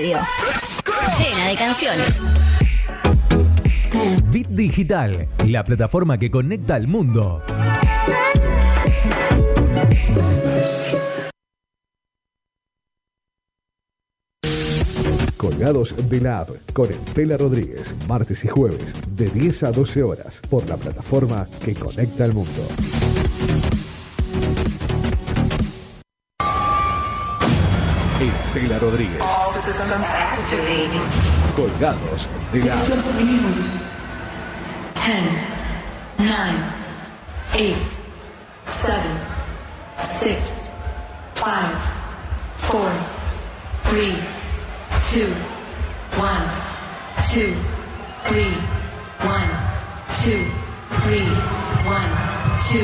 radio. Llena de canciones. Bit Digital, la plataforma que conecta al mundo. Colgados de la App con Estela Rodríguez, martes y jueves, de 10 a 12 horas, por la plataforma que conecta al mundo. Estela Rodríguez. Colgados de la App. 10, 9, 8, 7, 6, 5, 4, 3, 2, 1, 2, 3, 1, 2, 3, 1, 2,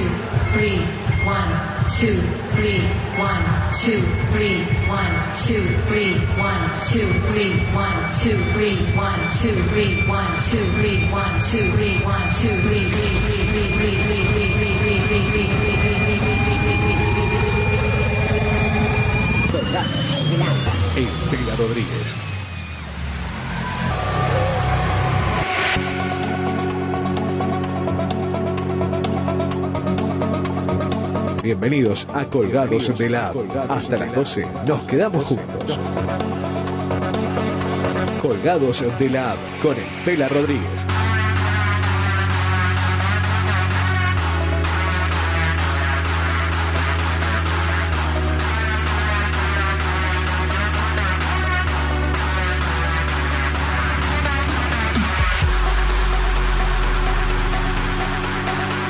3, one, two, three, one, two, three, one, two, three, one, two, three, one, two, three, one, two, three, one, two, three, one, two, three, one, two, three, three, three, three, three, three, three, three, three, three, three, three, three, three, three, Estela Rodríguez Bienvenidos a Colgados de la. Hasta las 12 nos quedamos juntos. Colgados de la App con Estela Rodríguez.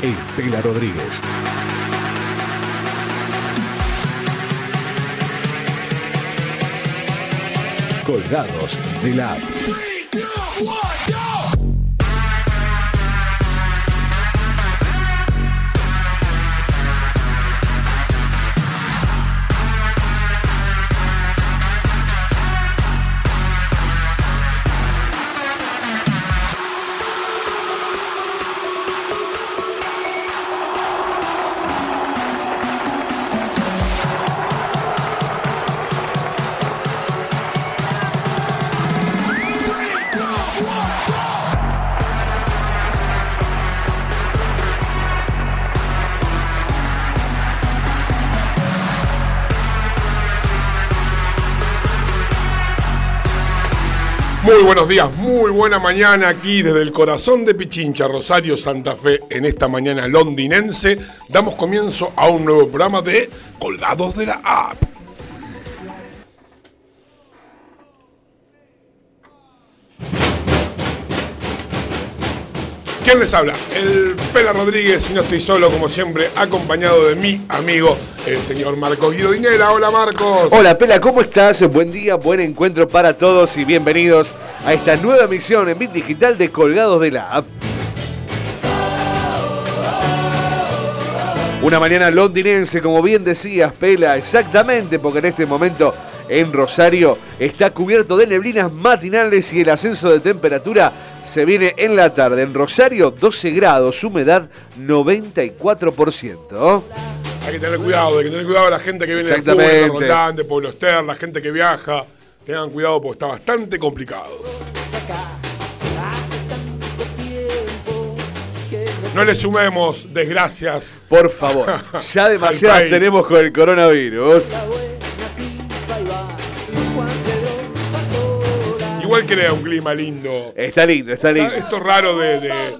Estela Rodríguez. Colgados de la. Buenos días, muy buena mañana aquí desde el corazón de Pichincha, Rosario, Santa Fe, en esta mañana londinense. Damos comienzo a un nuevo programa de Colgados de la App. ¿Quién les habla? El Pela Rodríguez, y no estoy solo, como siempre, acompañado de mi amigo, el señor Marcos Guido Dinera. Hola, Marcos. Hola Pela, ¿cómo estás? Buen día, buen encuentro para todos y bienvenidos a esta nueva emisión en Bit Digital de Colgados de la App. Una mañana londinense, como bien decías, Pela, exactamente, porque en este momento en Rosario está cubierto de neblinas matinales y el ascenso de temperatura se viene en la tarde. En Rosario, 12 grados, humedad 94%. Hay que tener cuidado, hay que tener cuidado a la gente que viene de Rondán, de Pueblo Ester, la gente que viaja. Tengan cuidado porque está bastante complicado. No le sumemos desgracias. Por favor, ya demasiadas tenemos con el coronavirus. Igual crea un clima lindo. Está lindo, está lindo. Esto raro de, de,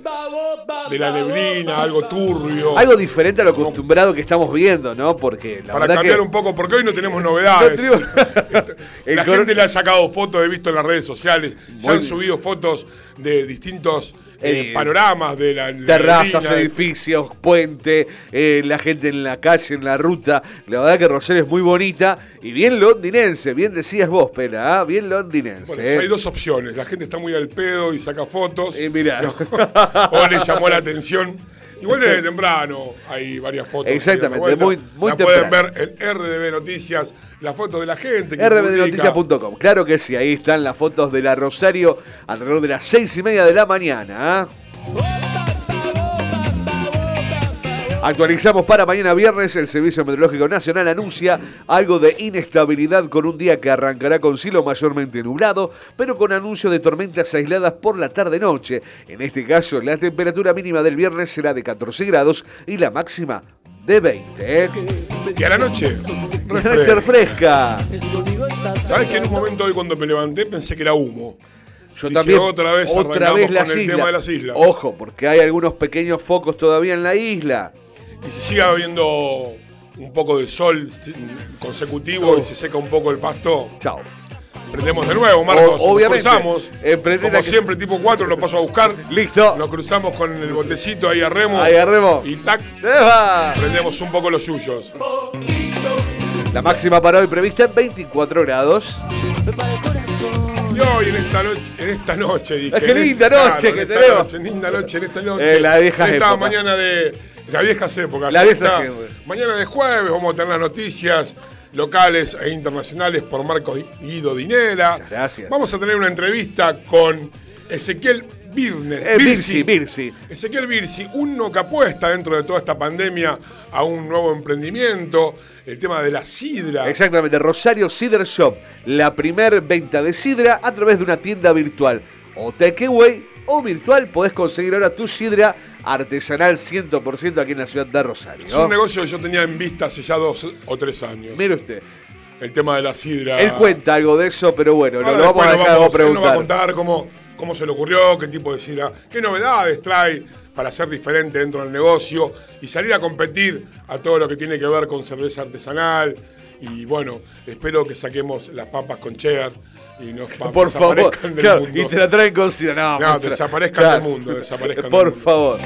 de la neblina, algo turbio. Algo diferente a lo acostumbrado que estamos viendo, ¿no? Porque la para verdad cambiar que un poco, porque hoy no tenemos novedades. No tenemos- El la gente le ha sacado fotos, he visto en las redes sociales, se han subido fotos de distintos eh, panoramas de la terrazas, edificios, puente, eh, la gente en la calle, en la ruta. La verdad que Rosario es muy bonita y bien londinense, bien decías vos, Pela, ¿ah? bien londinense. Bueno, ¿eh? hay dos opciones. La gente está muy al pedo y saca fotos. Y mirá. No, o le llamó la atención. Igual desde temprano hay varias fotos. Exactamente, muy- muy La pueden ver en RDB Noticias, las fotos de la gente. rbdnoticias.com, claro que sí, ahí están las fotos de la Rosario alrededor de las seis y media de la mañana. ¿ah? Actualizamos para mañana viernes. El Servicio Meteorológico Nacional anuncia algo de inestabilidad con un día que arrancará con cielo mayormente nublado, pero con anuncio de tormentas aisladas por la tarde-noche. En este caso, la temperatura mínima del viernes será de 14 grados y la máxima de 20. Y a la noche, Va a ser fresca. ¿Sabes que en un momento hoy cuando me levanté pensé que era humo? Yo Dije, también. otra vez otra vez las islas. tema de las islas. Ojo, porque hay algunos pequeños focos todavía en la isla. Y si sigue habiendo un poco de sol consecutivo Oh. y se seca un poco el pasto, Chao. prendemos de nuevo, Marcos. O- obviamente. Nos cruzamos. Eh, Como que- siempre, tipo 4, lo paso a buscar. Listo. Nos cruzamos con el botecito ahí a remo. Ahí a remo. Y tac, ¡Se va! prendemos un poco los suyos. La máxima para hoy prevista en 24 grados. Y hoy en esta noche, en esta noche, dije, Qué en linda noche en que tenemos. noche, linda noche, en esta noche. Eh, la vieja en esta época. mañana de las viejas épocas. La vieja. Mañana de jueves vamos a tener las noticias locales e internacionales por Marcos Guido Dinera. Gracias. Vamos a tener una entrevista con Ezequiel Birnes. Eh, Birsi, Birsi. Ezequiel Birsi, uno que apuesta dentro de toda esta pandemia a un nuevo emprendimiento, el tema de la sidra. Exactamente, Rosario Cider Shop, la primer venta de sidra a través de una tienda virtual o takeaway o virtual. Podés conseguir ahora tu sidra artesanal 100% aquí en la ciudad de Rosario. Es un negocio que yo tenía en vista hace ya dos o tres años. Mire usted, El tema de la sidra. él cuenta algo de eso, pero bueno, Ahora lo, vamos a dejar nos a vamos- él nos va a preguntar. contar cómo, cómo se le ocurrió, qué tipo de sidra, qué novedades trae para ser diferente dentro del negocio y salir a competir a todo lo que tiene que ver con cerveza artesanal. Y bueno, espero que saquemos las papas con cheddar y nos Por favor, del claro, mundo. y te la traen con. No, No, desaparezcan del mundo, desaparezcan Por del mundo. favor.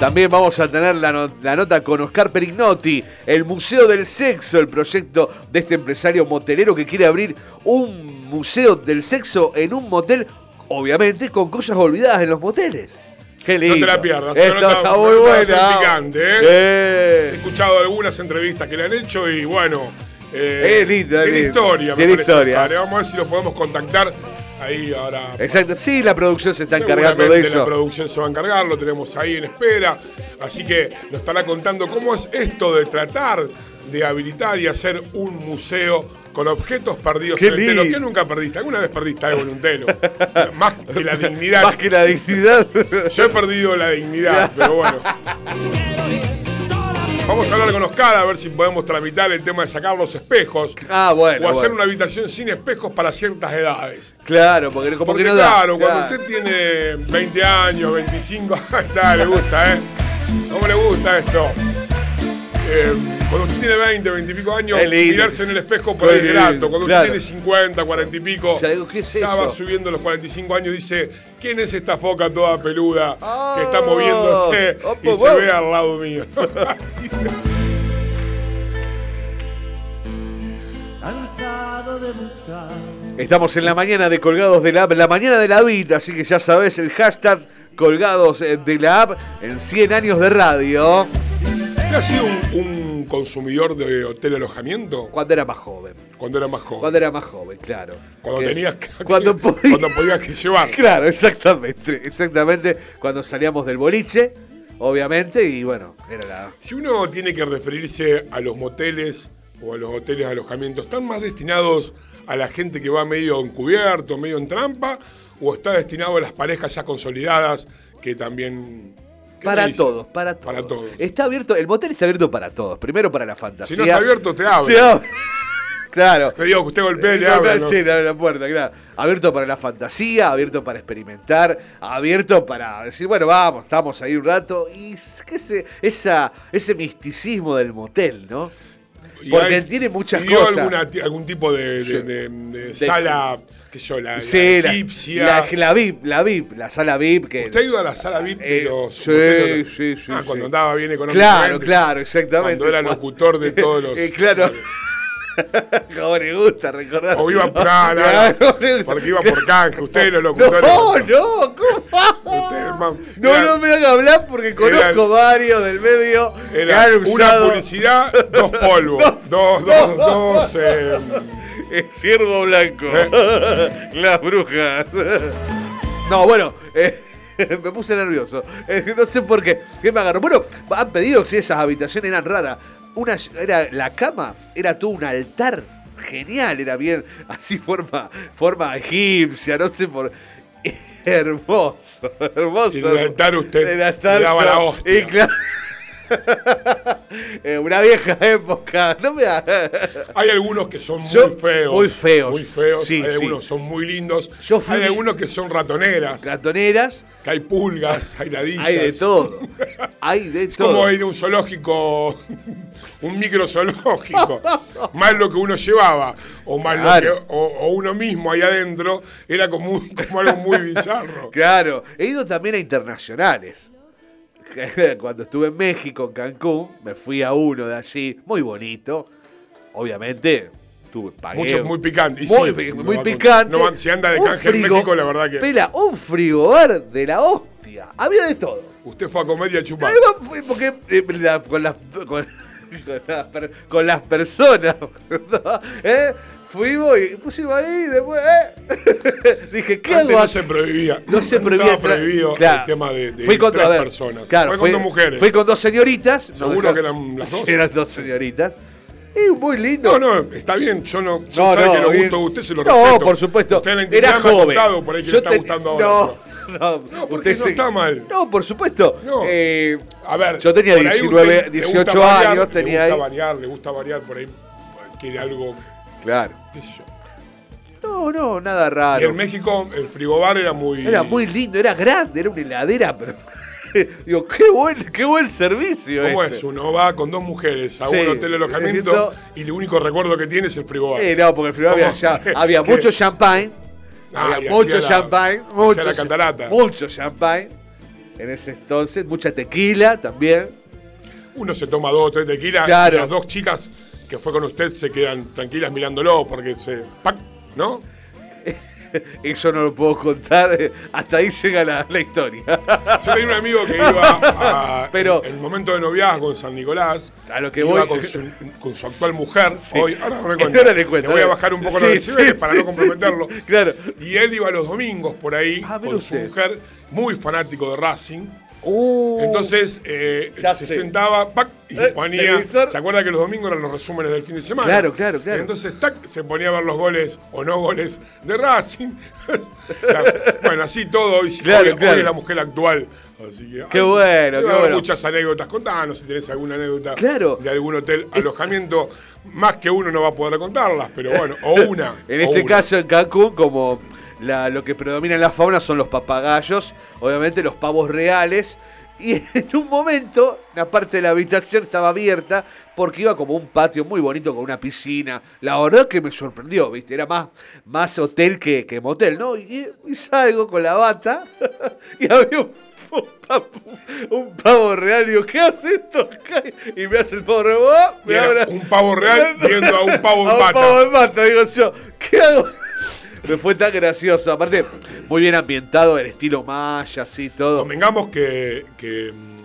También vamos a tener la, no- la nota con Oscar Perignotti, el Museo del Sexo, el proyecto de este empresario motelero que quiere abrir un museo del sexo en un motel, obviamente con cosas olvidadas en los moteles. Qué lindo. te la pierdas, Esta nota- está muy buena. picante, ¿eh? He Eh. escuchado algunas entrevistas que le han hecho y bueno. Eh, Es lindo, tiene lindo. historia, me Tiene parece, historia. padre. Vamos a ver si lo podemos contactar ahí ahora. Exacto. Sí, la producción se está encargando de eso. La producción se va a encargar, lo tenemos ahí en espera. Así que nos estará contando cómo es esto de tratar de habilitar y hacer un museo con objetos perdidos Qué en el telo. ¿Qué nunca perdiste? ¿Alguna vez perdiste algo en un telo? Más que la dignidad. Más que la dignidad. Yo he perdido la dignidad, pero bueno. Vamos a hablar con Oscar a ver si podemos tramitar el tema de sacar los espejos. Ah, bueno. o hacer bueno. una habitación sin espejos para ciertas edades. Claro, porque como Porque que no da. claro, cuando Claro. usted tiene 20 años, 25, ahí está, le gusta, ¿eh? ¿Cómo le gusta esto? Eh, cuando usted tiene 20, 20 y pico años, mirarse en el espejo por lindo, grato. Cuando claro. usted tiene 50, 40 y pico, Ya digo, ¿qué es ya va eso? subiendo los 45 años, dice, ¿quién es esta foca toda peluda que Ah, está moviéndose opa, y se ve al lado mío? Estamos en la mañana de Colgados de la App, la mañana de la vida, así que ya sabes el hashtag Colgados eh, de la App en 100 años de radio. ¿Usted ha sido un, un consumidor de hotel alojamiento Cuando era más joven. cuando era más joven? Cuando era más joven, claro. Cuando Que- tenías que, Cuando podía- cuando podías que llevar. Claro, exactamente. Exactamente. Cuando salíamos del boliche, obviamente, y bueno, era la. Si uno tiene que referirse a los moteles o a los hoteles de alojamiento, ¿están más destinados a la gente que va medio encubierto, medio en trampa? ¿O está destinado a las parejas ya consolidadas que también... ¿qué me Para todos, para todos. Para todos. Está abierto, el motel está abierto para todos. Primero para la fantasía. Si no está abierto, te abre. Se abre. Claro. Te digo que usted golpea y le No, abre. no, ¿no? Sí, le abre la puerta, claro. Abierto para la fantasía, abierto para experimentar, abierto para decir, bueno, vamos, estamos ahí un rato. Y que ese, esa, ese misticismo del motel, ¿no? Porque hay- tiene muchas y cosas. alguna algún tipo de, de- Sí. de- de sala, qué sé yo, la, Sí, la, egipcia. la, la VIP, la VIP, la sala VIP. Que, ¿Usted ha ido a la sala VIP de Eh, los sí, sí, sí, Ah, sí. cuando andaba bien económicamente. Claro, claro, exactamente. Cuando era locutor de todos los... Eh, claro. Como le gusta recordar. O iba por no, no, no, Claro, le gusta. porque iba por canje, ustedes los locutores. No, no, ¿cómo? Ustedes, ma- No, era- no me haga hablar porque conozco Eran- varios del medio Era una publicidad, dos polvos, dos, dos, dos, eh, el ciervo blanco, ¿Eh? las brujas. No, bueno, eh, me puse nervioso. Eh, no sé por qué. ¿Qué me agarró? Bueno, han pedido si esas habitaciones eran raras. Una, era, la cama era todo un altar. Genial, era bien, así forma, forma egipcia, no sé por. Hermoso, hermoso. Y el altar usted el altar daba la hostia. y claro- Eh, una vieja época. No me haga- Hay algunos que son Yo- muy feos. muy feos. Muy feos. Sí, hay sí. algunos que son muy lindos. Yo fui- hay algunos que son ratoneras. Ratoneras, Que hay pulgas, hay ladillas. hay de todo. Hay de Es todo. como ir a un zoológico, un microzoológico. más lo que uno llevaba, o más Claro. lo que, o, o uno mismo ahí adentro, era como, un- como algo muy bizarro. Claro, he ido también a internacionales. Cuando estuve en México, en Cancún, me fui a uno de allí, muy bonito. Obviamente, tuve, pagué. Muchos muy picantes. Y Muy, sí, pi- no muy va con- picante. no si anda de canje en México, la verdad que. Pela, un frigobar de la hostia. Había de todo. Usted fue a comer y a chupar. Porque eh, la- con, las, con, con las per- con las personas, ¿no? ¿Eh? Fuimos y pusimos ahí, después, ¿eh? Dije, ¿qué Antes hago no se prohibía. No se prohibía Estaba prohibido Claro. el tema de, de fui con, tres ver, personas. Claro, fue fui, con dos mujeres. Fui con dos señoritas. Seguro dejaron- que eran las dos. Eran dos señoritas. Y muy lindo. No, no, está bien. Yo no. Yo No, sabe no, que los bien. gustos de usted se No, respeto. por supuesto. Usted en la Era joven. por ahí que Yo le está te- gustando ahora. No, no, No, porque no está mal. No, por supuesto. No. Eh, A ver, Yo tenía por ahí 19, usted le gusta 18 variar, años, tenía Le gusta ahí. variar, le gusta variar por ahí. Quiere algo, claro. qué sé yo. No, no, nada Y raro. en México el frigobar era muy. Era muy lindo, era grande, era una heladera, pero. Digo, qué buen, qué buen servicio. ¿Cómo este. es? Uno va con dos mujeres a Sí, un hotel de alojamiento necesito- y el único recuerdo que tiene es el frigobar. Eh, no, porque el frigobar había, ya- había mucho champagne. Ah, había mucho la- champagne. Mucho, la catarata. mucho champagne. En ese entonces, mucha tequila también. Uno se toma dos o tres tequilas Claro. y las dos chicas que fue con usted se quedan tranquilas mirándolo porque se. ¡pac! ¿No? Eso no lo puedo contar. eh, Hasta ahí llega la, la historia. Yo tenía un amigo que iba a, Pero- en el momento de noviazgo en San Nicolás. A lo que iba voy- con su, con su actual mujer. Sí. Hoy, ahora no me cuenta. Ahora le cuento, voy a bajar un poco Sí, los decibeles sí, para no comprometerlo. claro. Y él iba los domingos por ahí Ah, con su mujer, muy fanático de Racing. Uh, Entonces eh, se sé. sentaba ¡pac! y Eh, ponía. televisor. ¿Se acuerda que los domingos eran los resúmenes del fin de semana? Claro, claro, claro. Entonces ¡tac! se ponía a ver los goles o no goles de Racing. Bueno, así todo. Y Claro, hoy, claro. hoy es la mujer actual. Así que, Qué hay- bueno, qué bueno. muchas anécdotas. Contanos si tenés alguna anécdota Claro. de algún hotel alojamiento. Más que uno no va a poder contarlas, pero bueno, o una. En o este una. caso, en Cancún, como la- lo que predomina en la fauna son los papagayos, obviamente los pavos reales. Y en un momento, una parte de la habitación estaba abierta porque iba como un patio muy bonito con una piscina. La verdad que me sorprendió, ¿viste? Era más, más hotel que, que motel, ¿no? Y, y salgo con la bata y había un, un pavo, un pavo real. Digo, ¿qué hace esto? Y me hace el pavo real. Y Me abre- un pavo real viendo a un pavo en a un bata. pavo en bata, digo yo. ¿Qué hago? Me fue tan gracioso. Aparte, muy bien ambientado, el estilo maya, así, todo. Convengamos que, que, mm,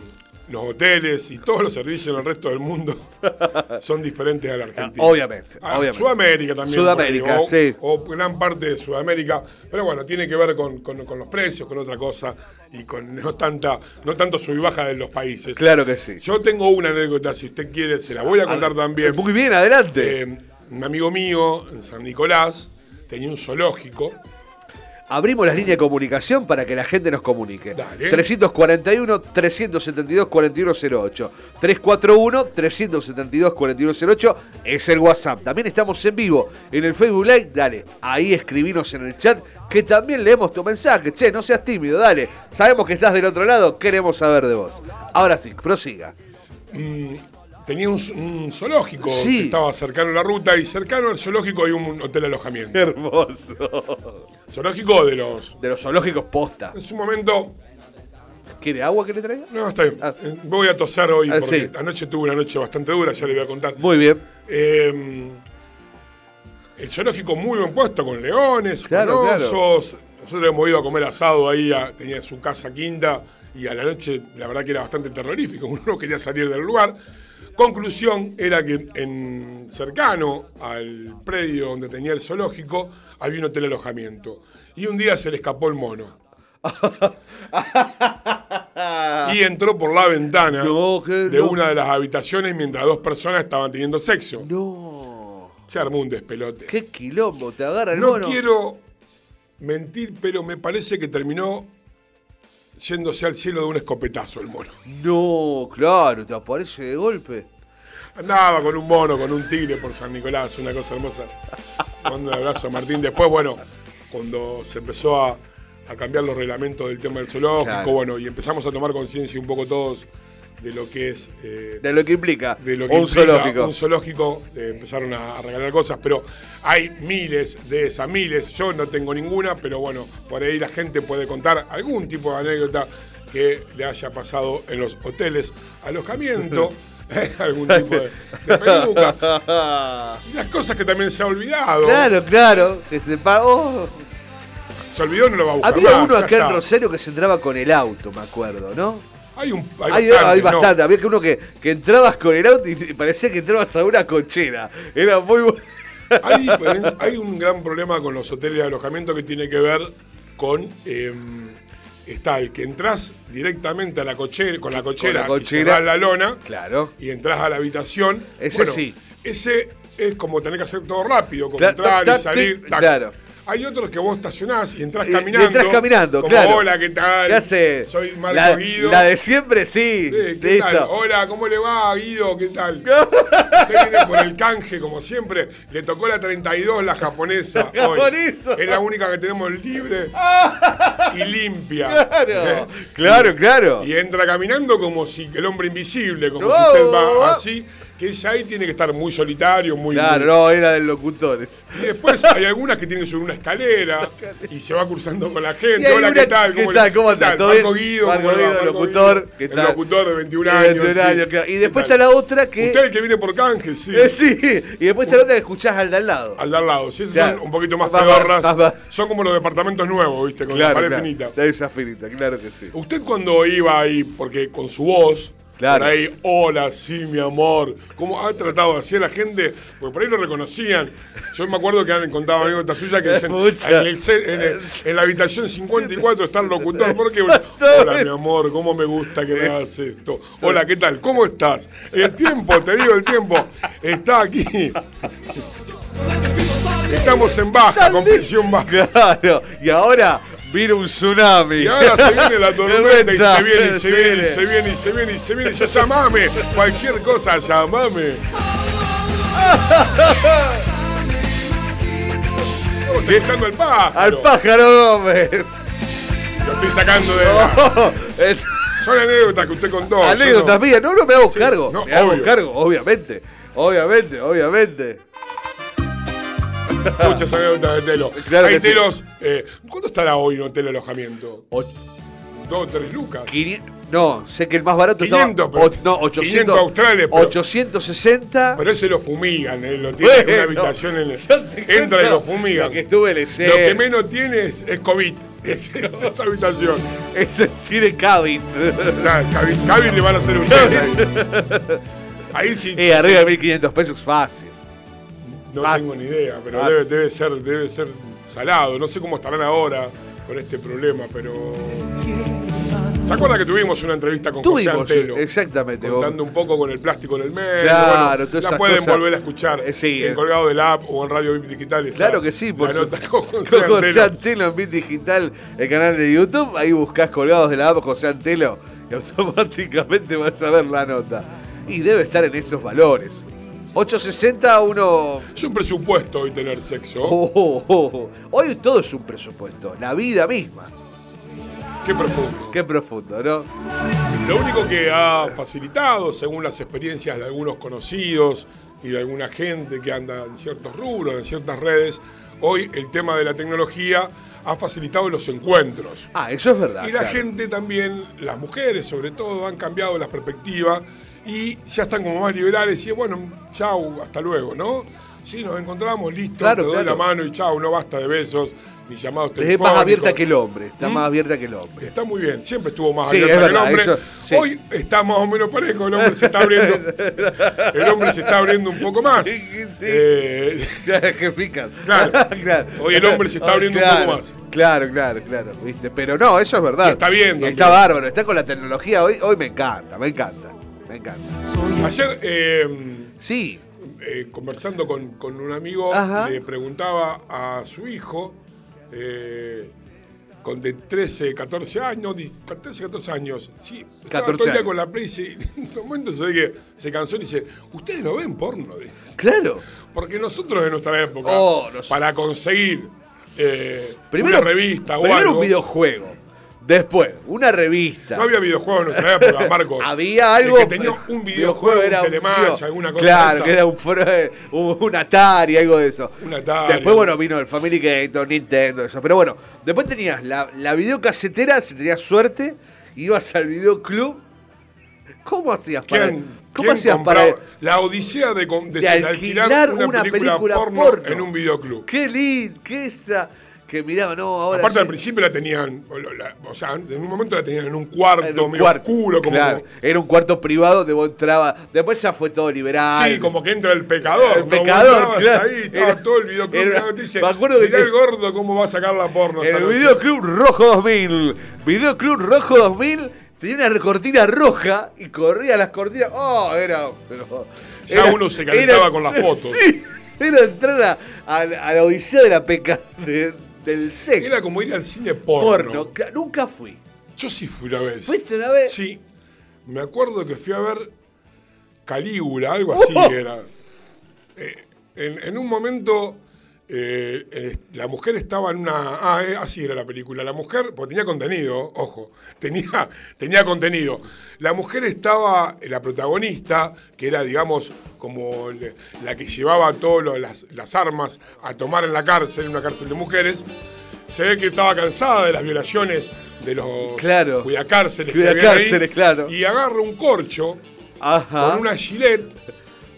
los hoteles y todos los servicios en el resto del mundo son diferentes a la Argentina. Obviamente, Ah, obviamente. Sudamérica también. Sudamérica, o, sí. O gran parte de Sudamérica. Pero bueno, tiene que ver con, con- con los precios, con otra cosa y con no tanta no tanto sub y baja de los países. Claro que sí. Yo tengo una anécdota, si usted quiere, se la voy a contar también. Muy bien, adelante. Eh, un amigo mío en San Nicolás tenía un zoológico. Abrimos las líneas de comunicación para que la gente nos comunique. Dale. 341-372-4108. 341-372-4108 es el WhatsApp. También estamos en vivo en el Facebook Live. Dale, ahí escribinos en el chat que también leemos tu mensaje. Che, no seas tímido, dale. Sabemos que estás del otro lado, queremos saber de vos. Ahora sí, prosiga. Mm, tenía un, un zoológico Sí. que estaba cercano a la ruta y cercano al zoológico hay un hotel alojamiento. Hermoso. Zoológico de los. De los zoológicos posta. En su momento. ¿Quiere agua que le traiga? No, está bien. Ah. Eh, Voy a toser hoy Ah, porque sí. anoche tuve una noche bastante dura, ya le voy a contar. Muy bien. Eh, el zoológico muy bien puesto, con leones, Claro, con claro. osos. Nosotros hemos ido a comer asado ahí, a- tenía su casa quinta, y a la noche la verdad que era bastante terrorífico, uno no quería salir del lugar. Conclusión era que en cercano al predio donde tenía el zoológico había un hotel alojamiento. Y un día se le escapó el mono. y entró por la ventana No, de una de las habitaciones mientras dos personas estaban teniendo sexo. No. Se armó un despelote. Qué quilombo, te agarra el No mono. quiero mentir, pero me parece que terminó yéndose al cielo de un escopetazo el mono. No, claro, te aparece de golpe. Andaba con un mono, con un tigre por San Nicolás, una cosa hermosa. Mando un abrazo a Martín. Después, bueno, cuando se empezó a, a cambiar los reglamentos del tema del zoológico, Claro. bueno, y empezamos a tomar conciencia un poco todos de lo que es eh, De lo que implica de lo que un implica zoológico. Un zoológico, eh, empezaron a, a regalar cosas, pero hay miles de esas, miles. Yo no tengo ninguna, pero bueno, por ahí la gente puede contar algún tipo de anécdota que le haya pasado en los hoteles, alojamiento, algún tipo de, de peluca. Las cosas que también se ha olvidado. claro, claro, que se pagó. Se olvidó, no lo va a buscar. Había más, uno acá en. Rosario que se entraba con el auto, me acuerdo, ¿no? Hay, un, Hay, hay, hay bastante, ¿no? bastante. Había que uno que, que entrabas con el auto y parecía que entrabas a una cochera. Era muy bueno. Hay, un gran problema con los hoteles de alojamiento que tiene que ver con. eh, está el que entras directamente a la cochera, con la cochera, la y cochera. la lona Claro. y entras a la habitación. Ese sí. Ese es como tener que hacer todo rápido, como Claro, entrar y salir. tac. claro. Hay otros que vos estacionás y entras Y- y caminando. entras caminando, como, claro. Hola, ¿qué tal? ¿Qué hace? Soy Marcos la, Guido. la de siempre, sí. Sí, ¿qué tal? Hola, ¿cómo le va, Guido? ¿Qué tal? Usted viene por el canje, como siempre. Le tocó la 32, la japonesa. ¡Qué hoy. bonito! Es la única que tenemos libre y limpia. Claro, claro, claro. Y entra caminando como si el hombre invisible, como No. si usted va así. Que ella ahí tiene que estar muy solitario, muy. Claro, muy- no, era de locutores. Y después hay algunas que tienen que subir una escalera y se va cruzando con la gente. Hola, una- ¿qué tal? ¿qué le- tal? ¿Cómo andás? ¿Todo Marco bien? Guido, Marco ¿cómo? Guido, Marco locutor, Guido, ¿qué el locutor de 21 De años. 21 sí. años, claro. Y ¿Qué después está la otra que. Usted el que viene por canje, sí. Eh, sí, y después la otra que escuchás al de al lado. Al de al lado. Sí, Claro. son un poquito más pedorras. Son como los departamentos nuevos, ¿viste? Con la Claro, pared claro. finita. De esa finita, claro que sí. Usted cuando iba ahí, porque con su voz, Claro. por ahí, hola, sí, mi amor, ¿cómo ha tratado así a la gente? Porque por ahí lo reconocían. Yo me acuerdo que han contado anécdotas suyas que dicen, en, el en el- en la habitación 54 está el locutor, porque, hola, mi amor, ¿cómo me gusta que me hagas esto? Hola, ¿qué tal? ¿Cómo estás? El tiempo, te digo, el tiempo, está aquí. Estamos en baja, con presión baja. Claro, y ahora vino un tsunami. Y ahora se viene la tormenta y se viene y se viene y se viene y se viene y se viene y se llamame. Cualquier cosa, llamame. Estamos escuchando el pájaro. Al pájaro Gómez. Lo estoy sacando de la... Son anécdotas que usted contó. Anécdotas no. mías, no, no me hago Sí, cargo. no, me hago cargo, obviamente. Obviamente, obviamente. Muchas anécdotas de Telo. Claro Hay que sí. telos. eh, ¿Cuánto estará hoy un hotel de alojamiento? O- Dos, tres lucas. quini- no, sé que el más barato 500, estaba. pero- o- no, 800. 500 australes, pero- 860. Pero ese lo fumigan, eh, lo tiene en una habitación. En el- entra y lo fumigan. Lo que estuve. Lo que menos tiene es, es COVID. Es esa habitación. Ese tiene cabin. Cavi, Cavi le van a hacer un test ahí. Ahí sí. Eh, sí, arriba de sí, 1500 pesos fácil. No fácil. tengo ni idea, pero debe, debe ser, debe ser salado. No sé cómo estarán ahora con este problema, pero. ¿Se acuerda que tuvimos una entrevista con José Tuvimos, Antelo? exactamente. Contando un poco con el plástico en el medio. Claro, bueno, la pueden cosas. volver a escuchar Eh, sí, en eh. colgado de la app o en Radio VIP Digital. está Claro que sí, por la su- nota con José Con José Antelo. Antelo en Bit Digital, el canal de YouTube. Ahí buscás colgados de la app José Antelo y automáticamente vas a ver la nota. Y debe estar en esos valores. 860 uno. Es un presupuesto hoy tener sexo. Oh, oh, oh. Hoy todo es un presupuesto, la vida misma. Qué profundo. Qué profundo, ¿no? Lo único que ha facilitado, según las experiencias de algunos conocidos y de alguna gente que anda en ciertos rubros, en ciertas redes, hoy el tema de la tecnología ha facilitado los encuentros. Ah, eso es verdad. Y la claro. gente también, las mujeres sobre todo, han cambiado las perspectivas y ya están como más liberales y bueno, chau, hasta luego, ¿no? Sí, nos encontramos, listo, Claro, te doy claro. la mano y chao, no basta de besos, ni llamados Es telefónicos. más abierta que el hombre, está ¿Mm? más abierta que el hombre. Está muy bien, siempre estuvo más Sí, abierta es que el hombre. eso, sí. Hoy está más o menos parejo, el hombre se está abriendo. el hombre se está abriendo un poco más. Sí. Eh, que pican. Claro. Claro. Hoy el hombre se está abriendo un poco más. Claro, claro, claro. ¿viste? Pero no, eso es verdad. Y está bien Está bárbaro, está con la tecnología. Hoy, hoy me encanta, me encanta. Me encanta. ayer, eh, Sí. eh, conversando con, con un amigo, Ajá. le preguntaba a su hijo, eh, con de 13, 14 años, di- 13, 14 años, sí, estaba 14 todo el día años. con la Play y en un momento se que se cansó y dice, ¿ustedes no ven porno? Dice. Claro. Porque nosotros en nuestra época, Oh, nos- para conseguir eh, Primero, una revista o primero algo, un videojuego. Después, una revista. no había videojuegos en nuestra época, Marcos. Había El algo. que tenía un videojuego, un un Telematch, video- alguna cosa Claro, esa. que era un, foro- un, un Atari, algo de eso. Un Atari. Después, bueno, vino el Family Game, Nintendo, eso. Pero bueno, después tenías la, la videocasetera, si tenías suerte, ibas al videoclub. ¿Cómo hacías para.? ¿Quién, ¿Cómo quién hacías para.? La odisea de, de- alquilar una, película, porno, porno, en un videoclub. Qué lindo, qué esa. Que miraba, no, ahora. Aparte sí. al principio la tenían, o lo- la- o sea, en un momento la tenían en un cuarto, un medio cuarto, oscuro, como, claro, era un cuarto privado donde vos entrabas. Después ya fue todo liberal. sí, como que entra el pecador. El pecador, claro. Ahí estaba Era- todo el videoclub. era- dice, me acuerdo mirá el gordo cómo va a sacar la porno. El noche". Videoclub Rojo 2000. Videoclub Rojo 2000 tenía una cortina roja y corría las cortinas. Oh, era. Pero, Ya uno se calentaba con las fotos. Sí, era entrar a, a la- a la odisea de la peca de- del sexo. Era como ir al cine porno. porno. Nunca fui. Yo sí fui una vez. ¿Fuiste una vez? Sí. Me acuerdo que fui a ver Calígula, algo así ¡Oh! era. Eh, en, en un momento, eh, eh, la mujer estaba en una. Ah, eh, así era la película. La mujer, porque tenía contenido, ojo, tenía, tenía contenido. La mujer estaba, la protagonista, que era, digamos, como la que llevaba todas las, las armas a tomar en la cárcel, en una cárcel de mujeres. Se ve que estaba cansada de las violaciones de los Claro. cuidacárceles. que había ahí, claro. Y agarra un corcho Ajá. con una gilet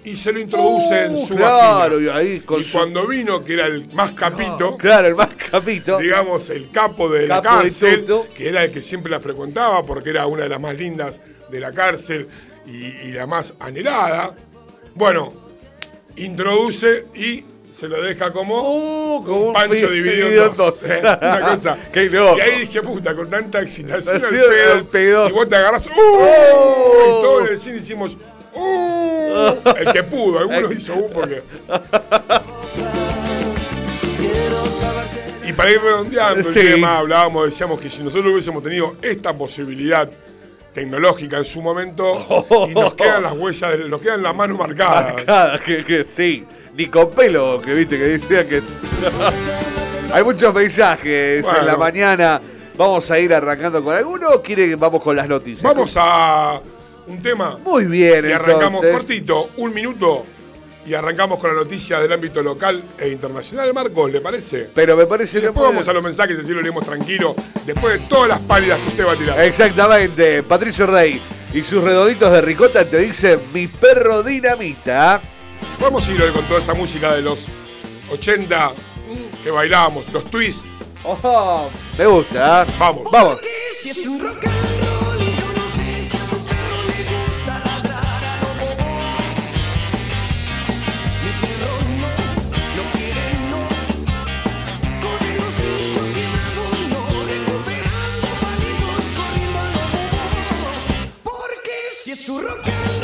y se lo introduce en Uh, su claro, vagina. y ahí con y su- cuando vino, que era el más capito, Claro, el más capito. digamos, el capo de la Capo cárcel, que era el que siempre la frecuentaba porque era una de las más lindas de la cárcel y, y la más anhelada, bueno, introduce y se lo deja como Uh, como un un pancho dividido en dos. Una cosa. Qué loco. Y ahí dije, puta, con tanta excitación al Así pedo, y vos te agarrás, ¡uh! Oh. Y todos en el cine hicimos. El que pudo, algunos hizo ¡uh! porque... Y para ir redondeando Sí. el tema, hablábamos, decíamos que si nosotros hubiésemos tenido esta posibilidad tecnológica en su momento, y nos quedan las huellas, de- nos quedan las manos marcadas. Marcada, que, que sí. Ni con pelo, que viste, que decía que. Hay muchos mensajes en la mañana. Vamos a ir arrancando con alguno o quiere que vamos con las noticias? Vamos a un tema Muy bien, y arrancamos entonces. cortito, un minuto, y arrancamos con la noticia del ámbito local e internacional. Marcos, ¿le parece? Pero me parece Y que después vamos a los mensajes, así lo leemos tranquilo, después de todas las pálidas que usted va a tirar. Exactamente, Patricio Rey y sus redonditos de ricota te dicen mi perro dinamita. Vamos a ir hoy con toda esa música de los 80 mm, que bailábamos, los twists. Ojo, me gusta. Vamos. Vamos. Si es un rock Porque si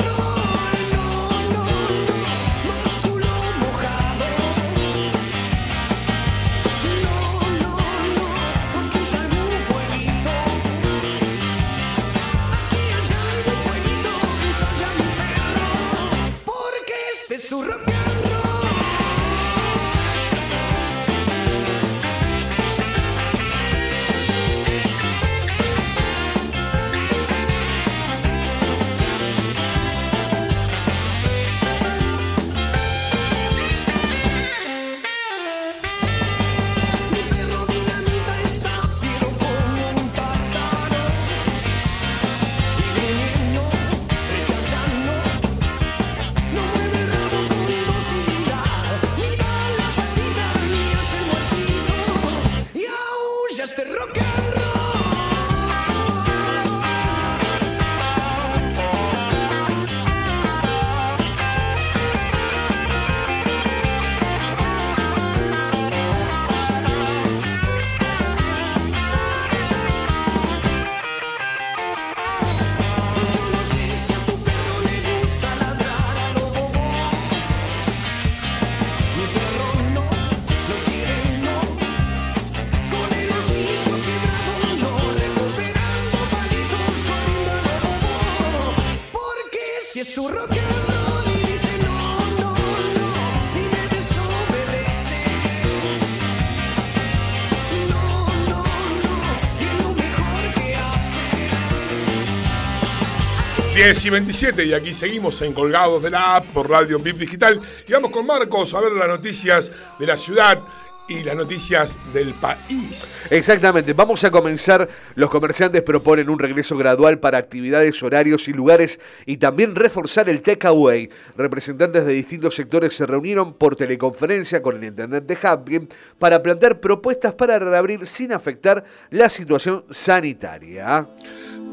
10 y 27 y aquí seguimos en Colgados de la App por Radio VIP Digital y vamos con Marcos a ver las noticias de la ciudad y las noticias del país. Exactamente, vamos a comenzar. Los comerciantes proponen un regreso gradual para actividades, horarios y lugares y también reforzar el takeaway. Representantes de distintos sectores se reunieron por teleconferencia con el intendente Hapkin para plantear propuestas para reabrir sin afectar la situación sanitaria.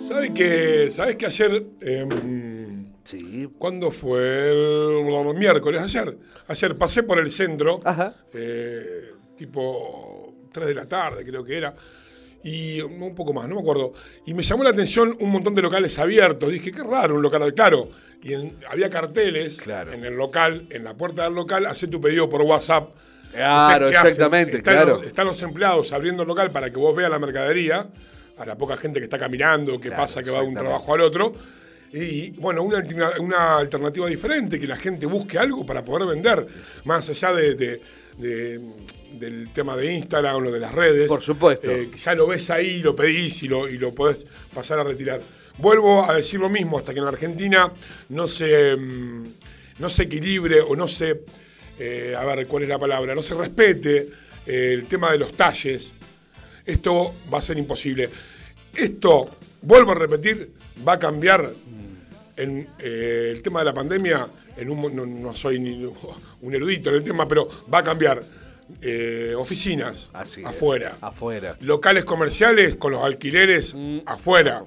¿Sabes que, ¿Sabes que ayer, em, Sí. cuándo fue? El miércoles, ayer. Ayer pasé por el centro, Ajá. eh, tipo 3 de la tarde creo que era, y un poco más, no me acuerdo. Y me llamó la atención un montón de locales abiertos. Dije, qué raro un local, claro. Y en- había carteles Claro. en el local, en la puerta del local, hace tu pedido por WhatsApp. Claro, Entonces, ¿qué hacen? exactamente, Están claro. los- están los empleados abriendo el local para que vos veas la mercadería, a la poca gente que está caminando, que Claro, pasa, que va de un trabajo al otro. Y bueno, una, una alternativa diferente, que la gente busque algo para poder vender, más allá de, de- de- del tema de Instagram o de las redes. Por supuesto. Eh, ya lo ves ahí, lo pedís y lo, y lo podés pasar a retirar. Vuelvo a decir lo mismo, hasta que en la Argentina no se, mm, no se equilibre o no se, eh, a ver cuál es la palabra, no se respete eh, el tema de los talles, esto va a ser imposible. Esto, vuelvo a repetir, va a cambiar en eh, el tema de la pandemia. En un, no, no soy ni un erudito en el tema, pero va a cambiar eh, oficinas Así es. afuera, Afuera. locales comerciales con los alquileres afuera.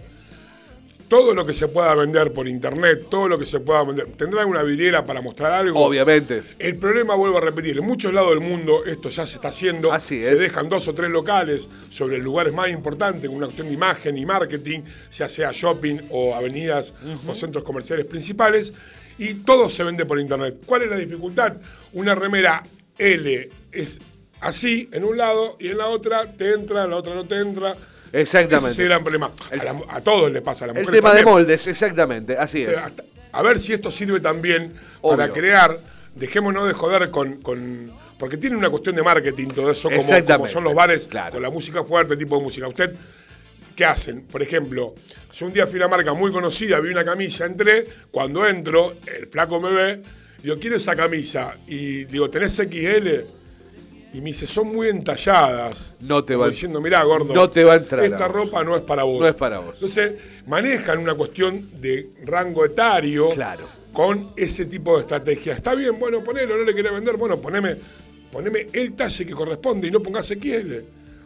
Todo lo que se pueda vender por internet, todo lo que se pueda vender. ¿Tendrán una vidriera para mostrar algo? Obviamente. El problema, vuelvo a repetir, en muchos lados del mundo esto ya se está haciendo. Así Se es. dejan dos o tres locales sobre lugares más importantes, con una cuestión de imagen y marketing, ya sea shopping o avenidas o centros comerciales principales, y todo se vende por internet. ¿Cuál es la dificultad? Una remera L es así en un lado y en la otra te entra, en la otra no te entra. Exactamente. Ese es el gran problema. A, la- a todos les pasa, a las El mujeres tema de moldes, exactamente, así O es. hasta- a ver si esto sirve también Obvio. para crear, dejémonos de joder con, con- porque tiene una cuestión de marketing todo eso, como, son los bares Claro. con la música fuerte, tipo de música. Usted, ¿qué hacen? Por ejemplo, yo un día fui a una marca muy conocida, vi una camisa, entré, cuando entro, el flaco me ve, digo, quiero esa camisa, y digo, ¿tenés XL? Y me dice, son muy entalladas. No te va- diciendo, mirá, gordo. no te va a entrar Esta a ropa no es para vos. No es para vos. Entonces, manejan una cuestión de rango etario Claro. con ese tipo de estrategia. Está bien, bueno, ponelo, no le querés vender, bueno, poneme, poneme el talle que corresponde y no pongas XL.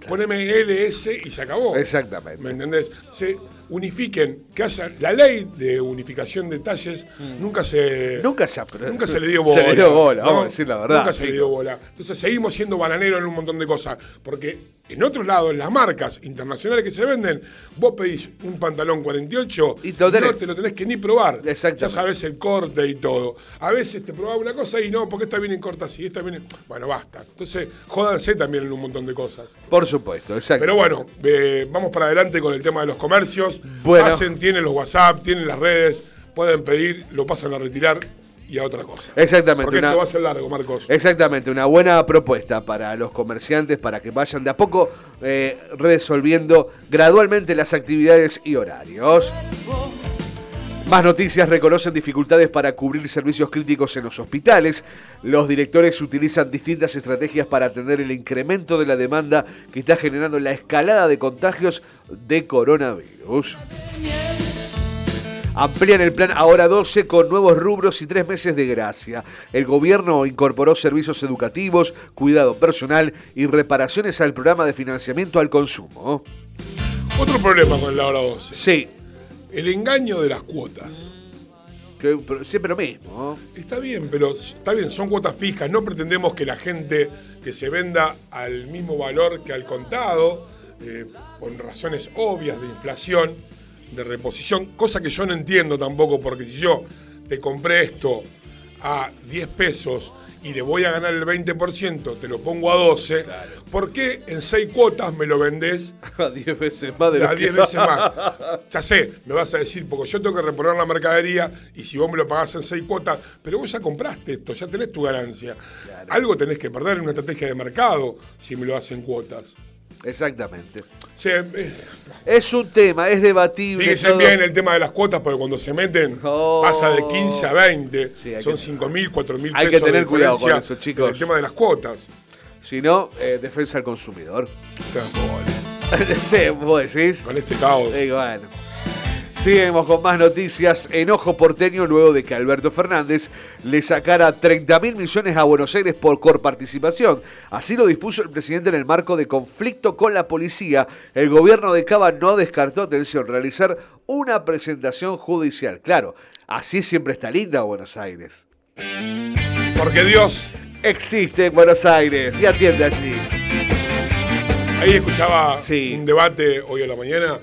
Poneme LS y se acabó. Exactamente. ¿Me entendés? Se unifiquen, que haya la ley de unificación de talles nunca se Mm. Nunca se nunca se le dio bola. Se le dio bola, ¿no? vamos a decir la verdad. Nunca se le dio bola. Entonces seguimos siendo bananeros en un montón de cosas. Porque en otros lados, en las marcas internacionales que se venden, vos pedís un pantalón 48 Y te no te lo tenés que ni probar. Ya sabes el corte y todo. A veces te probaba una cosa y no, porque esta viene en corta así, esta viene. Bueno, basta. Entonces, jódanse también en un montón de cosas. Por supuesto, exacto. Pero bueno, eh, vamos para adelante con el tema de los comercios. Bueno. Pasen, tienen los WhatsApp, tienen las redes, pueden pedir, lo pasan a retirar y a otra cosa. Exactamente, Porque una- esto va a ser largo, Marcos. Exactamente, una buena propuesta para los comerciantes para que vayan de a poco eh, resolviendo gradualmente las actividades y horarios. Más noticias reconocen dificultades para cubrir servicios críticos en los hospitales. Los directores utilizan distintas estrategias para atender el incremento de la demanda que está generando la escalada de contagios de coronavirus. Amplían el plan Ahora 12 con nuevos rubros y tres meses de gracia. El gobierno incorporó servicios educativos, cuidado personal y reparaciones al programa de financiamiento al consumo. Otro problema con la hora 12. Sí, El engaño de las cuotas. que- pero siempre lo mismo. Está bien, pero está bien, son cuotas fijas. No pretendemos que la gente que se venda al mismo valor que al contado, eh, por razones obvias de inflación, de reposición, cosa que yo no entiendo tampoco, porque si yo te compré esto a 10 pesos y le voy a ganar el 20%, te lo pongo a 12, ¿por qué en 6 cuotas me lo vendés A 10 veces más de lo a que 10 veces más? Ya sé, me vas a decir, porque yo tengo que reponer la mercadería y si vos me lo pagás en 6 cuotas, pero vos ya compraste esto, ya tenés tu ganancia. Algo tenés que perder en una estrategia de mercado si me lo hacen cuotas. Exactamente. Sea, eh, Es un tema, es debatible. Fíjense todo. bien el tema de las cuotas, porque cuando se meten Oh. pasa de 15 a 20, Sí, hay son que- 5 mil, 4 mil hay pesos. que tener cuidado con eso, chicos. El tema de las cuotas. Si no, eh, defensa al consumidor. O sea, sí, vos decís. Con este caos. Y bueno. Seguimos con más noticias. Enojo porteño luego de que Alberto Fernández le sacara 30 mil millones a Buenos Aires por corparticipación. Así lo dispuso el presidente en el marco de conflicto con la policía. El gobierno de Cava no descartó, atención, realizar una presentación judicial. Claro, así siempre está linda Buenos Aires. Porque Dios, Existe en Buenos Aires y atiende allí. ahí escuchaba Sí. un debate hoy a la mañana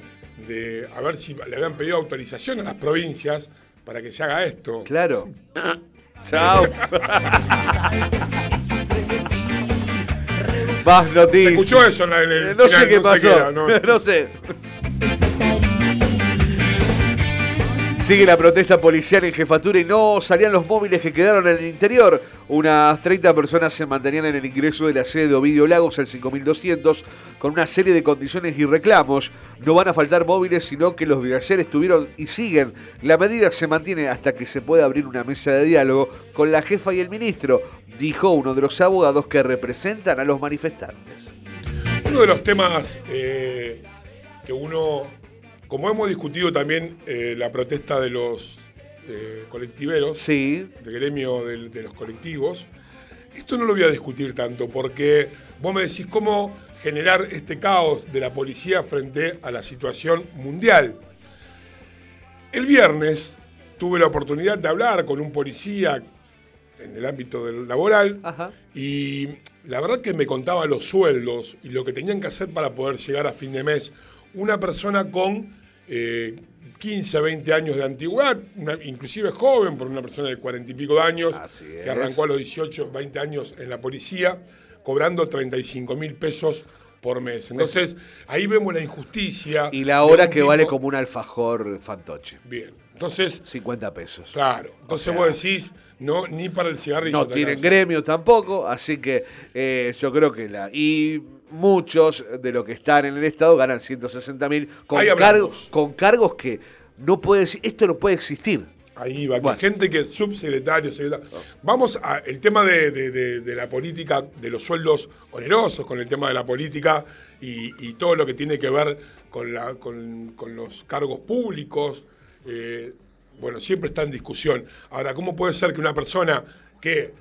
de a ver si le habían pedido autorización a las provincias para que se haga esto. Claro. Chao. Más ¿Se noticias. escuchó eso en, el No sé qué pasó. era, no. no sé. Sigue la protesta policial en jefatura y no salían los móviles que quedaron en el interior. Unas 30 personas se mantenían en el ingreso de la sede de Ovidio Lagos al 5200 con una serie de condiciones y reclamos. No van a faltar móviles, sino que los de ayer estuvieron y siguen. La medida se mantiene hasta que se pueda abrir una mesa de diálogo con la jefa y el ministro, dijo uno de los abogados que representan a los manifestantes. Uno de los temas eh, que uno, como hemos discutido también eh, la protesta de los eh, colectiveros, Sí, de gremio del- de, los colectivos, esto no lo voy a discutir tanto porque vos me decís cómo generar este caos de la policía frente a la situación mundial. El viernes tuve la oportunidad de hablar con un policía en el ámbito del laboral Ajá. y la verdad que me contaba los sueldos y lo que tenían que hacer para poder llegar a fin de mes. Una persona con eh, 15, 20 años de antigüedad, una- inclusive joven, por una persona de 40 y pico de años, Así que es. arrancó a los 18, 20 años en la policía, cobrando 35 mil pesos por mes. Entonces, ahí vemos la injusticia. Y la hora que vale como un alfajor fantoche. Bien. Entonces, 50 pesos. claro. Entonces sea- vos decís, no, ni para el cigarrillo. No tienen gremio tampoco, así que eh, yo creo que la. Y muchos de los que están en el Estado ganan 160 mil con, cargos- con cargos que no puede. Esto no puede existir. Ahí va, que gente que es subsecretario, secretario. Vamos al tema de, de- de- de la política, de los sueldos onerosos, con el tema de la política y, y todo lo que tiene que ver con, la- con- con los cargos públicos. eh, bueno, siempre está en discusión. Ahora, ¿cómo puede ser que una persona que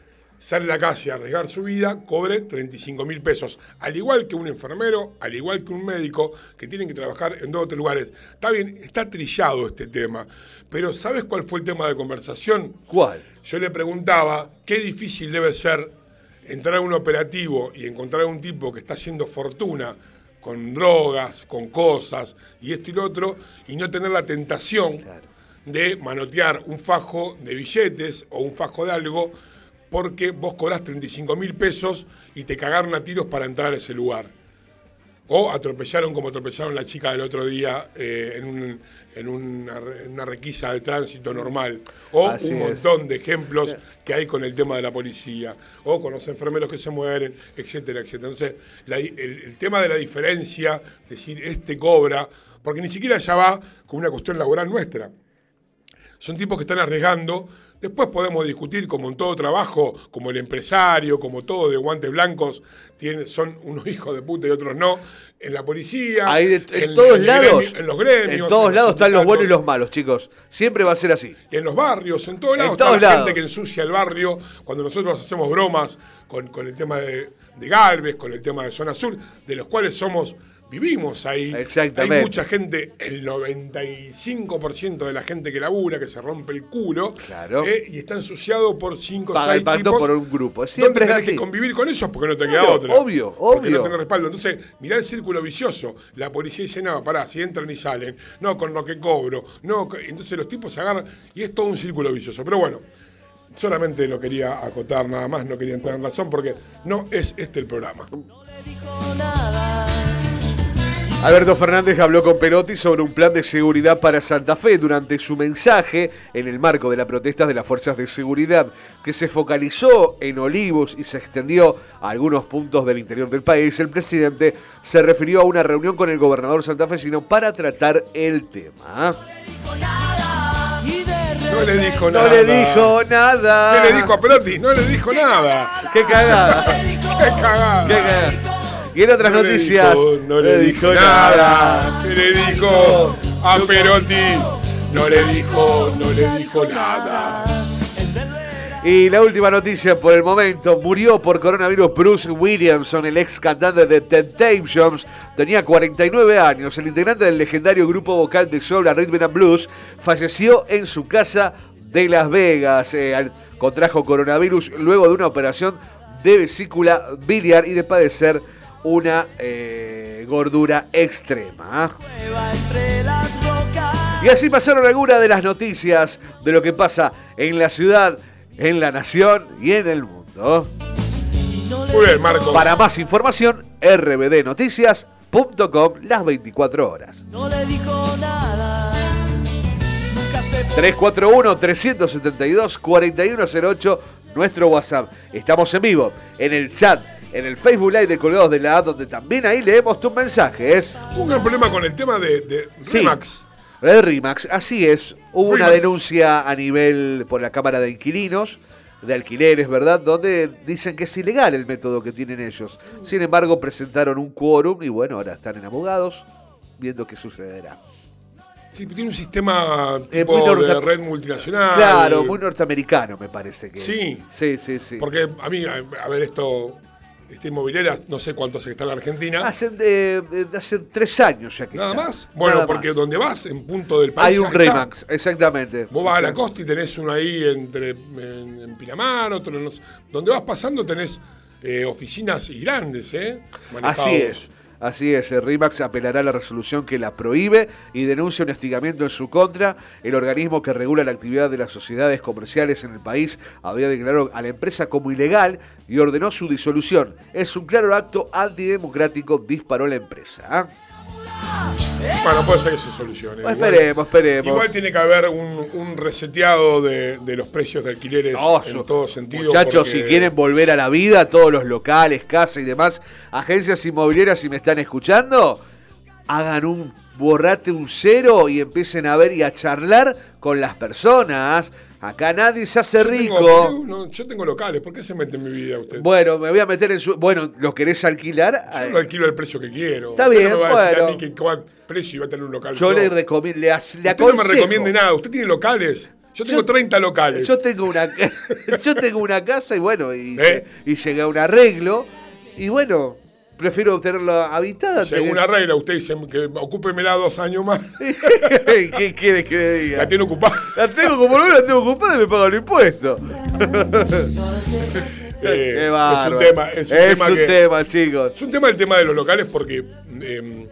sale a la calle a arriesgar su vida cobre 35 mil pesos? Al igual que un enfermero, al igual que un médico, que tienen que trabajar en dos o tres lugares. Está bien, está trillado este tema, pero ¿sabes cuál fue el tema de conversación? ¿Cuál? Yo le preguntaba qué difícil debe ser entrar a un operativo y encontrar a un tipo que está haciendo fortuna con drogas, con cosas y esto y lo otro, y no tener la tentación de manotear un fajo de billetes o un fajo de algo porque vos cobrás 35 mil pesos y te cagaron a tiros para entrar a ese lugar. O atropellaron como atropellaron la chica del otro día eh, en, un- en una, re- en una requisa de tránsito normal. O Así un es. montón de ejemplos que hay con el tema de la policía. O con los enfermeros que se mueren, etcétera, etcétera. Entonces, la el, el tema de la diferencia, decir, este cobra, porque ni siquiera ya va con una cuestión laboral nuestra son tipos que están arriesgando. Después podemos discutir, como en todo trabajo, como el empresario, como todo de guantes blancos, tiene, son unos hijos de puta y otros no. En la policía, de- en, en- todos en lados. gremio- en los gremios, En todos en los lados están los buenos y los malos, chicos. Siempre va a ser así. Y en los barrios, en todos lados, todos está la lados. gente que ensucia el barrio. Cuando nosotros hacemos bromas con, con el tema de, de Galvez, con el tema de Zona Sur, de los cuales somos, vivimos ahí. Exactamente. Hay mucha gente, el 95% de la gente que labura, que se rompe el culo, Claro. eh, y está ensuciado por 5 o Paga 6 el pacto tipos. por un grupo. no Siempre tenés así. que convivir con ellos porque no te queda Obvio, otra. obvio, Porque no obvio. tenés respaldo. Entonces, mirá el círculo vicioso. La policía dice, no, pará, si entran y salen. No, con lo que cobro. No, entonces los tipos se agarran y es todo un círculo vicioso. Pero bueno, Solamente lo quería acotar nada más, no quería entrar en razón porque no es este el programa. Alberto Fernández habló con Perotti sobre un plan de seguridad para Santa Fe durante su mensaje en el marco de las protestas de las fuerzas de seguridad, que se focalizó en Olivos y se extendió a algunos puntos del interior del país. El presidente se refirió a una reunión con el gobernador santafesino para tratar el tema. No le dijo No nada. le dijo nada. ¿Qué le dijo a Perotti? No le dijo nada. ¡Qué cagada! ¡Qué cagada! ¡Qué cagada! Y en otras No le noticias, dijo- no le dijo nada. ¿Qué le dijo a Perotti? No le dijo, no le dijo nada. Y la última noticia por el momento, murió por coronavirus Bruce Williamson, el ex cantante de Temptations, tenía 49 años, el integrante del legendario grupo vocal de soul rhythm and blues, falleció en su casa de Las Vegas, Eh, contrajo coronavirus luego de una operación de vesícula biliar y de padecer una eh, gordura extrema. Y así pasaron algunas de las noticias de lo que pasa en la ciudad, en la nación y en el mundo. Muy bien, Marcos. Para más información, rbdnoticias.com las 24 horas. No le dijo nada. Nunca se 341-372-4108, nuestro WhatsApp. Estamos en vivo, en el chat, en el Facebook Live de Colgados de la A, donde también ahí leemos tus mensajes. Un gran problema con el tema de, de Sí. Remax. El RIMAX, así es. Hubo una denuncia a nivel por la Cámara de Inquilinos, de alquileres, ¿verdad? Donde dicen que es ilegal el método que tienen ellos. Sin embargo, presentaron un quórum y bueno, ahora están en abogados viendo qué sucederá. Sí, tiene un sistema Eh, tipo muy norte- de red multinacional. Claro, muy norteamericano me parece que es. Sí. Sí, sí, sí. Porque a mí, a ver, esto, esta inmobiliaria, no sé cuánto hace que está en la Argentina. Hace, eh, eh, hace tres años ya que Nada está. más. Bueno, Nada porque más. donde vas, en punto del país. Hay un. RIMAX, exactamente. Vos vas a la costa y tenés uno ahí entre, en, en Pinamar, otro en los- Donde vas pasando tenés eh, oficinas y grandes, ¿eh? Manejados. Así es. Así es, RIMAX apelará a la resolución que la prohíbe y denuncia un hostigamiento en su contra. El organismo que regula la actividad de las sociedades comerciales en el país había declarado a la empresa como ilegal y ordenó su disolución. Es un claro acto antidemocrático, disparó la empresa. ¿ah? Bueno, puede ser que se solucione. Igual- Esperemos, esperemos. Igual tiene que haber un, un reseteado de, de los precios de alquileres No, en todo sentido. Muchachos, porque- si quieren volver a la vida, todos los locales, casas y demás, agencias inmobiliarias, si me están escuchando, hagan un borrate un cero y empiecen a ver y a charlar con las personas. Acá nadie se hace Yo tengo- rico. no, yo tengo locales, ¿por qué se mete en mi vida usted? Bueno, me voy a meter en su. Bueno, ¿lo querés alquilar? Yo lo alquilo al precio que quiero. Está Usted bien, no me va a decir a bueno. mí que cuál precio iba a tener un local. Yo le recomiendo. Le, as- le Usted no me recomiende nada. Usted tiene locales. Yo tengo Yo- 30 locales. Yo tengo una yo tengo una casa y bueno, y, ¿Eh? y llegué a un arreglo. Y bueno, prefiero tenerla habitada. Según la regla, usted dice que ocúpemela dos años más. ¿Qué quiere que le diga? La tiene ocupada. La tengo como no la tengo ocupada y me pagan impuestos. Eh, Qué es un tema, es un Es tema un que- tema, chicos. Es un tema el tema de los locales porque eh, eh,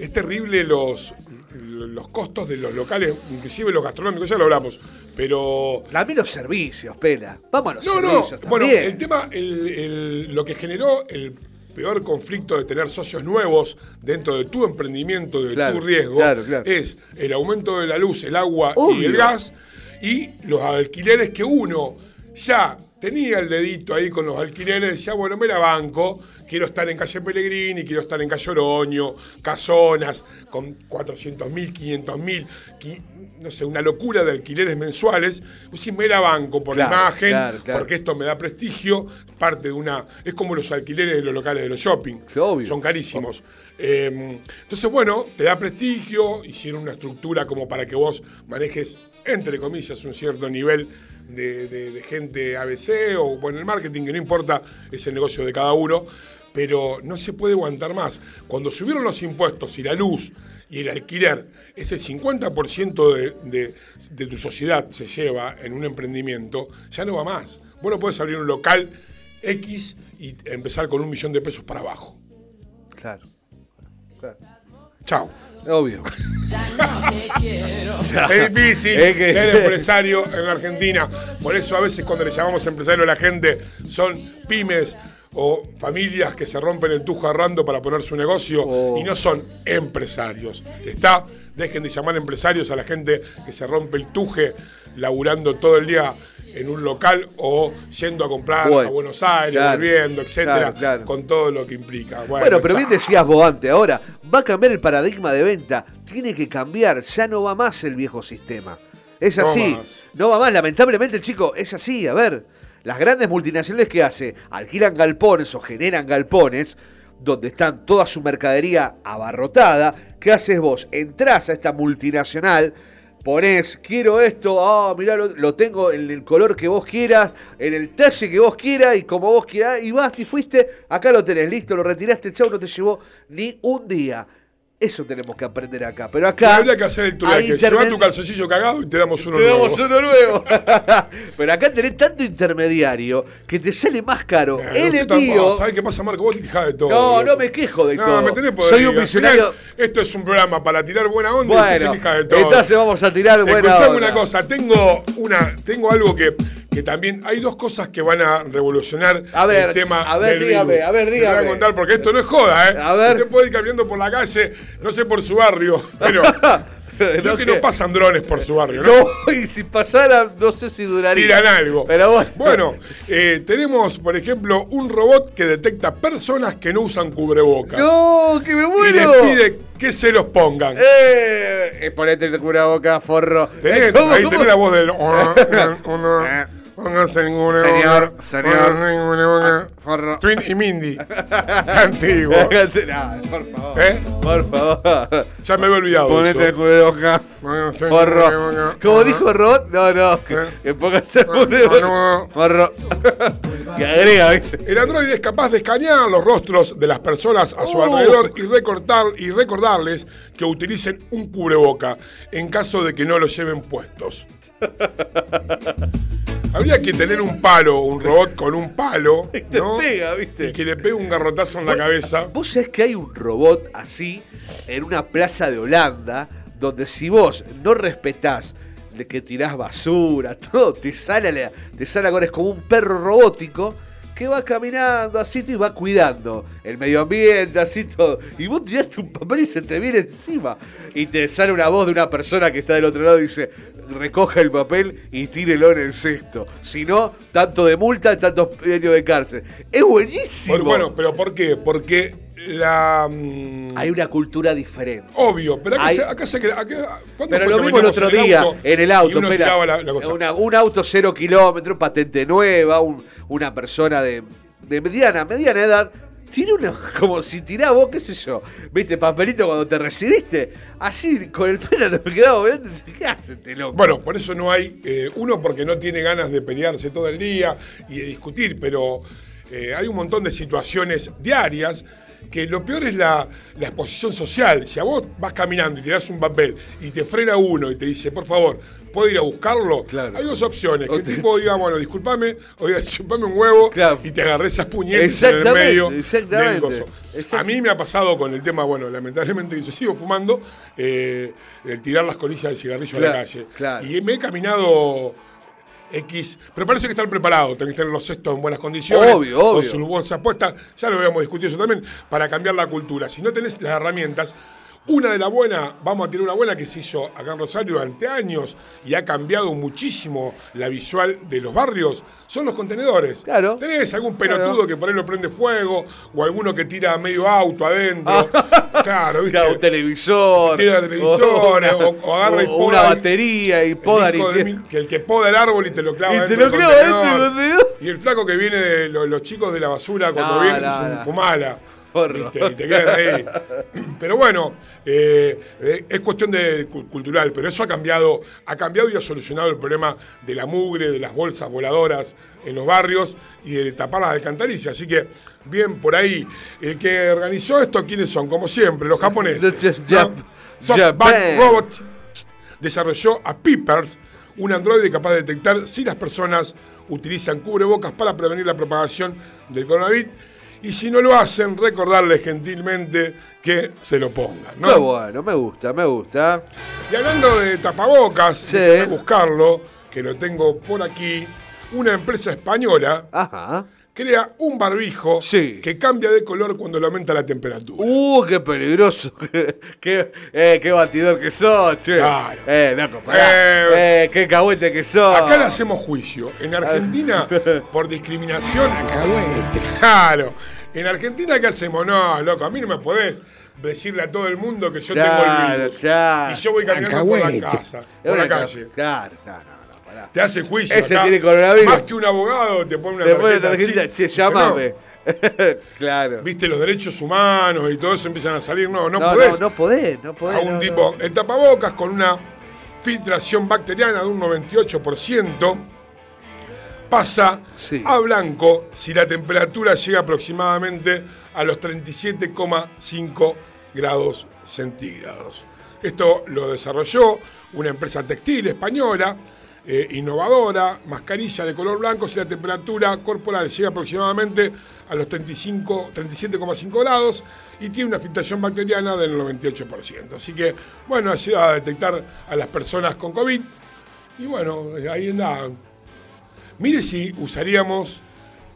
es terrible los, los costos de los locales, inclusive los gastronómicos, ya lo hablamos. Pero. También los servicios, pela. Vamos a los No, no. servicios Bueno, también. el tema, el- el- lo que generó el peor conflicto de tener socios nuevos dentro de tu emprendimiento, de Claro, tu riesgo, claro, claro. es el aumento de la luz, el agua y el gas y los alquileres que uno ya tenía el dedito ahí con los alquileres, decía, bueno, me la banco, quiero estar en calle Pellegrini, quiero estar en calle Oroño, casonas, con 400 mil, 500 mil, no sé, una locura de alquileres mensuales, pues sí, me la banco por Claro, la imagen, claro, claro. porque esto me da prestigio, parte de una, es como los alquileres de los locales de los shopping, obvio. son carísimos. Eh, entonces, bueno, te da prestigio, hicieron una estructura como para que vos manejes, entre comillas, un cierto nivel de, de- de gente ABC o bueno, el marketing, que no importa, es el negocio de cada uno, pero no se puede aguantar más. Cuando subieron los impuestos y la luz y el alquiler, ese 50% de, de- de tu sociedad se lleva en un emprendimiento, ya no va más. Vos no podés abrir un local X y empezar con un millón de pesos para abajo. Claro. claro. Chao. Obvio. Es difícil Es que- ser empresario en la Argentina. Por eso a veces cuando le llamamos empresario a la gente son pymes o familias que se rompen el tujo arrando para poner su negocio Oh. y no son empresarios. Está, dejen de llamar empresarios a la gente que se rompe el tuje laburando todo el día en un local o yendo a comprar Bueno, a Buenos Aires, claro, volviendo, etcétera, claro, claro. con todo lo que implica. Bueno, pero bien decías vos antes, ahora va a cambiar el paradigma de venta, tiene que cambiar, ya no va más el viejo sistema. Es No así, más. no va más, lamentablemente el chico es así, a ver, las grandes multinacionales que hace, alquilan galpones o generan galpones donde están toda su mercadería abarrotada, ¿qué haces vos? Entrás a esta multinacional, Ponés, quiero esto, ah, mirá, lo, lo tengo en el color que vos quieras, en el talle que vos quieras y como vos quieras, y vas y fuiste, acá lo tenés, listo, lo retiraste, el chau no te llevó ni un día. Eso tenemos que aprender acá. Pero acá. habría que hacer el hay trueque. Lleva tu calzoncillo cagado y te damos uno te nuevo. damos uno nuevo. Pero acá tenés tanto intermediario que te sale más caro Eh, el envío. ¿Sabes qué pasa, Marco? Vos te quejás de todo. No, no me quejo de no, todo. me tenés Soy un visionario. Esto es un programa para tirar buena onda y usted se de todo. entonces vamos a tirar buena Escuchame onda. una cosa. Tengo, una, tengo algo que, que también... Hay dos cosas que van a revolucionar A ver, el tema a ver, del dígame, virus. a ver, Te dígame. voy a contar porque esto no es joda, ¿eh? A ver. Usted puede ir caminando por la calle, no sé por su barrio, pero... Creo No, que que- no pasan drones por su barrio, ¿no? No, y si pasara, no sé si duraría. tiran algo. Pero bueno. Bueno, eh, tenemos, por ejemplo, un robot que detecta personas que no usan cubrebocas. No, que me y les muero. pide que se los pongan. Eh, eh, ponete el boca, forro. Tenés- Eh, ¿cómo, ahí cómo? tenés la voz del. Pónganse Eh. Señor, señor. señor. Forro. Twin y Mindy. Antiguo. No, por favor. ¿Eh? Por favor. Ya me había olvidado. Ponete el. Pónganse el Forro. Como dijo Rod, no, no. ¿Eh? Que, que póngase el Forro. cubrebocas. Forro. Que agrega, ¿viste? El androide es capaz de escanear los rostros de las personas a su Oh. alrededor y, recortar, y recordarles que utilicen un cubreboca en caso de que no lo lleven puestos. Habría que tener un palo, un robot con un palo, ¿no? pega, ¿viste? Y que le pegue un garrotazo en la cabeza. Vos sabés que hay un robot así en una plaza de Holanda donde si vos no respetás de que tirás basura, todo, te sale, te sale ahora, es como un perro robótico que va caminando así y va cuidando el medio ambiente, así todo. Y vos tiraste un papel y se te viene encima. Y te sale una voz de una persona que está del otro lado y dice, recoja el papel y tírelo en el cesto. Si no, tanto de multa, tantos años de cárcel. Es buenísimo. Por- bueno, pero ¿por qué? Porque la. mm, Hay una cultura diferente. Obvio, pero acá Hay- se, acá se crea. acá- ¿cuándo Pero lo mismo el otro día, en el auto. La, la cosa. una- un auto cero kilómetros, patente nueva, un- una persona de, mediana, mediana edad. Tiene una, como si tirás vos, qué sé yo, viste, papelito cuando te recibiste, así con el pelo quedamos mirando, y ¿qué haces, este loco? Bueno, por eso no hay, eh, uno porque no tiene ganas de pelearse todo el día y de discutir, pero eh, hay un montón de situaciones diarias que lo peor es la, la exposición social. Si a vos vas caminando y tirás un papel y te frena uno y te dice, por favor, ¿puedo ir a buscarlo? Claro. Hay dos opciones. Que el tipo diga, bueno, disculpame, o diga, chupame un huevo Claro. y te agarré esas puñetas en el medio exactamente. del. Exact- A mí me ha pasado con el tema, bueno, lamentablemente yo sigo fumando, eh, el tirar las colillas del cigarrillo a la calle. claro. Y me he caminado X, pero parece que estar preparado, tenés que tener los cestos en buenas condiciones, Obvio, con obvio. sus bolsas puestas, ya lo habíamos discutido eso también, para cambiar la cultura. Si no tenés las herramientas, una de las buenas, vamos a tirar una buena que se hizo acá en Rosario durante años y ha cambiado muchísimo la visual de los barrios, son los contenedores. Claro. Tenés algún pelotudo Claro. que por ahí lo prende fuego, o alguno que tira medio auto adentro. Claro, ¿viste? Claro, un televisor, Tira televisores, una- o- o agarra y poda una batería y El podan y mil- que el que poda el árbol y te lo clava Y te dentro lo del clava dentro. Y el flaco que viene de lo- los, chicos de la basura cuando No, vienen no, dicen no. fumala. Forro. ¿viste? Y te quedas ahí. Pero bueno, eh, eh, es cuestión de cu- cultural, pero eso ha cambiado, ha cambiado y ha solucionado el problema de la mugre, de las bolsas voladoras en los barrios y de tapar las alcantarillas. Así que, bien por ahí. El que organizó esto, ¿quiénes son? Como siempre, los japoneses. SoftBank. Robots desarrolló a Peepers, un androide capaz de detectar si las personas utilizan cubrebocas para prevenir la propagación del coronavirus Y si no lo hacen, recordarles gentilmente que se lo pongan. ¿no? Qué bueno, me gusta, me gusta. Y hablando de tapabocas, Sí. déjame buscarlo, que lo tengo por aquí. Una empresa española Ajá. Crea un barbijo Sí. que cambia de color cuando le aumenta la temperatura. Uh, qué peligroso. qué, eh, qué batidor que sos, che. Claro. Eh, loco, pará. Eh, qué cagüete que sos. Acá le hacemos juicio. En Argentina, por discriminación. Claro. En Argentina, ¿qué hacemos? No, loco, a mí no me podés decirle a todo el mundo que yo tengo el Claro, virus. claro. Y yo voy caminando por la casa, por la ca- calle. Claro, claro, Te hace juicio. Ese acá. tiene coronavirus. Más que un abogado te pone una Te pone tarjeta. tarjeta, así. che, llámame. claro. Viste, los derechos humanos y todo eso empiezan a salir. No, no, no, podés. no, no podés, no podés. a un no, tipo, el tapabocas con una filtración bacteriana de un 98%, pasa Sí. a blanco si la temperatura llega aproximadamente a los 37,5 grados centígrados. Esto lo desarrolló una empresa textil española, eh, innovadora, mascarilla de color blanco si la temperatura corporal llega aproximadamente a los 35 37,5 grados y tiene una filtración bacteriana del 98%. Así que, bueno, ayuda a detectar a las personas con COVID. Y bueno, eh, ahí anda. Mire si usaríamos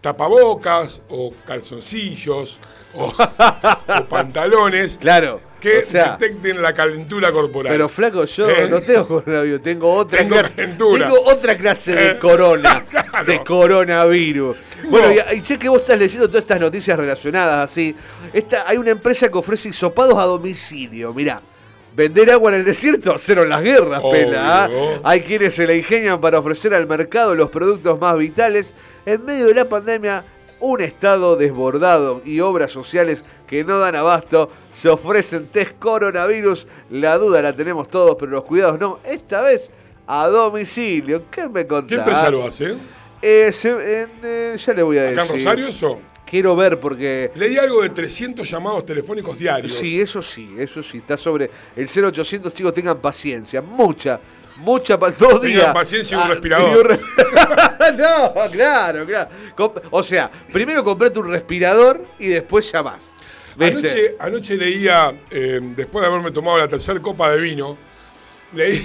tapabocas o calzoncillos o, o pantalones Claro. Que o sea, detecten la calentura corporal. Pero flaco, yo ¿Eh? no tengo coronavirus, tengo otra Tengo clase, calentura. tengo otra clase de Eh, corona, claro. de coronavirus. Bueno, y, y che que vos estás leyendo todas estas noticias relacionadas así. Esta, hay una empresa que ofrece hisopados a domicilio, mirá. Vender agua en el desierto, cero las guerras, Obvio. pela. ¿ah? Hay quienes se la ingenian para ofrecer al mercado los productos más vitales. En medio de la pandemia, un estado desbordado y obras sociales que no dan abasto, se ofrecen test coronavirus. La duda la tenemos todos, pero los cuidados no. Esta vez a domicilio. ¿Qué me contás? ¿Qué empresa lo hace? Eh, se- eh, ya le voy a ¿Acá decir. en Rosario eso? Quiero ver porque... Leí algo de 300 llamados telefónicos diarios. Sí, eso sí, eso sí, está sobre el 0800, chicos, tengan paciencia, mucha, mucha, dos días. Ah, paciencia y un respirador. y un re- no, claro, claro. O sea, primero comprate un respirador y después llamás. Anoche, anoche leía, eh, después de haberme tomado la tercera copa de vino, leía,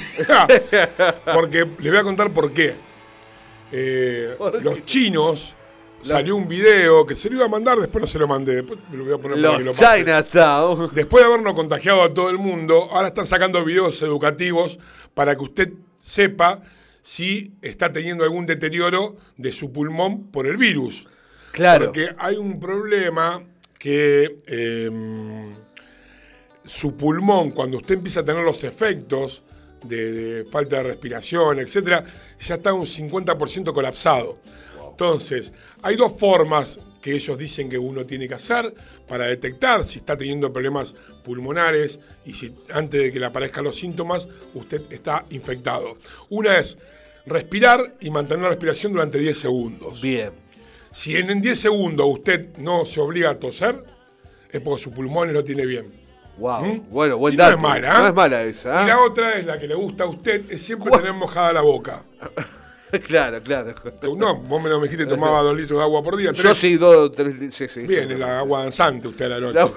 porque les voy a contar por qué. Eh, ¿Por los qué? chinos, salió un video que se lo iba a mandar, después no se lo mandé, después me lo voy a poner para que lo Los pase. Chinatown. Después de habernos contagiado a todo el mundo, ahora están sacando videos educativos para que usted sepa si está teniendo algún deterioro de su pulmón por el virus. Claro. Porque hay un problema que eh, su pulmón, cuando usted empieza a tener los efectos de, de falta de respiración, etcétera, ya está un 50% colapsado. Entonces, hay dos formas que ellos dicen que uno tiene que hacer para detectar si está teniendo problemas pulmonares y si antes de que le aparezcan los síntomas usted está infectado. Una es respirar y mantener la respiración durante 10 segundos. Bien. Si en en 10 segundos usted no se obliga a toser, es porque su pulmón lo tiene bien. Wow. ¿Mm? Bueno, buen Y no dato. es mala, ¿eh? No es mala esa. Y ¿eh? la otra es la que le gusta a usted, es siempre tener mojada la boca. claro, claro. No, vos me lo dijiste tomaba dos litros de agua por día. Yo sí, dos, tres, sí, sí. Bien, el agua danzante usted a la noche. La-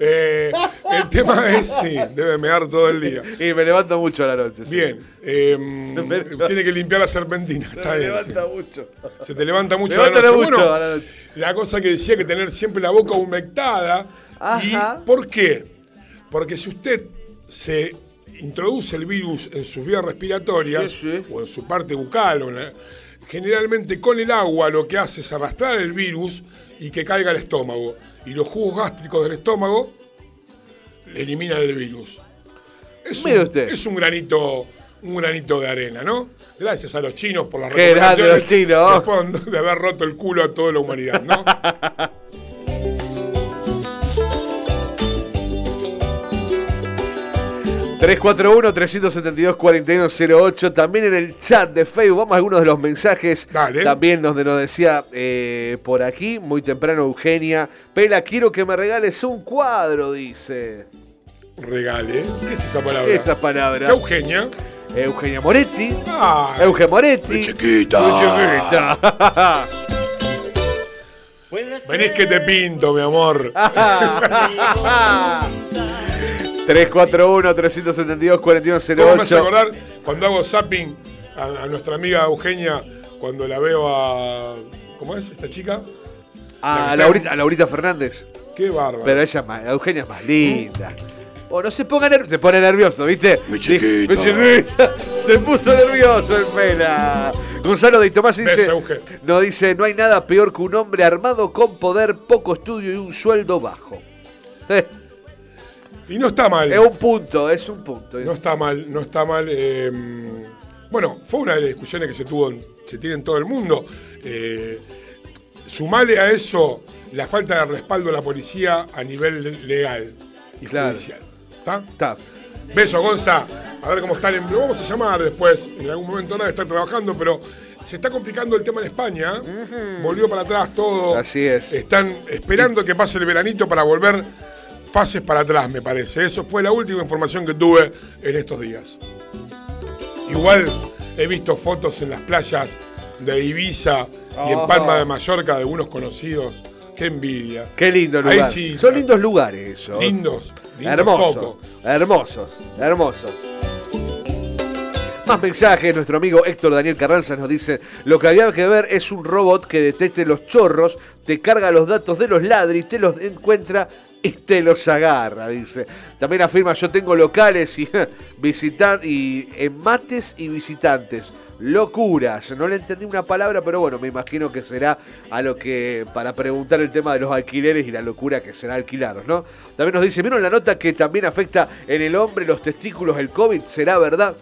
Eh, el tema es, sí, debe mear todo el día. Y me levanto mucho a la noche. sí. Bien, eh, Me- tiene que limpiar la serpentina. Está Me bien, levanta sí. mucho. Se te levanta mucho Levántale la noche. mucho Bueno, a la noche. la cosa que decía que tener siempre la boca humectada. Ajá. ¿Y por qué? Porque si usted se introduce el virus en sus vías respiratorias Sí, sí. o en su parte bucal, o en la- generalmente con el agua lo que hace es arrastrar el virus y que caiga al estómago. Y los jugos gástricos del estómago eliminan el virus. Es Mire un, usted. es un granito un granito de arena, ¿no? Gracias a los chinos por las Qué grande los chinos. de haber roto el culo a toda la humanidad, ¿no? 341-372-4108. También en el chat de Facebook. Vamos a algunos de los mensajes. Dale. También donde nos decía eh, por aquí, muy temprano, Eugenia. Pela, quiero que me regales un cuadro, dice. Regale. ¿Qué es esa palabra? Esa ¿Qué palabra. Eugenia? Eugenia Moretti. Ah, Euge Moretti. chiquita. Muy chiquita. Venís que te pinto, mi amor. 341-372-4108. ¿Cómo me hace acordar cuando hago zapping a, a nuestra amiga Eugenia cuando la veo a. ¿Cómo es esta chica? A Laurita, a Laurita Fernández. Qué bárbaro. Pero ella es más, Eugenia es más linda. O no se ponga nervioso, se pone nervioso, ¿viste? Mi chiquita. Mi chiquita. Se puso nervioso el pela. Gonzalo de Tomás dice, no dice, no hay nada peor que un hombre armado con poder, poco estudio y un sueldo bajo. Eh, Y no está mal. es un punto, es un punto. No está mal, no está mal. eh, bueno, fue una de las discusiones que se tuvo, en- se tiene en todo el mundo. Eh, sumale a eso la falta de respaldo de la policía a nivel legal y Claro. judicial. ¿Está? Está. Beso, Gonza. A ver cómo está el Lo vamos a llamar después. En algún momento de estar trabajando, pero se está complicando el tema en España. Volvió para atrás todo. Así es. Están esperando que pase el veranito para volver fases para atrás, me parece. Eso fue la última información que tuve en estos días. Igual he visto fotos en las playas de Ibiza y en. Palma de Mallorca de algunos conocidos. Qué envidia. Qué lindo Ahí lugar. sí. Son lindos lugares eso. Lindos. lindos Hermosos, poco. hermosos, hermosos. Más mensajes, nuestro amigo Héctor Daniel Carranza nos dice, lo que había que ver es un robot que detecte los chorros, te carga los datos de los ladris, te los encuentra y te los agarra, dice. También afirma, yo tengo locales y visitan y en mates y visitantes. Locuras, no le entendí una palabra, pero bueno, me imagino que será a lo que para preguntar el tema de los alquileres y la locura que será alquilaros, ¿no? También nos dice, ¿vieron la nota que también afecta en el hombre los testículos el COVID? ¿Será verdad?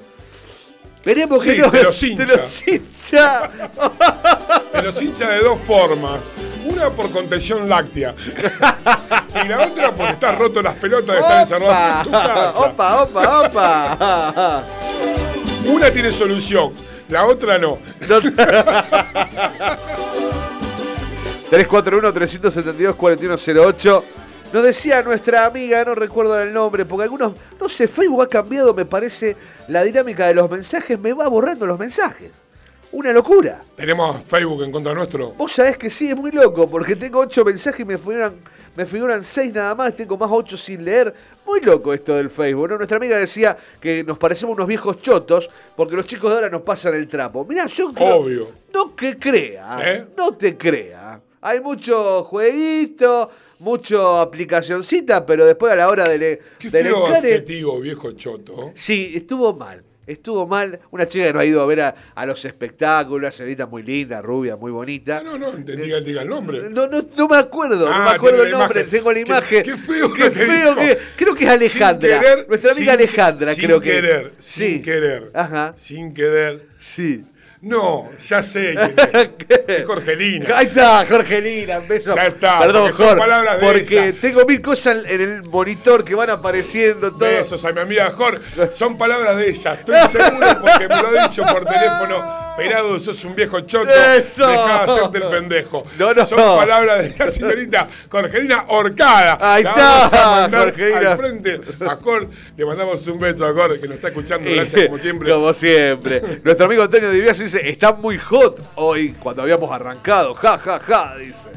Veremos Sí, que no. te los hincha. Te los hincha. Te los hincha de dos formas. Una por contención láctea. y la otra porque estás roto las pelotas de estar encerrado en tu casa. Opa, opa, opa. Una tiene solución, la otra no. 341-372-4108. Nos decía nuestra amiga, no recuerdo el nombre, porque algunos, no sé, Facebook ha cambiado, me parece, la dinámica de los mensajes, me va borrando los mensajes. Una locura. Tenemos Facebook en contra nuestro. Vos sabés que sí, es muy loco, porque tengo ocho mensajes y me figuran, me figuran seis nada más, tengo más ocho sin leer. Muy loco esto del Facebook. ¿no? Nuestra amiga decía que nos parecemos unos viejos chotos, porque los chicos de ahora nos pasan el trapo. Mirá, yo creo- Obvio. No que crea, ¿Eh? no te crea. Hay mucho jueguito, mucho aplicacioncita, pero después a la hora de, le, Qué del feo encare- adjetivo, viejo choto. Sí, estuvo mal. Estuvo mal. Una chica que no ha ido a ver a, a los espectáculos, una señorita muy linda, rubia, muy bonita. Ah, no, no, te diga, diga el nombre. No, no, no me acuerdo, no Ah, me acuerdo tiene el la nombre, imagen. tengo la Qué- imagen. qué feo Qué lo que feo dijo. que- creo que es Alejandra. Sin querer, Nuestra amiga sin- Alejandra, sin creo que. querer, sí. Sin querer. Ajá. Sin querer. Sí. No, ya sé quién es. Es Jorgelina. Ahí está, Jorgelina, un beso. Ya está, Perdón, porque Jorge, palabras de porque ella. tengo mil cosas en el monitor que van apareciendo. Todo. Besos a mi amiga Jorge. Son palabras de ella. Estoy seguro porque me lo ha dicho por teléfono. Pelado, sos un viejo choto. Eso. Dejá de hacerte el pendejo. No, no. Son palabras de la señorita Jorgelina Horcada. Ahí La está, a Jorgelina. Al frente a Jorge. Le mandamos un beso a Jorge que nos está escuchando. Gracias como siempre. Como siempre. Nuestro amigo Antonio Divias dice, está muy hot hoy cuando habíamos arrancado. Ja, ja, ja, dice.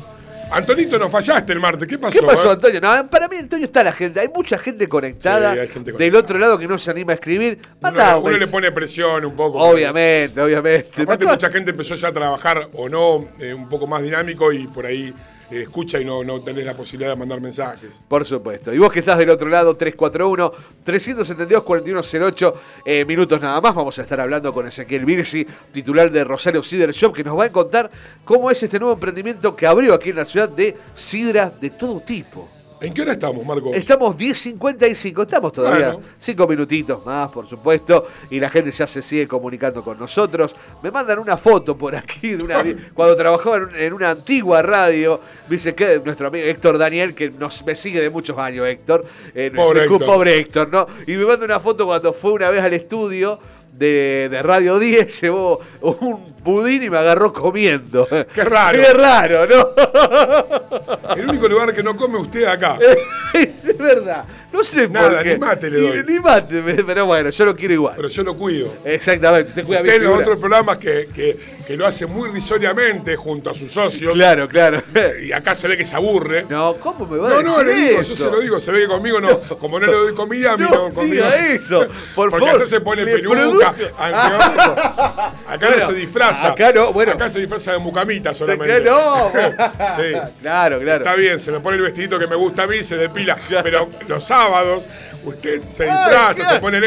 Antonito, nos fallaste el martes. ¿Qué pasó? ¿Qué pasó, eh? Antonio? No, para mí, Antonio, está la gente. Hay mucha gente conectada. Sí, hay gente del conectada. otro lado que no se anima a escribir. Uno, Manda un uno le pone presión un poco. Obviamente, obviamente. Aparte Mandá- mucha gente empezó ya a trabajar o no eh, un poco más dinámico y por ahí escucha y no, no tenés la posibilidad de mandar mensajes. Por supuesto. Y vos que estás del otro lado, 341-372-4108 eh, minutos nada más. Vamos a estar hablando con Ezequiel Virgi, titular de Rosario Cider Shop, que nos va a contar cómo es este nuevo emprendimiento que abrió aquí en la ciudad de sidra de todo tipo. ¿En qué hora estamos, Marco? Estamos 10.55, estamos todavía Bueno. cinco minutitos más, por supuesto, y la gente ya se sigue comunicando con nosotros. Me mandan una foto por aquí de una cuando trabajaba en, un- en una antigua radio. Dice que nuestro amigo Héctor Daniel, que nos, me sigue de muchos años, Héctor. eh, Pobre Héctor. pobre Héctor, ¿no? Y me manda una foto cuando fue una vez al estudio. De, de Radio 10 llevó un budín y me agarró comiendo. Qué raro. Qué raro, ¿no? El único lugar que no come usted acá. es verdad. No sé por Nada, qué. ni mate le doy. Ni, mate, pero bueno, yo lo quiero igual. Pero yo lo cuido. Exactamente, te cuida Usted bien. en los figura. otros programas que, que, que lo hace muy risoriamente junto a sus socios. Claro, claro. Y acá se ve que se aburre. No, ¿cómo me va a No, decir no, le digo, eso? yo se lo digo, se ve que conmigo no, como no le doy comida, a mí No no, conmigo. diga eso, por Porque favor. allá se pone Le peluca, anteojos. Acá Bueno, no se disfraza. acá no, bueno. Acá se disfraza de mucamita solamente. ¿Qué no? Sí. Claro, claro. Está bien, se me pone el vestidito que me gusta a mí, se depila. Pero los sábados, usted se disfraza, se pone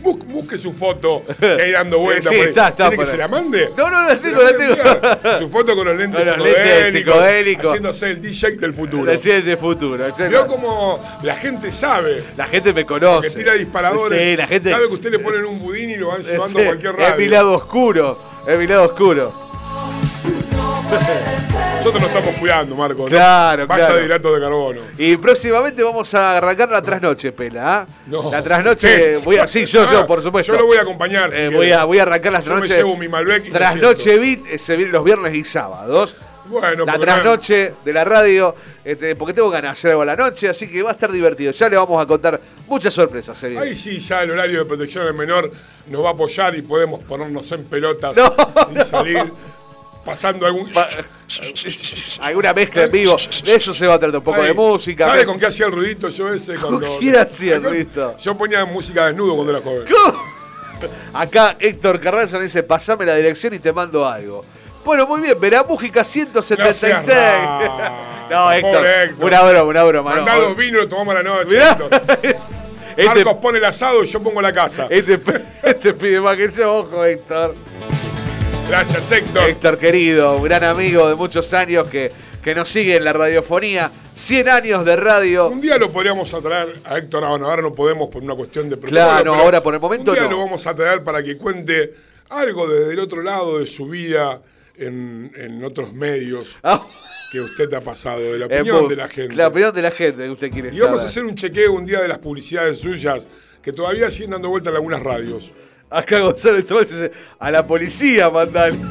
bus- Busque su foto que hay dando vueltas. Sí, ahí. está, está ¿Quiere por que ahí. se la mande? No, no, tengo, la tengo. enviar. Su foto con los lentes, Con los lentes psicodélicos. Haciéndose el DJ del futuro. La ciencia del futuro. Vio como la gente sabe La gente me que conoce. tira disparadores. Sí, la gente. Sabe que usted le ponen un budín y lo van llevando Sí, a cualquier Es mi radio. lado oscuro. Es mi lado oscuro. Nosotros nos estamos cuidando, Marco. ¿no? Claro, Basta claro. de hidratos de carbono. Y próximamente vamos a arrancar la trasnoche, Pela. ¿ah? No. La trasnoche, Sí. voy a, sí, yo, Ah, yo, por supuesto. Yo lo voy a acompañar. si Eh, voy, a, voy a arrancar la Yo me trasnoche. llevo mi Malbec y Trasnoche. Beat eh, se viene los viernes y sábados. Bueno, la trasnoche de la radio, este, porque tengo ganas de hacer algo a la noche, así que va a estar divertido. Ya le vamos a contar muchas sorpresas. Se. Ahí sí, ya el horario de protección al menor nos va a apoyar y podemos ponernos en pelotas No. y salir pasando algún. Pa- Alguna mezcla en vivo. De eso se va a tratar un poco Ay, de música. ¿Sabe con qué hacía el ruidito yo ese? Cuando, quién hacía el ruidito? Yo ponía música desnudo cuando era joven. ¿Cómo? Acá Héctor Carranza me dice, pasame la dirección y te mando algo. Bueno, muy bien, Verapújica 176. No. No, Héctor, Héctor. una broma, una broma. no. Mandá los vinos y lo tomamos a la noche. Mirá. Héctor. Este, Marcos pone el asado y yo pongo la casa. este, este pide más que yo, ojo, Héctor. Gracias, Héctor. Héctor querido, un gran amigo de muchos años que, que nos sigue en la radiofonía. 100 años de radio. Un día lo podríamos atraer a Héctor Abano. Ahora no podemos por una cuestión de Claro, no, ahora por el momento Un día no. lo vamos a traer para que cuente algo desde el otro lado de su vida en, en otros medios Ah, que usted ha pasado, de la opinión de la gente. La opinión de la gente que usted quiere y vamos a hacer un chequeo un día de las publicidades suyas que todavía siguen dando vuelta en algunas radios. Acá Gonzalo Estrobel dice, a la policía mandan.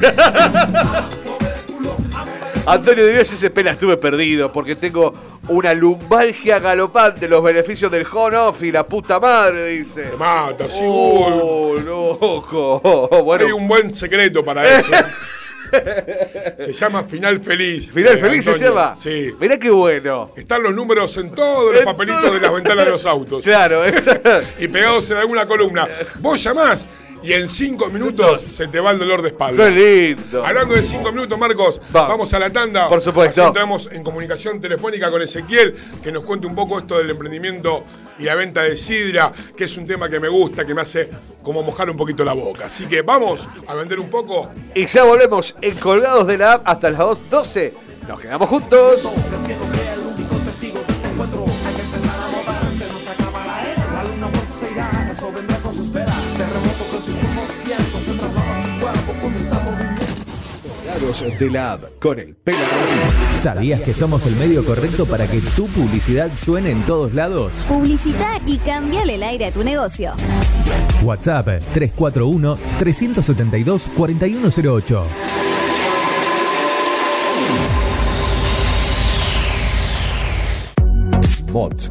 Antonio de Dios dice, pela, estuve perdido porque tengo una lumbalgia galopante, los beneficios del home office y la puta madre, dice. Te mata, sí. Oh, loco. Bueno, Hay un buen secreto para eso. se llama Final Feliz. final eh, feliz se llama. Sí. Mirá qué bueno. Están los números en todos los papelitos de las ventanas de los autos. Claro, y pegados en alguna columna. Vos llamás y en cinco minutos se te va el dolor de espalda. qué lindo. Hablando de cinco minutos, Marcos, Vamos. vamos a la tanda. Por supuesto. Así entramos en comunicación telefónica con Ezequiel, que nos cuente un poco esto del emprendimiento y la venta de sidra, que es un tema que me gusta, que me hace como mojar un poquito la boca. Así que vamos a vender un poco. Y ya volvemos en Colgados de la App hasta las 2.12. Nos quedamos juntos. Que el cielo sea el único testigo de este encuentro. Hay que empezar a mover, se nos acaba la era. La luna pronto se irá, eso vendrá con sus velas. Terremoto con sus ojos cientos, se traslada a su cuerpo cuando está de la App con el Rodríguez. ¿Sabías que somos el medio correcto para que tu publicidad suene en todos lados? Publicita y cambiale el aire a tu negocio. WhatsApp 341-372-4108. Mods,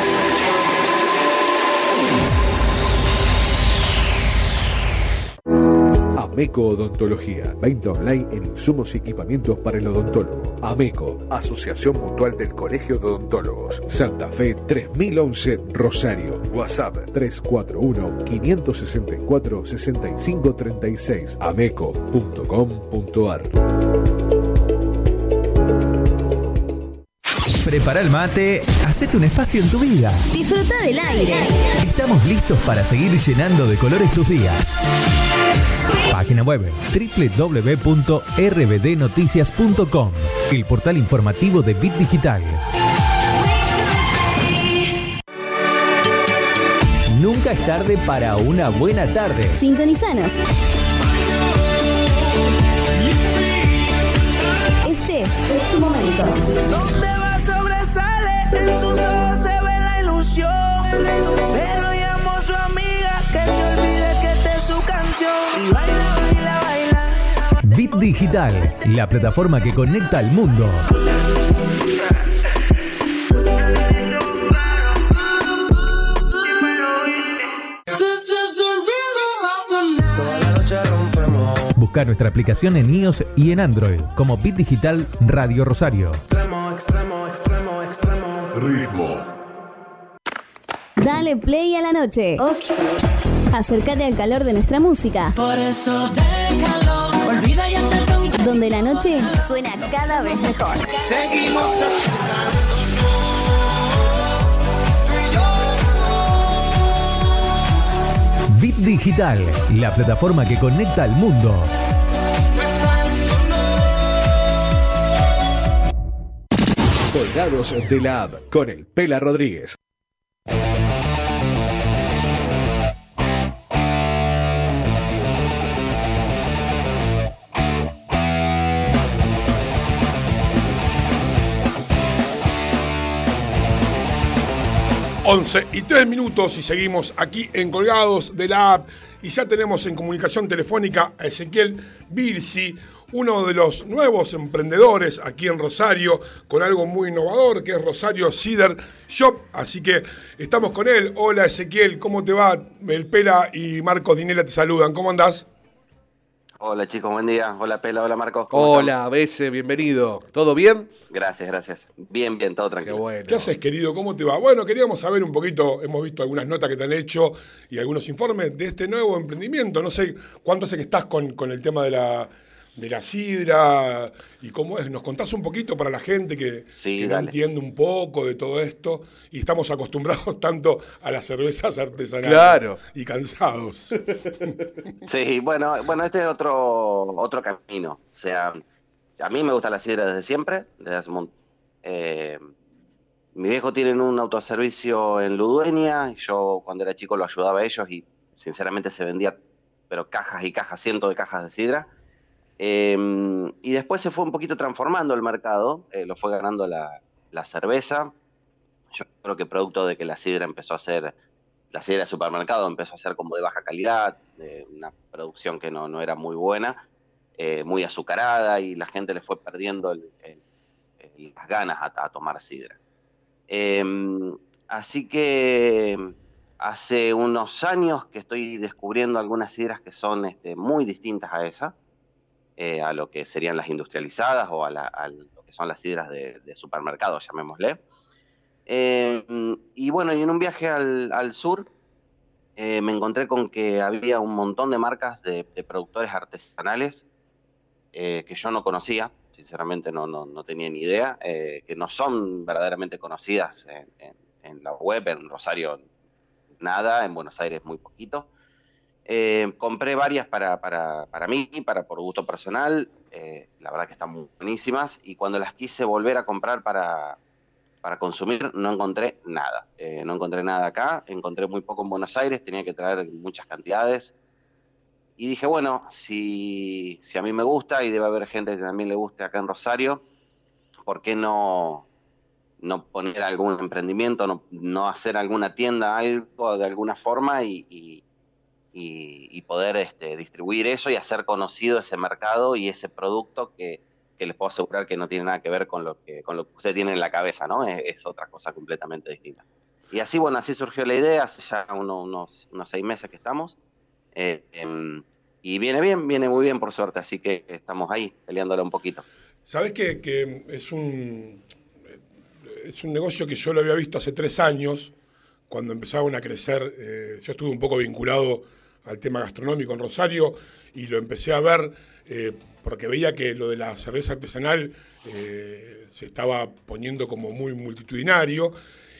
Ameco Odontología. Venta online en insumos y equipamientos para el odontólogo. Ameco, Asociación Mutual del Colegio de Odontólogos. Santa Fe 3011 Rosario. WhatsApp 341-564-6536. Ameco.com.ar. Prepara el mate, hacete un espacio en tu vida. Disfruta del aire. Estamos listos para seguir llenando de colores tus días. Página web www.rbdnoticias.com, el portal informativo de Bit Digital. Nunca es tarde para una buena tarde. Sintonizanos. Este es tu momento. Donde va sobresale, en sus ojos se ve la ilusión. Digital, la plataforma que conecta al mundo. Busca nuestra aplicación en iOS y en Android como Bit Digital Radio Rosario. Extremo, extremo, extremo, extremo. Ritmo. Dale play a la noche. Acércate al calor de nuestra música, Por eso déjalo, donde la noche suena cada vez mejor. Seguimos Bit Digital, la plataforma que conecta al mundo. Colgados de la App con el Pela Rodríguez. Once y 3 minutos y seguimos aquí en Colgados de la app y ya tenemos en comunicación telefónica a Ezequiel Birsi, uno de los nuevos emprendedores aquí en Rosario con algo muy innovador que es Rosario Cider Shop, así que estamos con él. Hola Ezequiel, ¿cómo te va? El Pela y Marcos Dinela te saludan, ¿cómo andás? Hola chicos, buen día. Hola Pela, hola Marcos. ¿cómo Hola, Bese, bienvenido. ¿Todo bien? Gracias, gracias. Bien, bien, todo Qué tranquilo. bueno. ¿Qué haces, querido? ¿Cómo te va? Bueno, queríamos saber un poquito, hemos visto algunas notas que te han hecho y algunos informes de este nuevo emprendimiento. No sé cuánto hace que estás con, con el tema de la, de la sidra y cómo es. ¿Nos contás un poquito para la gente que, Sí, que no entiende un poco de todo esto y estamos acostumbrados tanto a las cervezas artesanales Claro. y cansados? Sí, bueno, bueno, este es otro, otro camino. O sea, a mí me gusta la sidra desde siempre, desde hace un eh, mi viejo tienen un autoservicio en Ludueña, yo cuando era chico lo ayudaba a ellos y sinceramente se vendía, pero cajas y cajas, cientos de cajas de sidra. Eh, y después se fue un poquito transformando el mercado, eh, lo fue ganando la, cerveza. Yo creo que producto de que la sidra empezó a ser, la sidra de supermercado empezó a ser como de baja calidad, de una producción que no, era muy buena, eh, muy azucarada y la gente le fue perdiendo las ganas a, tomar sidra. Eh, así que hace unos años que estoy descubriendo algunas sidras que son este, muy distintas a esa, eh, a lo que serían las industrializadas o a, la- lo que son las sidras de, de supermercado, llamémosle. Eh, y bueno, y en un viaje al, sur eh, me encontré con que había un montón de marcas de, de productores artesanales eh, que yo no conocía, sinceramente no, no, no tenía ni idea, que no son verdaderamente conocidas en, en- en la web, en Rosario nada, en Buenos Aires muy poquito. Eh, compré varias para, para, para mí, para por gusto personal, eh, la verdad que están buenísimas, y cuando las quise volver a comprar para, para consumir, no encontré nada. Eh, no encontré nada acá, encontré muy poco en Buenos Aires, tenía que traer muchas cantidades. Y dije, bueno, si, si a mí me gusta y debe haber gente que también le guste acá en Rosario, ¿por qué no, no poner algún emprendimiento, no, no hacer alguna tienda, algo de alguna forma y- y- poder este, distribuir eso y hacer conocido ese mercado y ese producto que, que les puedo asegurar que no tiene nada que ver con lo que, con lo que usted tiene en la cabeza, ¿no? Es, otra cosa completamente distinta. Y así, bueno, así surgió la idea, hace ya uno- unos, unos seis meses que estamos. eh, em, y viene bien, viene muy bien por suerte, así que estamos ahí peleándola un poquito. ¿Sabes que, que es un es un negocio que yo lo había visto hace tres años, cuando empezaban a crecer, eh, yo estuve un poco vinculado al tema gastronómico en Rosario y lo empecé a ver eh, porque veía que lo de la cerveza artesanal eh, se estaba poniendo como muy multitudinario.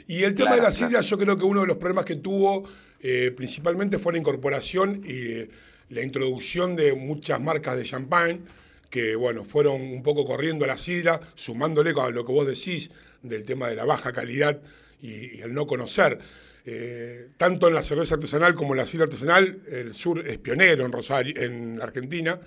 Y el tema Claro, de la claro. sidra, yo creo que uno de los problemas que tuvo eh, principalmente fue la incorporación y la introducción de muchas marcas de champán que bueno, fueron un poco corriendo a la sidra, sumándole a lo que vos decís del tema de la baja calidad y, y el no conocer. Eh, tanto en la cerveza artesanal como en la sidra artesanal, el sur es pionero en Rosario, en Argentina,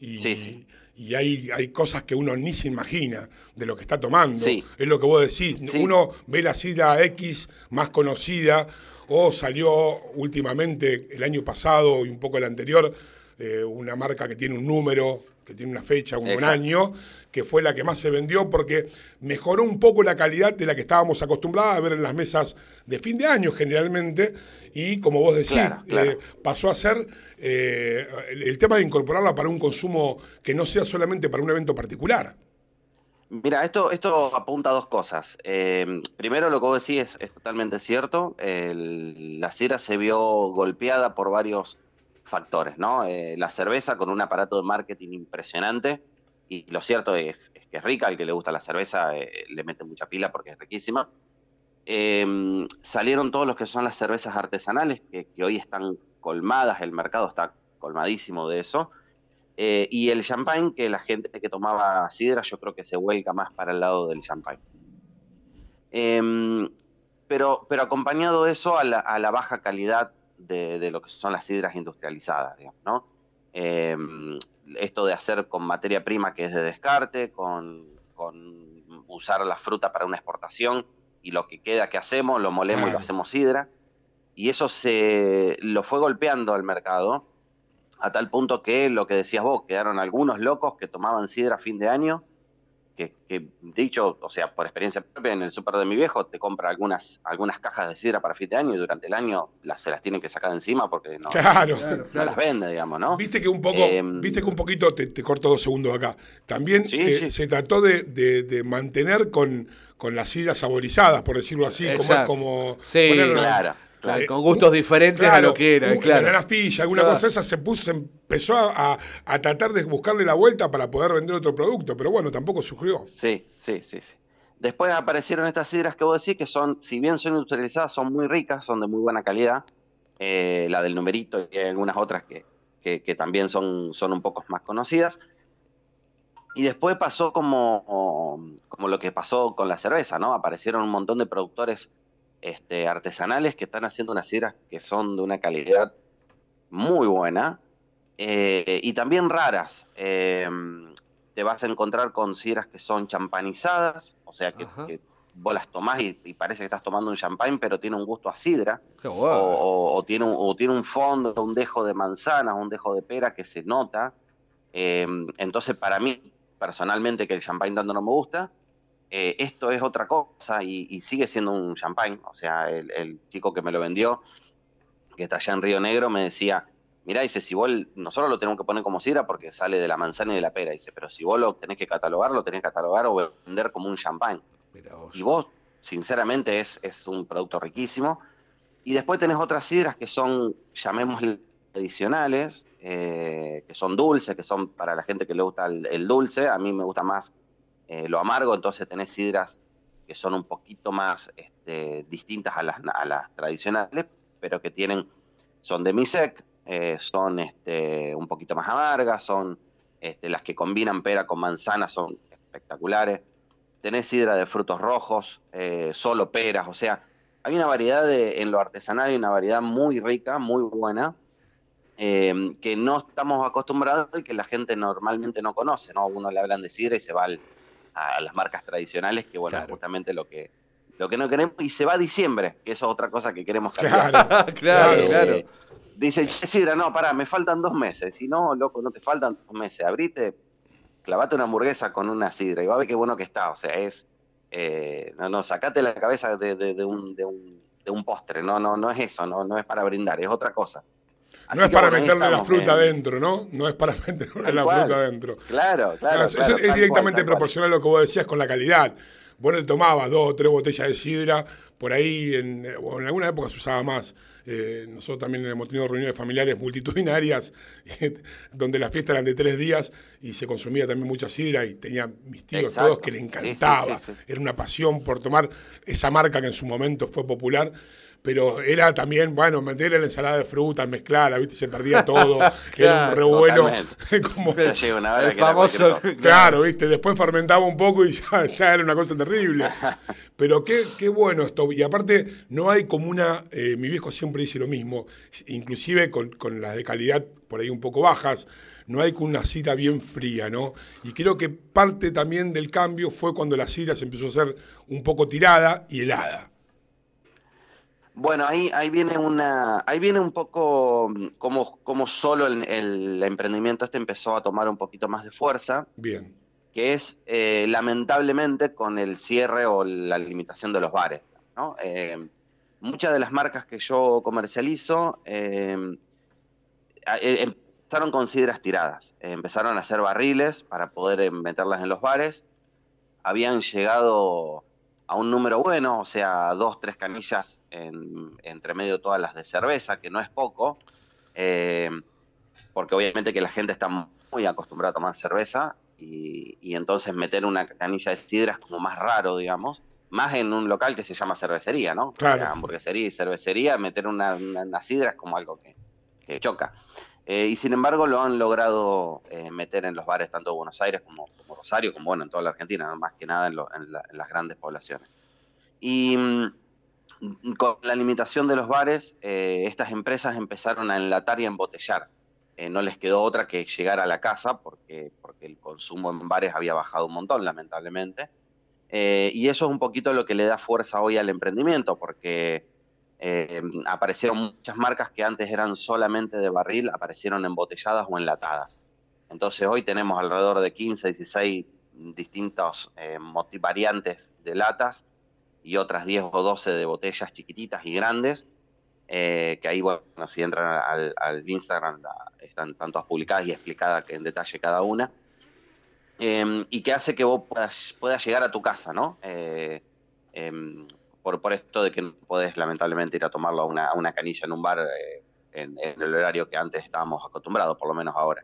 y, Sí, sí. y hay, hay cosas que uno ni se imagina de lo que está tomando. Sí. Es lo que vos decís. Uno ve la sidra X más conocida, o salió últimamente el año pasado y un poco el anterior, eh, una marca que tiene un número, que tiene una fecha, un, año, que fue la que más se vendió porque mejoró un poco la calidad de la que estábamos acostumbrados a ver en las mesas de fin de año generalmente, y como vos decís, Claro, claro. eh, pasó a ser eh, el, el tema de incorporarla para un consumo que no sea solamente para un evento particular. Mira, esto, esto apunta a dos cosas. Eh, primero, lo que vos decís es, es totalmente cierto. El- la sidra se vio golpeada por varios factores, ¿no? Eh, la cerveza con un aparato de marketing impresionante. Y lo cierto es, que es rica, al que le gusta la cerveza eh, le mete mucha pila porque es riquísima. Eh, salieron todos los que son las cervezas artesanales, que, hoy están colmadas, el mercado está colmadísimo de eso. Eh, y el champagne, que la gente que tomaba sidra, yo creo que se vuelca más para el lado del champagne. Em, pero, pero acompañado eso a la, a la baja calidad de, de lo que son las sidras industrializadas, digamos, ¿no? Em, esto de hacer con materia prima que es de descarte, con, con usar la fruta para una exportación y lo que queda que hacemos, lo molemos y lo hacemos sidra. Y eso se lo fue golpeando al mercado a tal punto que lo que decías vos, quedaron algunos locos que tomaban sidra a fin de año, que, que, dicho, o sea, por experiencia propia, en el súper de mi viejo te compra algunas, algunas cajas de sidra para fin de año y durante el año las, se las tienen que sacar de encima porque no, Claro. no las vende, digamos, ¿no? Viste que un poco, Em, viste que un poquito, te, te corto dos segundos acá. También Sí, eh, sí. se trató de, de- de mantener con, con las sidras saborizadas, por decirlo así, como, Exacto. como Sí, ponerlo- Claro. Eh, Con gustos diferentes a lo que era, claro. Alguna Claro. cosa esa se puso, se empezó a, a- a tratar de buscarle la vuelta para poder vender otro producto, pero bueno, tampoco surgió. Sí, sí, sí, sí. Después aparecieron estas sidras que vos decís que son, si bien son industrializadas, son muy ricas, son de muy buena calidad. Eh, la del numerito y hay algunas otras que, que- que también son, son un poco más conocidas. Y después pasó como, como lo que pasó con la cerveza, ¿no? Aparecieron un montón de productores este, artesanales que están haciendo unas sidras que son de una calidad muy buena eh, y también raras. Eh, te vas a encontrar con sidras que son champanizadas, o sea que, que vos las tomás y, y parece que estás tomando un champán, pero tiene un gusto a sidra, o, guay. o- o tiene un, o tiene un fondo, un dejo de manzanas, un dejo de pera que se nota. Eh, entonces, para mí, personalmente, que el champán tanto no me gusta, eh, esto es otra cosa y, y sigue siendo un champán. O sea, el, el chico que me lo vendió, que está allá en Río Negro, me decía, mirá, dice, si vos, nosotros lo tenemos que poner como sidra porque sale de la manzana y de la pera, dice, pero si vos lo tenés que catalogar, lo tenés que catalogar o vender como un vos. Y vos, sinceramente, es, es un producto riquísimo. Y después tenés otras sidras que son, llamémosle, tradicionales, eh, que son dulces, que son para la gente que le gusta el, el dulce. A mí me gusta más eh, lo amargo, entonces tenés sidras que son un poquito más este, distintas a las, a las tradicionales, pero que tienen, son de misec, eh, son este, un poquito más amargas, son este, las que combinan pera con manzana, son espectaculares. tenés sidra de frutos rojos, eh, solo peras, o sea, hay una variedad de, en lo artesanal, hay una variedad muy rica, muy buena, eh, que no estamos acostumbrados y que la gente normalmente no conoce, ¿no? Uno le hablan de sidra y se va al- a las marcas tradicionales, que bueno, Claro. justamente lo que, lo que no queremos, y se va a diciembre, que eso es otra cosa que queremos cambiar. Claro, Claro, Eh, claro. Dice, "Che, Sidra, no, pará, me faltan dos meses. Si no, loco, no te faltan dos meses. Abrite, clavate una hamburguesa con una sidra y va a ver qué bueno que está. O sea, es. eh, no, no, sacate la cabeza de, de- de un, de, un, de un postre. No, no, no es eso, no, no es para brindar, es otra cosa. Así No es para bueno, meterle la fruta eh, adentro, ¿no? No es para meterle Tal la cual. fruta adentro. Claro, claro. Claro, es directamente cual, proporcional a lo que vos decías con la calidad. Vos no te tomabas dos o tres botellas de sidra, por ahí en, eh, en alguna época se usaba más. Eh, nosotros también hemos tenido reuniones familiares multitudinarias, donde las fiestas eran de tres días y se consumía también mucha sidra y tenía mis tíos Exacto. todos que le sí, encantaba. sí, sí. Era una pasión por tomar esa marca que en su momento fue popular. Pero era también, bueno, meter en la ensalada de frutas, mezclarla, ¿viste? Se perdía todo. Era un Claro, revuelo. como, El que era famoso. Claro, viste, después fermentaba un poco y ya, ya era una cosa terrible. Pero qué, qué bueno esto. Y aparte, no hay como una. eh, mi viejo siempre dice lo mismo, inclusive con, con las de calidad por ahí un poco bajas, no hay como una cita bien fría, ¿no? Y creo que parte también del cambio fue cuando la sidra se empezó a hacer un poco tirada y helada. Bueno, ahí, ahí viene una, ahí viene un poco mm, como, como solo el, el emprendimiento este empezó a tomar un poquito más de fuerza, Bien. que es eh, lamentablemente con el cierre o la limitación de los bares. ¿no? Eh, muchas de las marcas que yo comercializo eh, a- eh, empezaron con sidras tiradas, empezaron a hacer barriles para poder meterlas en los bares, habían llegado a un número bueno, o sea, dos, tres canillas en- entre medio de todas las de cerveza, que no es poco, eh, porque obviamente que la gente está muy acostumbrada a tomar cerveza y, y entonces meter una canilla de sidra es como más raro, digamos, más en un local que se llama cervecería, ¿no? Claro. O sea, hamburguesería y cervecería, meter una, una- una sidra es como algo que, que choca. Eh, y sin embargo lo han logrado eh, meter en los bares tanto de Buenos Aires como, Rosario, como bueno, en toda la Argentina, más que nada en, las grandes poblaciones. Y mm, con la limitación de los bares, eh, estas empresas empezaron a enlatar y a embotellar. Eh, no les quedó otra que llegar a la casa porque, porque el consumo en bares había bajado un montón, lamentablemente. Y eso es un poquito lo que le da fuerza hoy al emprendimiento, porque eh, aparecieron muchas marcas que antes eran solamente de barril, aparecieron embotelladas o enlatadas. Entonces hoy tenemos alrededor de 15, 16 distintos eh, moti- variantes de latas y otras 10 o 12 de botellas chiquititas y grandes, eh, que ahí, bueno, si entran al, Instagram, están, están todas publicadas y explicadas en detalle cada una, Eh, y que hace que vos puedas, puedas llegar a tu casa, ¿no? Por, por esto de que no podés lamentablemente ir a tomarlo a una, una canilla en un bar eh, en, el horario que antes estábamos acostumbrados, por lo menos ahora.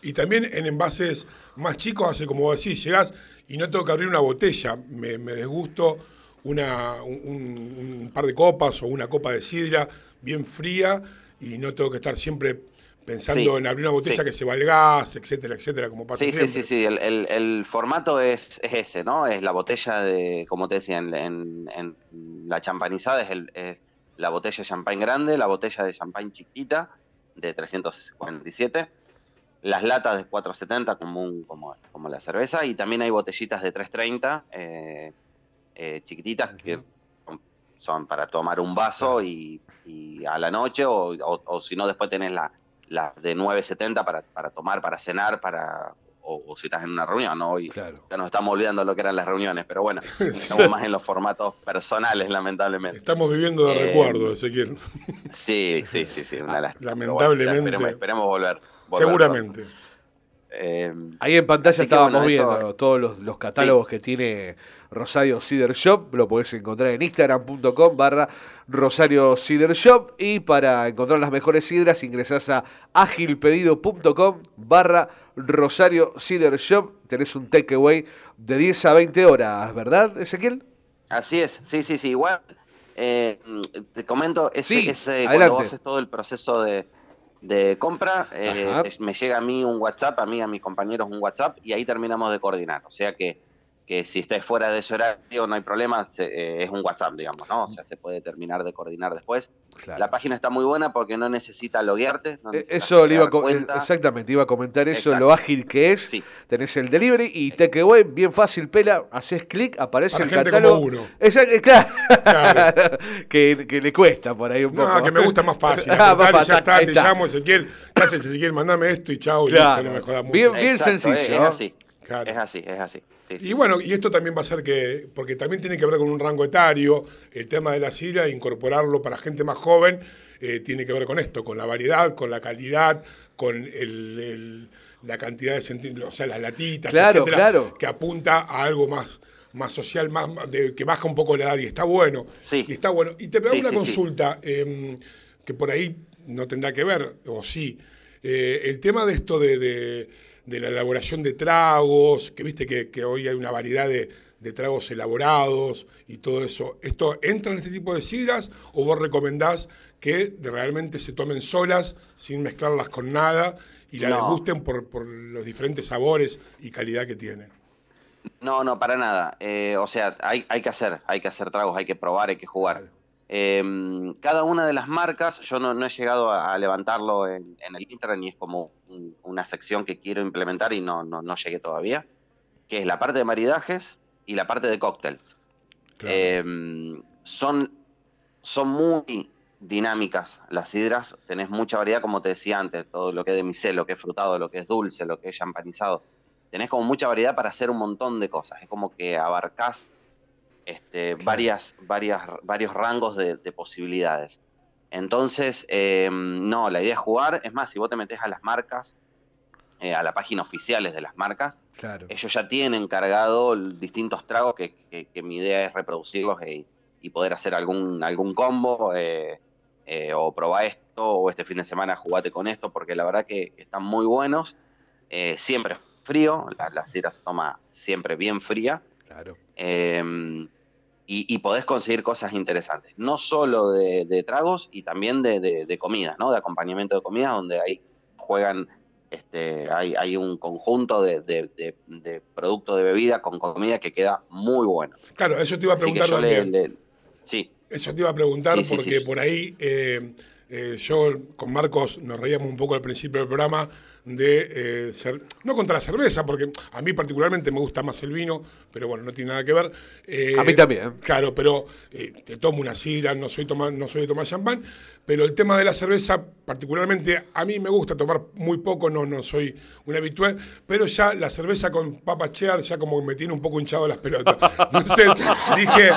Y también en envases más chicos, hace como decís, llegás y no tengo que abrir una botella, me, me desgusto una, un, un par de copas o una copa de sidra bien fría y no tengo que estar siempre pensando Sí, en abrir una botella sí. que se va el gas, etcétera, etcétera, como pasa Sí, sí, siempre. sí, sí, el, el- el formato es, es ese, ¿no? Es la botella de, como te decía, en, en- en la champanizada es, el- es la botella de champán grande, la botella de champán chiquita de 347, las latas de 470 como, un- como, como la cerveza y también hay botellitas de 330 eh, eh, chiquititas que son- son para tomar un vaso y, y a la noche o, o- o si no después tenés la, la de 970 para, para tomar, para cenar, para o, o si estás en una reunión, ¿no? Hoy Claro. ya nos estamos olvidando lo que eran las reuniones, pero bueno, estamos más en los formatos personales, lamentablemente. Estamos viviendo de Eh, recuerdo, Ezequiel. Sí, sí, sí, sí, una lástima. Pero Lamentablemente. bueno, esperemos, esperemos volver. volver Seguramente. pronto. Eh, Ahí en pantalla estábamos bueno, eso- viendo todos los, los catálogos que tiene Rosario Cider Shop. Lo podés encontrar en instagram.com barra Rosario Cider Shop. Y para encontrar las mejores sidras ingresás a agilpedido.com barra Rosario Cider Shop. Tenés un takeaway de 10 a 20 horas, ¿verdad, Ezequiel? Así es, sí, sí, sí, igual. eh, te comento, ese, Sí, ese- cuando vos haces todo el proceso de, de compra, eh, me llega a mí un WhatsApp, a mí, a mis compañeros un WhatsApp, y ahí terminamos de coordinar. O sea que, que si estés fuera de ese horario no hay problema, se- eh, es un WhatsApp, digamos, ¿no? O sea, se puede terminar de coordinar después. Claro. La página está muy buena porque no necesita loguearte. no Eh, necesitas Eso le iba a eh, cuenta. exactamente, iba a comentar eso, Exacto. lo ágil que es. Sí. Tenés el delivery y takeaway, bien fácil, pela, haces clic, aparece Para el gente catálogo. como uno. Exacto, claro. Claro. que, que le cuesta por ahí un poco. No, que me gusta más fácil. Ah, más ya está, te está. llamo, Ezequiel. ¿Qué haces, Ezequiel? Mandame esto y chao, y Claro. listo, no me jodas mucho. Bien, bien Exacto, sencillo. Es, es ¿no? así. Claro. Es así, es así. Sí, sí, Y sí. bueno, y esto también va a ser que, porque también tiene que ver con un rango etario, el tema de la sidra, incorporarlo para gente más joven, eh, tiene que ver con esto, con la variedad, con la calidad, con el, el- la cantidad de centímetros, o sea, las latitas, Claro, etcétera, claro. que apunta a algo más más social, más de- que baja un poco la edad y está bueno. Sí. Y está bueno. Y te hago una consulta eh, que por ahí no tendrá que ver, o sí. Eh, el tema de esto de, de- de la elaboración de tragos, que viste que, que hoy hay una variedad de, de tragos elaborados y todo eso. ¿Esto entra en este tipo de sidras o vos recomendás que realmente se tomen solas, sin mezclarlas con nada, y la No. degusten por, por los diferentes sabores y calidad que tiene? No, no, para nada. Eh, o sea, hay, hay que hacer, hay que hacer tragos, hay que probar, hay que jugar. Eh, cada una de las marcas, yo no, no he llegado a, a levantarlo en, en el Instagram y es como un- una sección que quiero implementar y no, no, no llegué todavía, que es la parte de maridajes y la parte de cócteles. Claro. Eh, son, son muy dinámicas las sidras, tenés mucha variedad, como te decía antes, todo lo que es de micel, lo que es frutado, lo que es dulce, lo que es champanizado. Tenés como mucha variedad para hacer un montón de cosas. Es como que abarcás este, varias, varias, varios rangos de, de posibilidades. Entonces, eh, no, la idea es jugar. Es más, si vos te metés a las marcas, eh, a la página oficiales de las marcas, Claro. ellos ya tienen cargado distintos tragos que, que- que mi idea es reproducirlos e- y poder hacer algún, algún combo eh, o probar esto o este fin de semana jugate con esto porque la verdad que, que están muy buenos. Siempre frío, la, la sidra se toma siempre bien fría Claro. eh, y, y podés conseguir cosas interesantes, no solo de, de tragos y también de, de, de comidas, ¿no? de acompañamiento de comidas donde ahí juegan, este, hay, hay un conjunto de, de, de, de productos de bebida con comida que queda muy bueno. Claro, eso te iba a preguntar le, le- sí, Eso te iba a preguntar Sí, sí, porque sí. por ahí eh, eh, yo con Marcos nos reíamos un poco al principio del programa de eh, ser, no contra la cerveza, porque a mí particularmente me gusta más el vino, pero bueno, no tiene nada que ver. Eh, A mí también. Claro, pero eh, te tomo una sidra, no soy, toma- no soy de tomar champán, pero el tema de la cerveza, particularmente a mí me gusta tomar muy poco, no, no soy un habitual, pero ya la cerveza con papa cheddar ya como que me tiene un poco hinchado las pelotas. Entonces dije,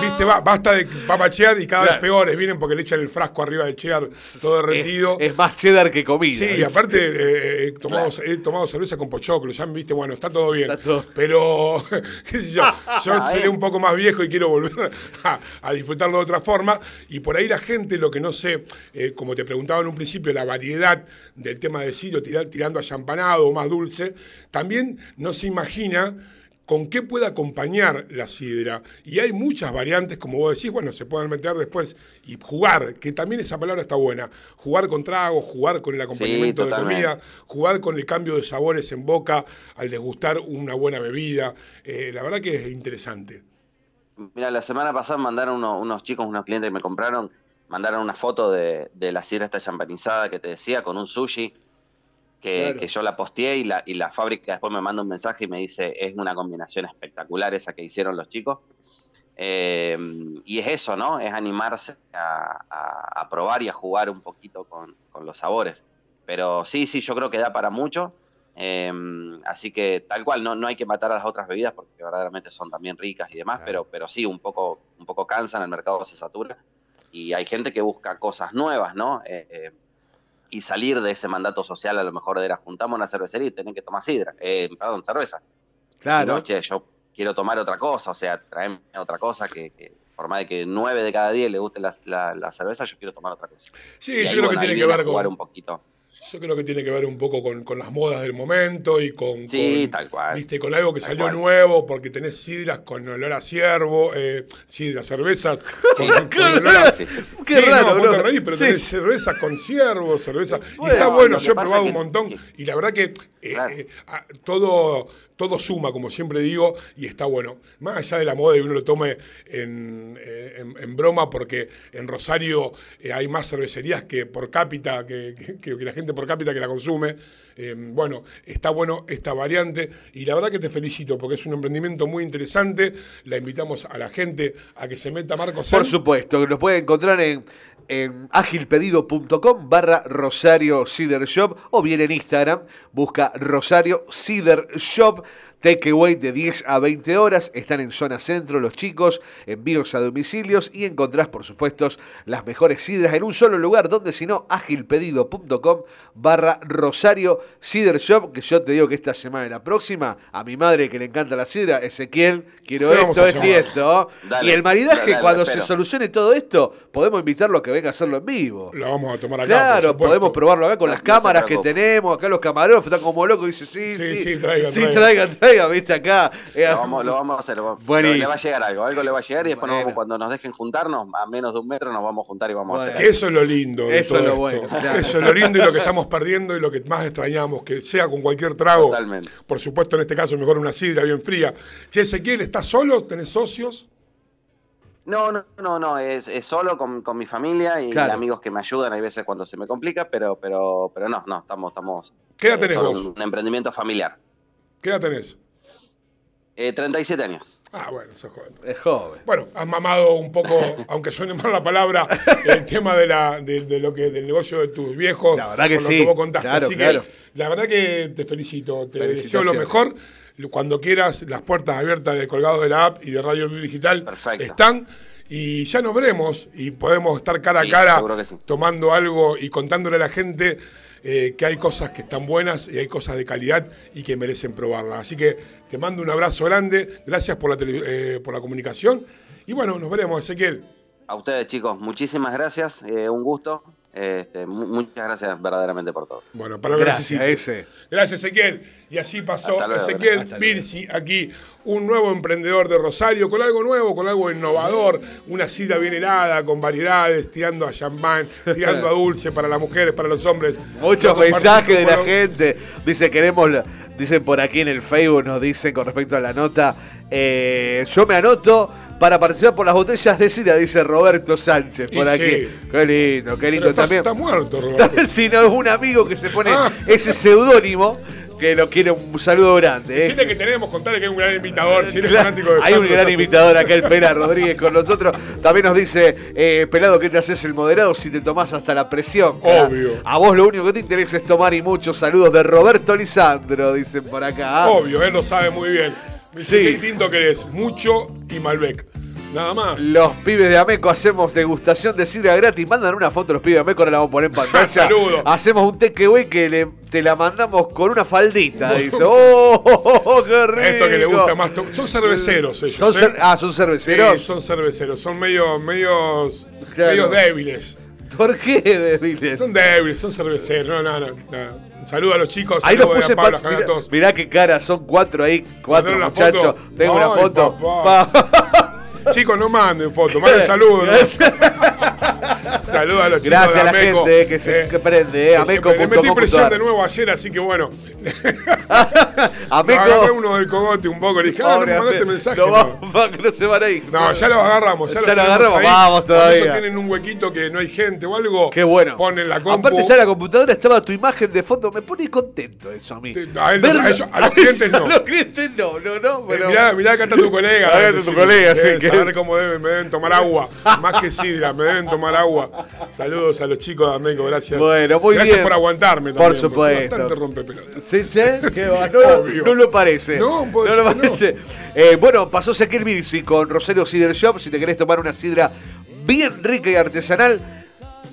viste, va, basta de papa cheddar y cada Claro. vez peores vienen porque le echan el frasco arriba de cheddar todo derretido. Es, es más cheddar que comida. Sí, y aparte eh, he, tomado, he tomado cerveza con pochoclo, ya viste, bueno, está todo bien. Está todo- Pero, qué sé yo, yo Ah, seré eh. un poco más viejo y quiero volver a, a disfrutarlo de otra forma. Y por ahí la gente, lo que no sé, eh, como te preguntaba en un principio, la variedad del tema de sitio, tirando a champanado o más dulce, también no se imagina con qué puede acompañar la sidra. Y hay muchas variantes, como vos decís, bueno, se pueden meter después y jugar, que también esa palabra está buena. Jugar con tragos, jugar con el acompañamiento de comida, jugar con el cambio de sabores en boca al degustar una buena bebida. Eh, la verdad que es interesante. Mira, la semana pasada mandaron uno- unos chicos, unos clientes que me compraron, mandaron una foto de, de la sidra esta champanizada que te decía, con un sushi, que, Claro. que yo la posteé y la, y la fábrica después me manda un mensaje y me dice, es una combinación espectacular esa que hicieron los chicos. Eh, y es eso, ¿no? Es animarse a, a- a probar y a jugar un poquito con, con los sabores. Pero sí, sí, yo creo que da para mucho. Eh, así que tal cual, no, no hay que matar a las otras bebidas porque verdaderamente son también ricas y demás, Claro. pero, pero sí, un poco, un poco cansan, el mercado se satura y hay gente que busca cosas nuevas, ¿no? Eh, eh, y salir de ese mandato social a lo mejor era juntamos una cervecería y tienen que tomar sidra, eh, perdón, cerveza. Claro. Si no, che, yo quiero tomar otra cosa, o sea, traeme otra cosa que, que por más de que nueve de cada diez le guste la, la- la cerveza, yo quiero tomar otra cosa. Sí, Y yo ahí, creo bueno, que tiene que ver jugar con, un poquito. Yo creo que tiene que ver un poco con, con las modas del momento y con, Sí, con, tal cual. viste, con algo que Tal salió cual. nuevo, porque tenés sidras con olor a ciervo, eh, sidras, cervezas con, con claro, olor a... Sí, sí, sí. Qué Sí, raro, no, bro. reís, pero Sí, tenés sí. cerveza con ciervo, cerveza... y está bueno, yo he probado un montón que- y la verdad que eh, Claro. eh, todo, todo suma, como siempre digo, y está bueno. Más allá de la moda y uno lo tome en, eh, en- en broma, porque en Rosario eh, hay más cervecerías que por cápita, que, que- que- que la gente por cápita que la consume. Eh, bueno, está bueno esta variante y la verdad que te felicito porque es un emprendimiento muy interesante. La invitamos a la gente a que se meta Marcos Por supuesto, que lo pueden encontrar en, en agilpedido.com barra Rosario Cider Shop o bien en Instagram, busca Rosario Cider Shop. Takeaway de 10 a 20 horas, están en zona centro los chicos, envíos a domicilios y encontrás, por supuesto, las mejores sidras en un solo lugar, donde si no, agilpedido.com barra Rosario Cider Shop, que yo te digo que esta semana y la próxima, a mi madre que le encanta la sidra, Ezequiel, quiero esto, esto y esto. Dale, y el maridaje, dale, dale, cuando se solucione todo esto, podemos invitarlo a que venga a hacerlo en vivo. La vamos a tomar acá. Claro, podemos probarlo acá con No- las no cámaras que tenemos, acá los camarógrafos están como locos, dice sí, Sí, sí, sí, traigan, sí, traigan. traigan, viste acá. Eh, Lo vamos, lo vamos a hacer. Buenísimo. Le va a llegar algo, algo le va a llegar y después nos Bueno. vamos- cuando nos dejen juntarnos, a menos de un metro nos vamos a juntar y vamos Bueno. a hacer. eso es lo lindo. de Eso todo es lo esto. bueno, claro. Eso es lo lindo y lo que estamos perdiendo y lo que más extrañamos, que sea con cualquier trago. Totalmente. Por supuesto, en este caso, mejor una sidra bien fría. Che, Ezequiel, ¿estás solo? ¿Tenés socios? No, no, no, no, es, es solo con, con mi familia y Claro. amigos que me ayudan, hay veces cuando se me complica, pero, pero, pero no, no, estamos, estamos. ¿Qué edad tenés vos? Un, un emprendimiento familiar. ¿Qué edad tenés? Eh, 37 años. Ah, bueno, sos joven. Es joven. Bueno, has mamado un poco, aunque suene mal la palabra, el tema de, la, de, de lo que, del negocio de tus viejos. La verdad que por lo sí. que vos contaste. Claro, Así claro. que la verdad que te felicito, te deseo lo mejor. Cuando quieras, las puertas abiertas de Colgado de la App y de Radio Digital Perfecto. están. Y ya nos veremos y podemos estar cara Sí, a cara sí. tomando algo y contándole a la gente eh, que hay cosas que están buenas y hay cosas de calidad y que merecen probarlas. Así que te mando un abrazo grande, gracias por la, eh, por la comunicación y bueno, nos veremos, Ezequiel. A ustedes, chicos, muchísimas gracias, eh, un gusto. Este, mu- muchas gracias verdaderamente por todo. Bueno, para lo que Gracias, ese. Gracias, Ezequiel. Y así pasó luego, Ezequiel. Birsi, aquí, un nuevo emprendedor de Rosario, con algo nuevo, con algo innovador, una sidra bien helada, con variedades, tirando a champán, tirando a dulce para las mujeres, para los hombres. Muchos mensajes de la gente. Dice, queremos, dicen por aquí en el Facebook, nos dicen con respecto a la nota, eh, yo me anoto para participar por las botellas de sidra, dice Roberto Sánchez por Y aquí. sí. Qué lindo, qué Pero lindo está, también. está muerto, Roberto. si no es un amigo que se pone Ah. ese seudónimo, que lo quiere un saludo grande. ¿eh? Que tenemos, contarle que hay un gran imitador, si eres Claro, de Hay un gran imitador acá, el Pela Rodríguez, con nosotros. También nos dice, eh, Pelado, ¿qué te haces el moderado si te tomás hasta la presión? Obvio. A vos lo único que te interesa es tomar y muchos saludos de Roberto Lisandro, dicen por acá. Obvio, él lo sabe muy bien. Me dice, Sí. ¿qué distinto querés? Mucho y Malbec. Nada más. Los pibes de Ameco hacemos degustación de sidra gratis. Mandan una foto los pibes de Ameco, ahora la vamos a poner en pantalla. Saludo. Hacemos un takeaway que le- te la mandamos con una faldita. Dice, ¡oh, oh, oh, qué rico! Esto que le gusta más. to- Son cerveceros ellos. Son ¿eh? cer- ah, son cerveceros. Sí, son cerveceros. Son medio, medios, Claro. medios débiles. ¿Por qué débiles? Son débiles, son cerveceros. No, no, no. no. Un saludo a los chicos. Ahí los puse a Pablo, pa- a mirá, qué cara, son cuatro ahí, cuatro ¿Mandaron la muchachos. Tengo una foto. Chicos, no manden fotos, manden saludos. ¿no? Saludos a los chicos Gracias de a la gente que se eh, prende, eh, Le metí presión de nuevo ayer, así que bueno. Ameco. Agarré uno del cogote un poco. Le dije, ah, no Pobre me mandaste mensaje. No, no. va, no se van a ir. No, ya los agarramos. Ya, Ya los agarramos, ahí. vamos todavía. ellos tienen un huequito que no hay gente o algo. Qué bueno. Ponen la compu. Aparte está la computadora, estaba tu imagen de foto, me pone contento eso a mí. A él a ellos- a los clientes no. A los clientes no, no, no. Eh, Pero... mirá, mirá, acá está tu colega. Acá está tu colega, sí, que- saber cómo deben, me deben tomar agua. Más que sidra, me deben tomar agua. Saludos a los chicos de Ameco, gracias. Bueno, muy gracias bien. por aguantarme Por también. porque supuesto. soy Bastante rompe pelota. ¿Sí, che? ¿Qué va? No, lo- no parece. No, puede lo no. parece. Eh, bueno, pasó Ezequiel Virsi con Rosario Cider Shop. Si te querés tomar una sidra bien rica y artesanal,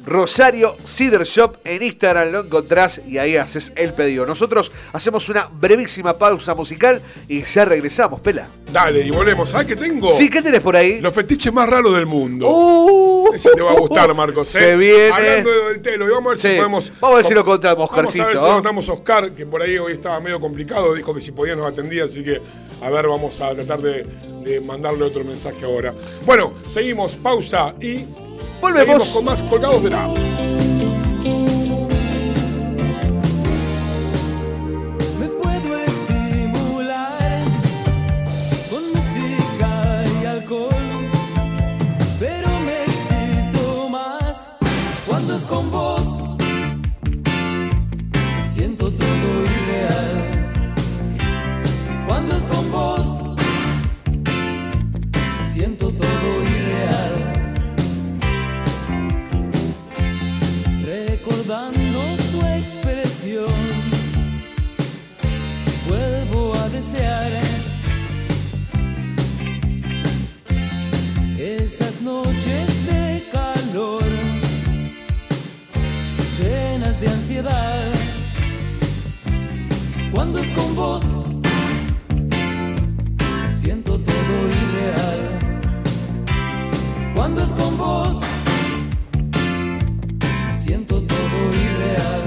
Rosario Cider Shop en Instagram lo encontrás y ahí haces el pedido. Nosotros hacemos una brevísima pausa musical y ya regresamos, Pela. Dale, y volvemos. ¿Sabes qué tengo? Sí, ¿qué tenés por ahí? Los fetiches más raros del mundo. Uh, Ese te va a gustar, Marcos. ¿eh? Se viene. Hablando del telo, y vamos a ver Sí. si podemos. Vamos a ver si lo contamos, Vamos a ver Oscarcito, si lo contamos Oscar, que por ahí hoy estaba medio complicado. Dijo que si podía nos atendía, así que a ver, vamos a tratar de, de mandarle otro mensaje ahora. Bueno, seguimos, pausa y. Volvemos. Seguimos con más colgados de la. Me puedo estimular con música y alcohol, pero me excito más cuando es con vos. Siento todo irreal. Cuando es con vos, siento todo irreal. Vuelvo a desear esas noches de calor llenas de ansiedad. Cuando es con vos siento todo irreal. Cuando es con vos siento todo irreal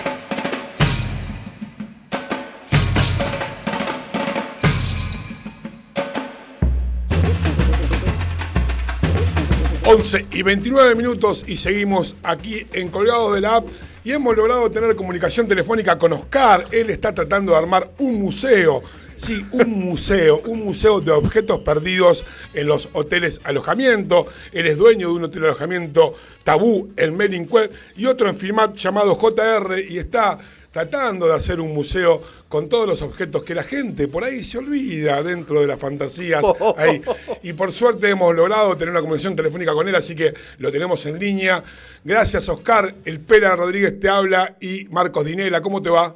Once y 29 minutos y seguimos aquí en Colgados de la App y hemos logrado tener comunicación telefónica con Oscar. Él está tratando de armar un museo. Sí, un museo, un museo de objetos perdidos en los hoteles alojamiento. Él es dueño de un hotel alojamiento tabú en Melincuel y otro en Filmat llamado JR y está tratando de hacer un museo con todos los objetos que la gente por ahí se olvida dentro de las fantasías. ahí. Y por suerte hemos logrado tener una comunicación telefónica con él, así que lo tenemos en línea. Gracias, Oscar. El Pera Rodríguez te habla y Marcos Dinela, ¿cómo te va?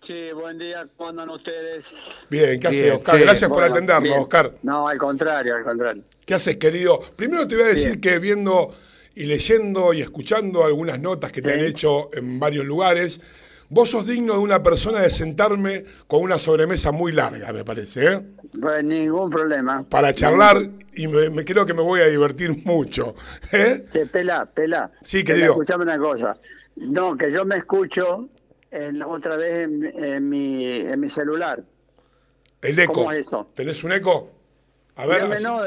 Sí, buen día, ¿cómo andan ustedes? Bien, ¿qué haces, Oscar? sí. Gracias por atendernos, bien. Oscar. No, al contrario, al contrario. ¿Qué haces, querido? Primero te voy a decir Bien. que viendo y leyendo y escuchando algunas notas que te Sí. han hecho en varios lugares, vos sos digno de una persona de sentarme con una sobremesa muy larga, me parece, ¿eh? Pues ningún problema. Para charlar y me, me creo que me voy a divertir mucho. ¿eh? Che, pela, pela. Sí, querido. Escuchame una cosa. No, que yo me escucho en- otra vez en, en mi, en mi celular. El eco. ¿Cómo es eso? ¿Tenés un eco? A ver. Dígame, así- no,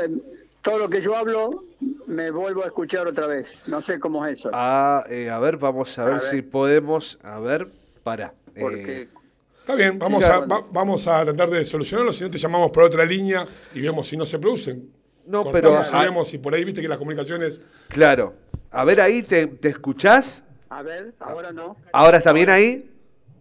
todo lo que yo hablo me vuelvo a escuchar otra vez. No sé cómo es eso. Ah, eh, a ver, vamos a ver, A ver. si podemos. A ver, para. porque Está bien, vamos, Sí, a, va- vamos a tratar de solucionarlo, si no te llamamos por otra línea y vemos si no se producen. No, Cortamos pero. y ah, vemos si por ahí viste que las comunicaciones... claro. A ver, ahí, ¿te, te escuchás? A ver, ahora no. ¿Ahora está bien ahí?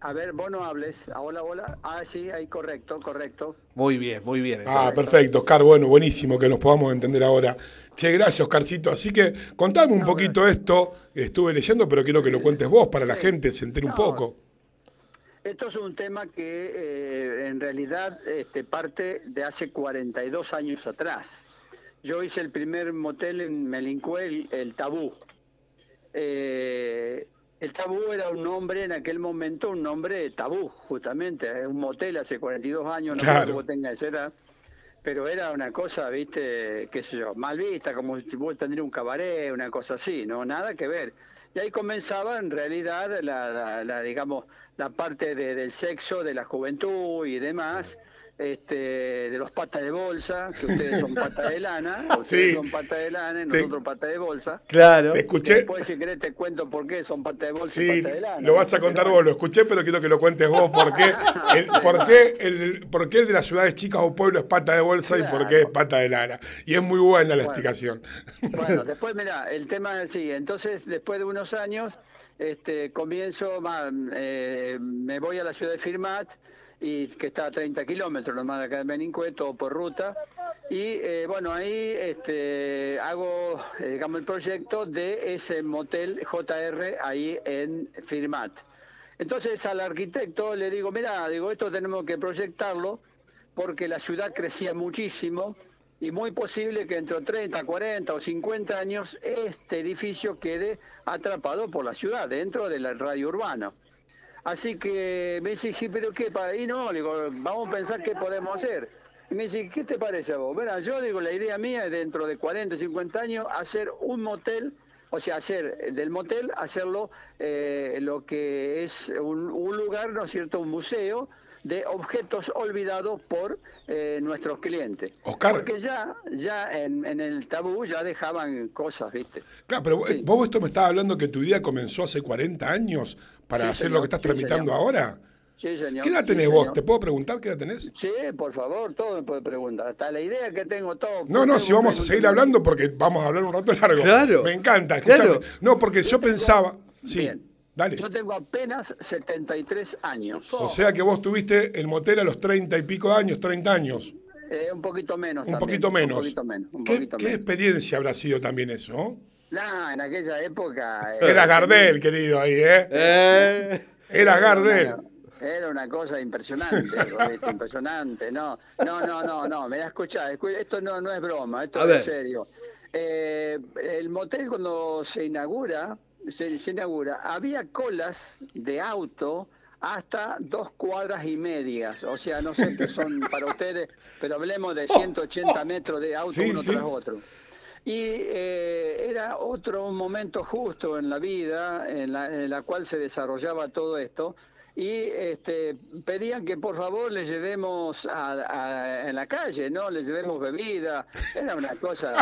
A ver, vos no hables. Hola, hola. Ah, sí, ahí correcto, correcto. Muy bien, muy bien. Ah, perfecto, Oscar, bueno, buenísimo que nos podamos entender ahora. Che, gracias, Oscarcito. Así que contame un poquito esto, que estuve leyendo, pero quiero que lo cuentes vos para la gente, se entere un No. poco. Esto es un tema que eh, en realidad este, parte de hace 42 años atrás. Yo hice el primer motel en Melincue, el, el Tabú. Eh, el Tabú era un nombre en aquel momento, un nombre tabú, justamente. eh, Un motel hace 42 años, no Claro. vos tengas esa edad. Pero era una cosa, viste, qué sé yo, mal vista, como si vos tendrías un cabaret, una cosa así, no, nada que ver. Y ahí comenzaba en realidad la, la- la, digamos, la parte de- del sexo, de la juventud y demás, este, de los patas de bolsa, que ustedes son patas de lana, ustedes Sí. son patas de lana y nosotros patas de bolsa. Claro. Te escuché, Después, si querés, te cuento por qué son patas de bolsa sí, y patas de lana. lo vas a contar vos, lo escuché, pero quiero que lo cuentes vos. ¿Por qué el, por qué el, por qué el de las ciudades chicas o pueblos es pata de bolsa y por qué es pata de lana? Y es muy buena la Bueno. explicación. Bueno, después, mira, el tema es. Entonces, después de unos años, este, comienzo, eh, me voy a la ciudad de Firmat, y que está a 30 kilómetros nomás de acá de Benincue, todo por ruta. Y eh, bueno, ahí este, hago, eh, digamos, el proyecto de ese motel JR ahí en Firmat. Entonces al arquitecto le digo, mira, digo, esto tenemos que proyectarlo porque la ciudad crecía muchísimo y muy posible que entre 30, 40 o 50 años este edificio quede atrapado por la ciudad, dentro del radio urbano. Así que me dice, "Sí, pero qué, pa-?" y no, le digo, vamos a pensar qué podemos hacer. Y me dice, ¿qué te parece a vos? Verá, yo digo, la idea mía es dentro de 40, 50 años hacer un motel, o sea, hacer eh, del motel, hacerlo eh, lo que es un, un lugar, ¿no es cierto?, un museo de objetos olvidados por eh, nuestros clientes. Oscar. Porque ya, ya en, en el tabú ya dejaban cosas, ¿viste? Claro, pero Sí. vos esto me estabas hablando que tu idea comenzó hace 40 años para Sí, hacer señor, lo que estás sí, tramitando señor. ahora. Sí, señor. ¿Qué edad sí, tenés vos? ¿Te puedo preguntar qué edad tenés? Sí, por favor, todo me puede preguntar. Hasta la idea que tengo, todo. No, no, si vamos a seguir hablando porque vamos a hablar un rato largo. Claro. Me encanta, escuchame. Claro. No, porque yo pensaba. Sí, Bien. dale. Yo tengo apenas 73 años. O sea que vos tuviste el motel a los 30 y pico de años, 30 años. Eh, un poquito menos. Un también, poquito menos. Un poquito menos. Un ¿Qué, poquito qué menos. experiencia habrá sido también eso, no? No, en aquella época. eh, Era Gardel, querido, ahí, ¿eh? Eh, Era Gardel. Era, era una cosa impresionante, Roberto, impresionante. No, no, no, no, no. Mira, escucha, escu- esto no, no es broma, esto A es ver. serio. Eh, el motel cuando se inaugura, se, se inaugura, había colas de auto hasta dos cuadras y medias. O sea, no sé qué son para ustedes, pero hablemos de 180 metros de auto Sí, uno sí. tras otro. Y eh, era otro momento justo en la vida en la, en la cual se desarrollaba todo esto. Y este, pedían que por favor le llevemos a, a- en la calle, ¿no? Le llevemos bebida. Era una cosa,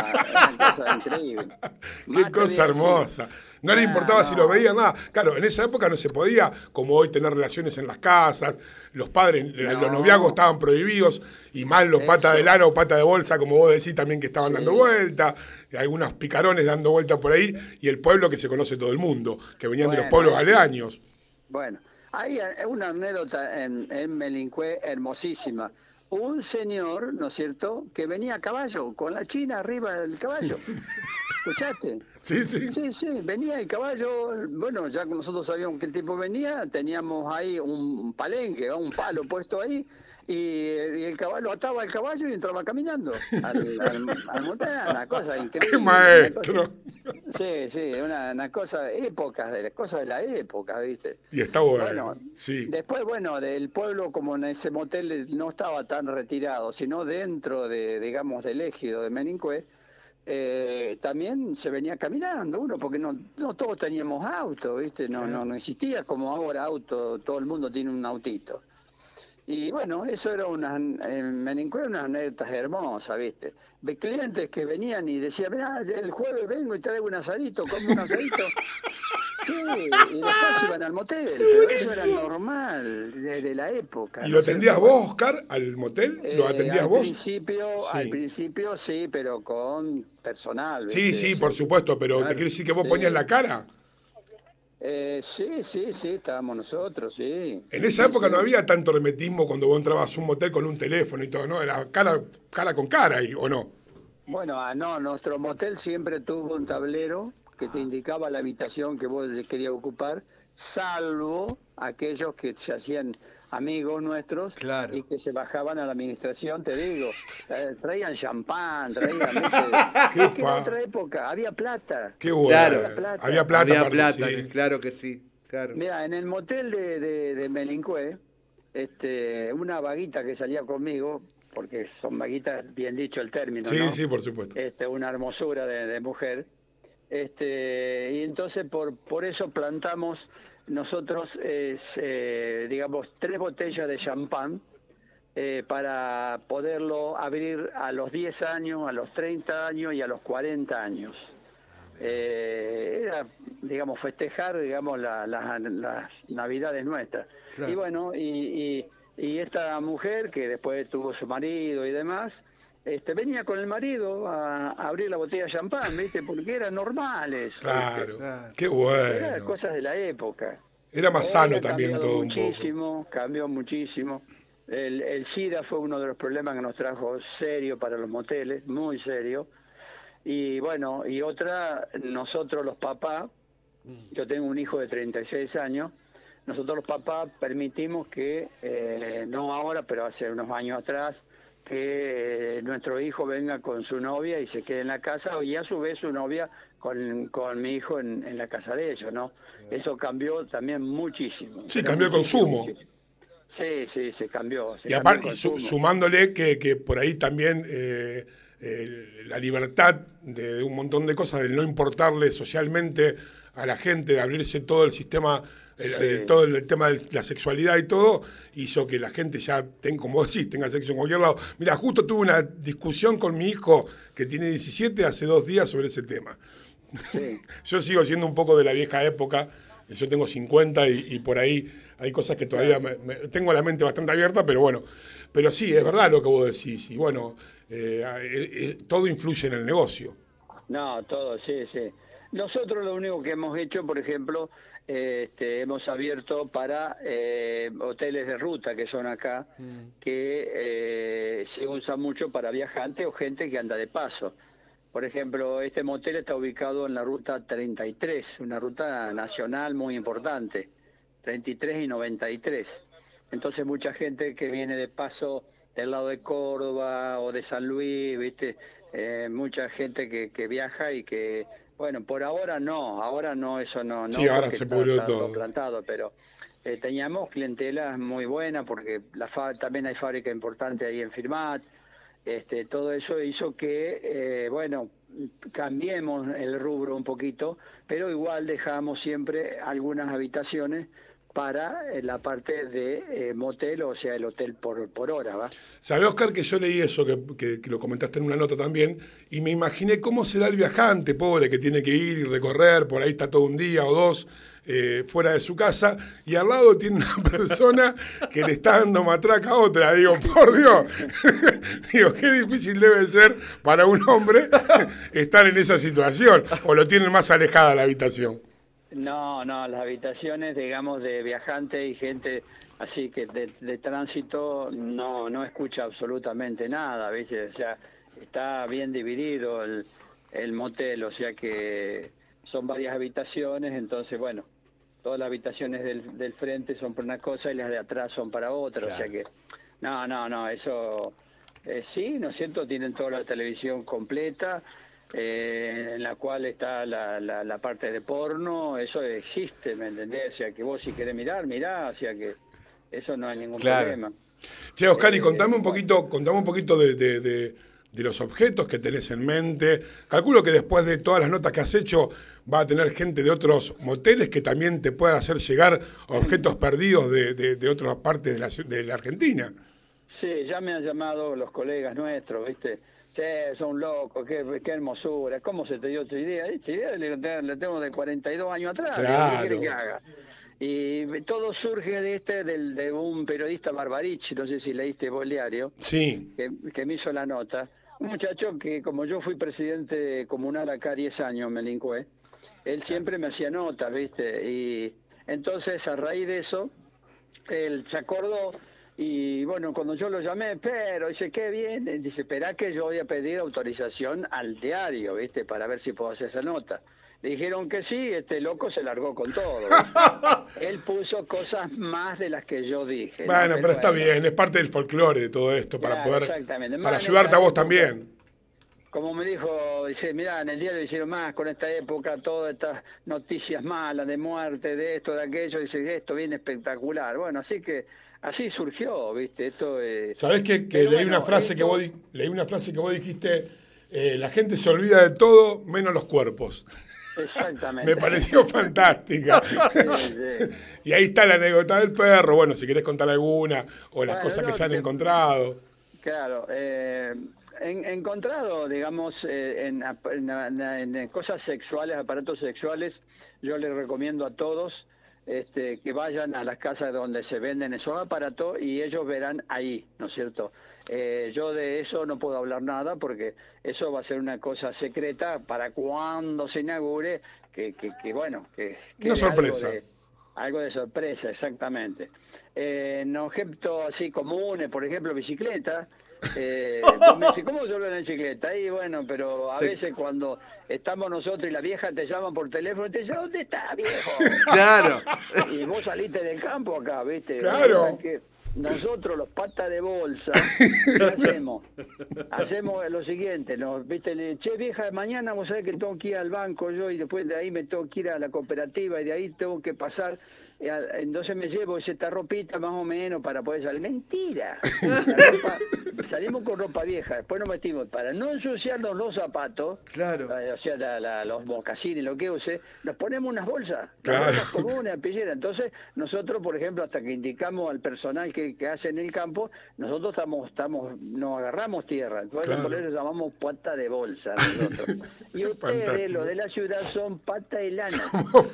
una cosa increíble. Qué cosa hermosa. No le Ah, importaba si lo veían, nada. Claro, en esa época no se podía, como hoy, tener relaciones en las casas. Los padres, los No. noviazgos estaban prohibidos. Y más los patas Eso. de lana o patas de bolsa, como vos decís, también que estaban Sí. dando vuelta. Algunos picarones dando vuelta por ahí. Y el pueblo que se conoce todo el mundo, que venían de los pueblos aledaños. Bueno, Hay eh, una anécdota en, en Melincue hermosísima. Un señor, ¿no es cierto?, que venía a caballo, con la china arriba del caballo. ¿Escuchaste? Sí, sí. Sí, sí, venía el caballo, bueno, ya nosotros sabíamos que el tipo venía, teníamos ahí un palenque, un palo puesto ahí, y, y el caballo ataba el caballo y entraba caminando al, al, al una cosa increíble. ¡Qué una maestro! cosa- sí, sí, una, una cosa, épocas, de las cosas de la época, ¿viste? Y está bueno. Sí. Después, bueno, del pueblo, como en ese motel no estaba tan retirado, sino dentro de, digamos, del ejido de Menincue, eh, también se venía caminando uno, porque no, no todos teníamos auto, ¿viste? No, no, no existía como ahora auto, todo el mundo tiene un autito. Y bueno, eso era una, en Menincue unas anécdotas hermosas, ¿viste? De clientes que venían y decían, mira, el jueves vengo y traigo un asadito, como un asadito. Sí, y después iban al motel, pero eso era normal desde la época. ¿Y ¿no lo atendías vos, Oscar, al motel? ¿Lo Eh, atendías al vos? Principio, Al principio sí, pero con personal. Sí, ¿viste? sí, por supuesto, pero ¿te quiere decir que vos sí. ponías la cara? Eh, sí, sí, sí, estábamos nosotros, sí. En esa Sí, época sí. no había tanto hermetismo cuando vos entrabas a un motel con un teléfono y todo, ¿no? Era cara, cara con cara, ahí, ¿o no? Bueno, ah, no, nuestro motel siempre tuvo un tablero que te indicaba la habitación que vos querías ocupar, salvo aquellos que se hacían amigos nuestros Claro. y que se bajaban a la administración, te digo, tra- traían champán, traían... Qué Es que en otra época había plata. Qué bueno. Claro. Había plata. Había plata, Había aparte, plata, sí. claro que sí. Claro. Mira, en el motel de, de, de Melincue, este, una vaguita que salía conmigo, porque son vaguitas, bien dicho el término, Sí, ¿no? sí, por supuesto. este, una hermosura de, de mujer. Este, y entonces por, por eso plantamos nosotros, es, eh, digamos, tres botellas de champán eh, para poderlo abrir a los 10 años, a los 30 años y a los 40 años. Eh, era, digamos, festejar, digamos, la- la- las navidades nuestras. Claro. Y bueno, y, y- y esta mujer que después tuvo su marido y demás, este, venía con el marido a, a abrir la botella de champán, ¿viste? Porque eran normales. ¿viste? Claro. Claro. Qué Eran bueno. cosas de la época. Era más Hoy sano también todo un poco. muchísimo, cambió muchísimo. El, el SIDA fue uno de los problemas que nos trajo serio para los moteles, muy serio. Y bueno, y otra, nosotros los papás, yo tengo un hijo de 36 años, nosotros los papás permitimos que, eh, no ahora, pero hace unos años atrás, que eh, nuestro hijo venga con su novia y se quede en la casa y a su vez su novia con, con mi hijo en, en la casa de ellos, ¿no? Eso cambió también muchísimo. Sí, cambió el consumo. muchísimo. Sí, sí, se cambió. se Y aparte, sumándole que, que por ahí también eh, eh, la libertad de, de un montón de cosas, de no importarle socialmente a la gente, de abrirse todo el sistema, el- Sí. el- todo el tema de la sexualidad y todo, hizo que la gente ya, tenga, como decís, tenga sexo en cualquier lado. Mira, justo tuve una discusión con mi hijo que tiene 17 hace dos días sobre ese tema. Sí. Yo sigo siendo un poco de la vieja época. Yo tengo 50 y, y por ahí hay cosas que todavía me- me- tengo la mente bastante abierta, pero bueno. Pero sí, es verdad lo que vos decís. Y bueno, eh, eh, eh, todo influye en el negocio. No, todo, sí, sí. Nosotros lo único que hemos hecho, por ejemplo, este, hemos abierto para eh, hoteles de ruta que son acá, que eh, se usan mucho para viajantes o gente que anda de paso. Por ejemplo, este motel está ubicado en la ruta 33, una ruta nacional muy importante, 33 y 93. Entonces mucha gente que viene de paso del lado de Córdoba o de San Luis, ¿viste? Eh, mucha gente que, que viaja y que, bueno, por ahora no, ahora no, eso no, no Sí, ahora se está- pudrió está todo. plantado, pero eh, teníamos clientelas muy buenas porque la fa- también hay fábrica importante ahí en Firmat, este, todo eso hizo que, eh, bueno, cambiemos el rubro un poquito, pero igual dejamos siempre algunas habitaciones para eh, la parte de eh, motel, o sea, el hotel por, por hora, ¿va? ¿Sabés, Oscar, que yo leí eso, que, que- que lo comentaste en una nota también, y me imaginé cómo será el viajante pobre que tiene que ir y recorrer, por ahí está todo un día o dos eh, fuera de su casa, y al lado tiene una persona que le está dando matraca a otra. Digo, por Dios, digo, qué difícil debe ser para un hombre estar en esa situación, o lo tienen más alejada la habitación. No, no, las habitaciones, digamos, de viajantes y gente así que de, de tránsito no, no escucha absolutamente nada, ¿viste? O sea, está bien dividido el, el motel, o sea que son varias habitaciones, entonces, bueno, todas las habitaciones del, del frente son para una cosa y las de atrás son para otra, o sea que, no, no, no, eso eh, sí, ¿no es cierto? Tienen toda la televisión completa, eh, en la cual está la, la, la parte de porno, eso existe, ¿me entendés? O sea que vos si querés mirar, mirá, o sea que eso no hay ningún Claro. problema. Che, Oscar, y contame un poquito, contame un poquito de, de- de- de los objetos que tenés en mente. Calculo que después de todas las notas que has hecho, va a tener gente de otros moteles que también te puedan hacer llegar objetos perdidos de, otras partes de la, de la Argentina. Sí, ya me han llamado los colegas nuestros, ¿viste? Che, son locos, qué, qué hermosura, ¿cómo se te dio esta idea? Esta idea le tengo de 42 años atrás, Claro. ¿qué que haga? Y todo surge de este, del, de un periodista Barbarich, no sé si leíste vos el diario, Sí, que, que me hizo la nota. Un muchacho que, como yo fui presidente comunal acá 10 años, me lincué, él siempre me hacía notas, ¿viste? Y entonces, a raíz de eso, él se acordó y bueno, cuando yo lo llamé, pero dice, qué bien, eh, dice, espera que yo voy a pedir autorización al diario, ¿viste? Para ver si puedo hacer esa nota. Le dijeron que sí, este loco se largó con todo. Él puso cosas más de las que yo dije. ¿no? bueno, pero está bueno. bien, es parte del folclore de todo esto, para Claro, poder, para ayudarte a vos también. Como me dijo, dice, mirá, en el diario hicieron más con esta época, todas estas noticias malas de muerte, de esto, de aquello, dice, esto viene espectacular. Bueno, así que así surgió, ¿viste? Esto eh, ¿Sabés que, leí bueno, una frase que vos leí una frase que vos dijiste, eh, la gente se olvida de todo menos los cuerpos. Exactamente. Me pareció fantástica. Sí, sí. Y ahí está la anécdota del perro, bueno, si querés contar alguna, o las Bueno, cosas que se han encontrado. Claro, eh, en- encontrado, digamos, eh, en- en- en cosas sexuales, aparatos sexuales, yo les recomiendo a todos este, que vayan a las casas donde se venden esos aparatos y ellos verán ahí, ¿no es cierto? Eh, yo de eso no puedo hablar nada porque eso va a ser una cosa secreta para cuando se inaugure, que, que, que, bueno, que... Una algo sorpresa. de- algo de sorpresa, exactamente. Eh, en objetos así comunes, por ejemplo, bicicleta. Eh, vos me decís, ¿cómo yo en la bicicleta? Y bueno, pero a Sí. veces cuando estamos nosotros y la vieja te llaman por teléfono te dice, ¿dónde está, viejo? Claro. Y vos saliste del campo acá, ¿viste? Claro. Que nosotros, los patas de bolsa, ¿qué hacemos? Hacemos lo siguiente, nos, ¿viste? Le, che, vieja, mañana vos sabés que tengo que ir al banco yo y después de ahí me tengo que ir a la cooperativa y de ahí tengo que pasar. A- Entonces me llevo esta ropita más o menos para poder salir. Mentira. Ropa- salimos con ropa vieja, después nos metimos para no ensuciarnos los zapatos. Claro. eh, O sea, la- la- los mocasines, lo que use, nos ponemos unas bolsas, Claro. bolsas comunes, pillera. Entonces, nosotros, por ejemplo, hasta que indicamos al personal que, que hace en el campo, nosotros estamos, estamos, nos agarramos tierra. Entonces, Claro. por eso llamamos pata de bolsa nosotros. Y ustedes, los de la ciudad, son pata de lana.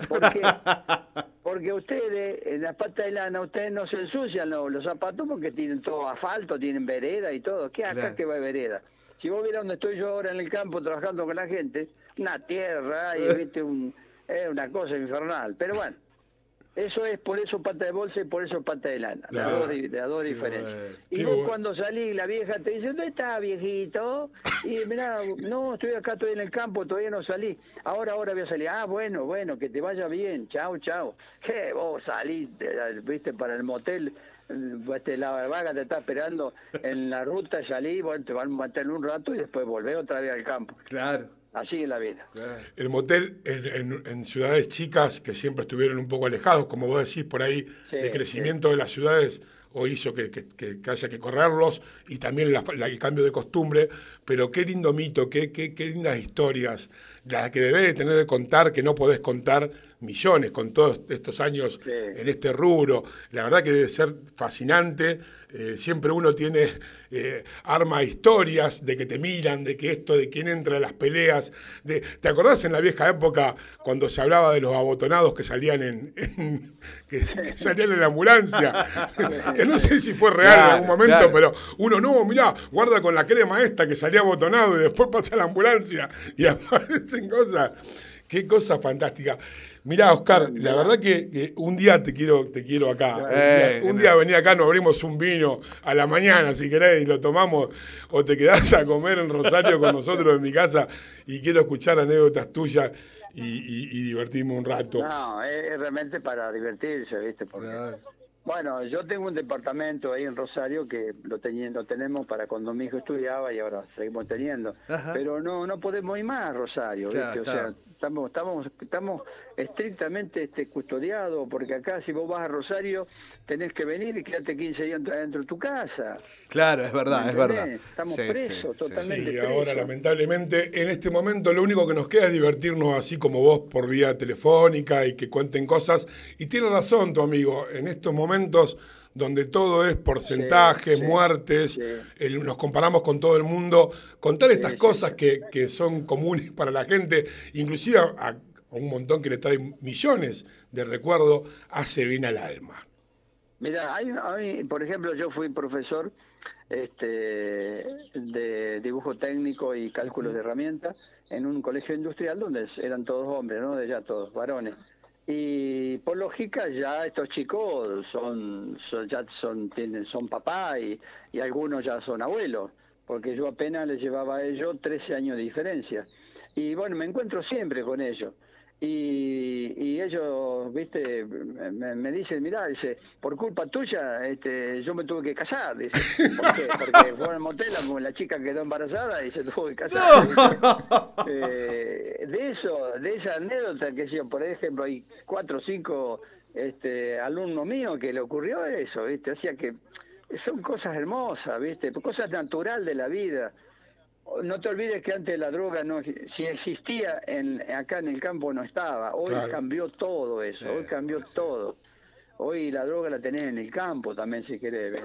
¿Por qué? Porque ustedes, en las patas de lana, ustedes no se ensucian los, los zapatos porque tienen todo asfalto, tienen vereda y todo. ¿Qué acá Claro. que va a vereda? Si vos vieras donde estoy yo ahora en el campo trabajando con la gente, una tierra y viste un, es una cosa infernal. Pero bueno, eso es por eso pata de bolsa y por eso pata de lana. Las dos, las dos diferencias. bueno. Y Qué vos bueno. cuando salís, la vieja te dice, ¿dónde estás, viejito? Y mirá, no, estoy acá, estoy en el campo, todavía no salí. Ahora, ahora voy a salir. Ah, bueno, bueno, que te vaya bien. Chao, chao. ¿Qué? Vos saliste, viste, para el motel. Este, la vaga te está esperando en la ruta, salí, bueno, te van a matar un rato y después volvés otra vez al campo. Claro. Así es la vida. El motel en, en- en ciudades chicas que siempre estuvieron un poco alejados, como vos decís por ahí, Sí, de crecimiento de las ciudades, o hizo que, que- que- haya que correrlos, y también la- la- el cambio de costumbre, pero qué lindo mito, qué, qué, qué lindas historias, las que debes de tener que contar, que no podés contar millones con todos estos años Sí. en este rubro. La verdad que debe ser fascinante. eh, siempre uno tiene, eh, arma historias de que te miran, de que esto, de quién entra a las peleas. De, ¿Te acordás en la vieja época cuando se hablaba de los abotonados que salían en, en- que, que salían en la ambulancia? que no sé si fue real en algún momento, claro. pero uno no, mirá, guarda con la crema esta que salía abotonado y después pasa la ambulancia y aparecen cosas. Qué cosa fantástica. Mirá, Oscar, la verdad que, que un día te quiero, te quiero acá. Un Eh, día, un día vení acá, nos abrimos un vino a la mañana, si querés, y lo tomamos, o te quedás a comer en Rosario con nosotros en mi casa, y quiero escuchar anécdotas tuyas y, y- y divertirme un rato. No, es, realmente para divertirse, ¿viste? Porque, bueno, yo tengo un departamento ahí en Rosario que lo, teni- lo tenemos para cuando mi hijo estudiaba y ahora seguimos teniendo. Ajá. Pero no no podemos ir más a Rosario, Claro, ¿viste? O claro. sea, estamos, estamos, estamos estrictamente este, custodiados porque acá si vos vas a Rosario tenés que venir y quedarte 15 días dentro de tu casa. Claro, es verdad, ¿Me es verdad. Estamos Sí, presos, sí. totalmente Sí, presos. ahora lamentablemente en este momento lo único que nos queda es divertirnos así como vos por vía telefónica y que cuenten cosas. Y tiene razón tu amigo, en estos momentos donde todo es porcentajes, sí, muertes, sí. nos comparamos con todo el mundo, contar estas sí, cosas Que, que son comunes para la gente, inclusive a un montón que le trae millones de recuerdos, hace bien al alma. Mira, hay, hay- por ejemplo, yo fui profesor este, de dibujo técnico y cálculos de herramientas en un colegio industrial donde eran todos hombres, ¿no? De ya todos varones. Y por lógica ya estos chicos son, son- ya son tienen son papá y, y algunos ya son abuelos, porque yo apenas les llevaba a ellos 13 años de diferencia. Y bueno, me encuentro siempre con ellos. Y, y ellos, viste, me, me dicen, mira, dice, por culpa tuya, este, yo me tuve que casar, dice. ¿Por qué? Porque fue al motel, la, la chica quedó embarazada y se tuvo que casar. Eh, de eso, de esa anécdota que yo, por ejemplo, hay cuatro o cinco este, alumnos míos que le ocurrió eso, viste, o sea que son cosas hermosas, viste, cosas naturales de la vida. No te olvides que antes la droga no, si existía en, acá en el campo no estaba. Hoy Claro. cambió todo eso, hoy cambió todo. Hoy la droga la tenés en el campo también si querés.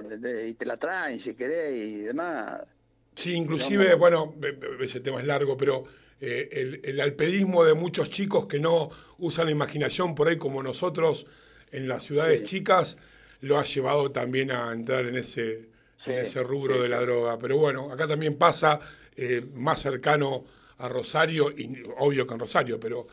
Y te la traen si querés y demás. Sí, inclusive, bueno, ese tema es largo, pero eh, el, el alpedismo de muchos chicos que no usan la imaginación por ahí como nosotros en las ciudades Sí. chicas, lo ha llevado también a entrar en ese, Sí, en ese rubro de la droga. Pero bueno, acá también pasa eh, más cercano a Rosario, y obvio que en Rosario, pero...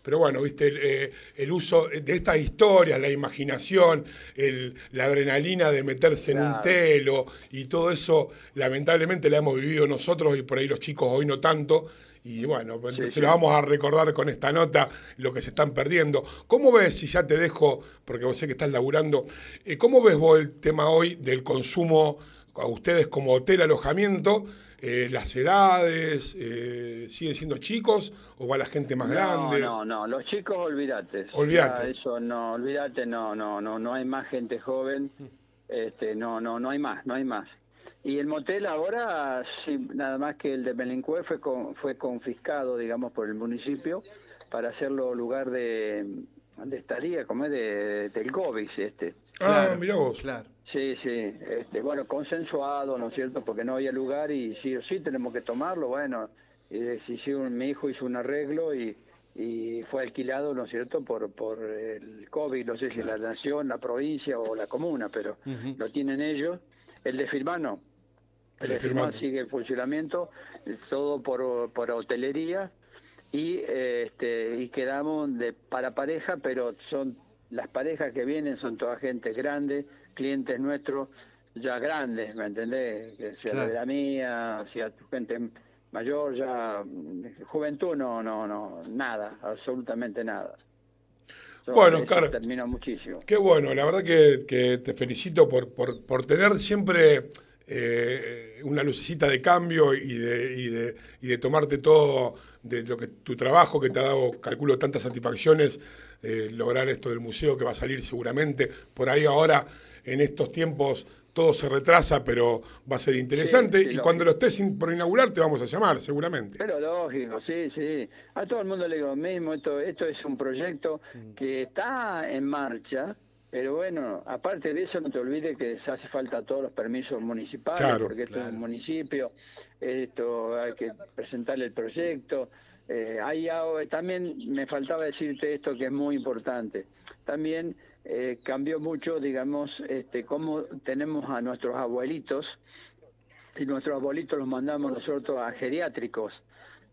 Pero bueno, viste, el, eh, el uso de estas historias, la imaginación, el- la adrenalina de meterse en un telo y todo eso, lamentablemente la hemos vivido nosotros y por ahí los chicos hoy no tanto. Y bueno, pues Sí, entonces sí. lo vamos a recordar con esta nota lo que se están perdiendo. ¿Cómo ves, si ya te dejo, porque vos sé que estás laburando, eh, cómo ves vos el tema hoy del consumo a ustedes como hotel alojamiento? Eh, las edades, eh, ¿siguen siendo chicos o va la gente más no, grande? No, no, los chicos olvídate. Olvídate. Eso no, olvídate, no, no, no, no hay más gente joven. Este, no, no, no hay más, no hay más. Y el motel ahora, sí, nada más que el de Melincué fue con- fue confiscado, digamos, por el municipio para hacerlo lugar de, de estadía, como es de, del COVID, este. Ah, mirá vos. Claro. Sí, sí, este, bueno, consensuado, ¿no es cierto? Porque no había lugar y sí o sí tenemos que tomarlo, bueno, y de- si sí, un- mi hijo hizo un arreglo y, y fue alquilado, ¿no es cierto?, por, por el COVID, no sé si la nación, la provincia o la comuna, pero lo tienen ellos. El de Firmar no. El El de. Firmar sigue en funcionamiento, es todo por, por hotelería y eh, este y quedamos de para pareja, pero son las parejas que vienen son toda gente grande, clientes nuestros ya grandes, ¿me entendés? Que sea Claro. de la mía, sea gente mayor, ya juventud no, no, no, nada, absolutamente nada. Bueno, Oscar. termino muchísimo. Qué bueno, la verdad que, que te felicito por, por, por tener siempre eh, una lucecita de cambio y de, y, de, y de tomarte todo de lo que tu trabajo que te ha dado, calculo, tantas satisfacciones, eh, lograr esto del museo que va a salir seguramente. Por ahí ahora, en estos tiempos, todo se retrasa, pero va a ser interesante. sí, y lógico. cuando lo estés por inaugurar, te vamos a llamar, seguramente. Pero lógico, sí, sí. A todo el mundo le digo lo mismo, esto, esto es un proyecto que está en marcha, pero bueno, aparte de eso no te olvides que se hace falta todos los permisos municipales, Claro, porque esto es un municipio, esto hay que presentarle el proyecto. Eh, hay también me faltaba decirte esto que es muy importante. También eh, cambió mucho, digamos, este, cómo tenemos a nuestros abuelitos y nuestros abuelitos los mandamos nosotros a geriátricos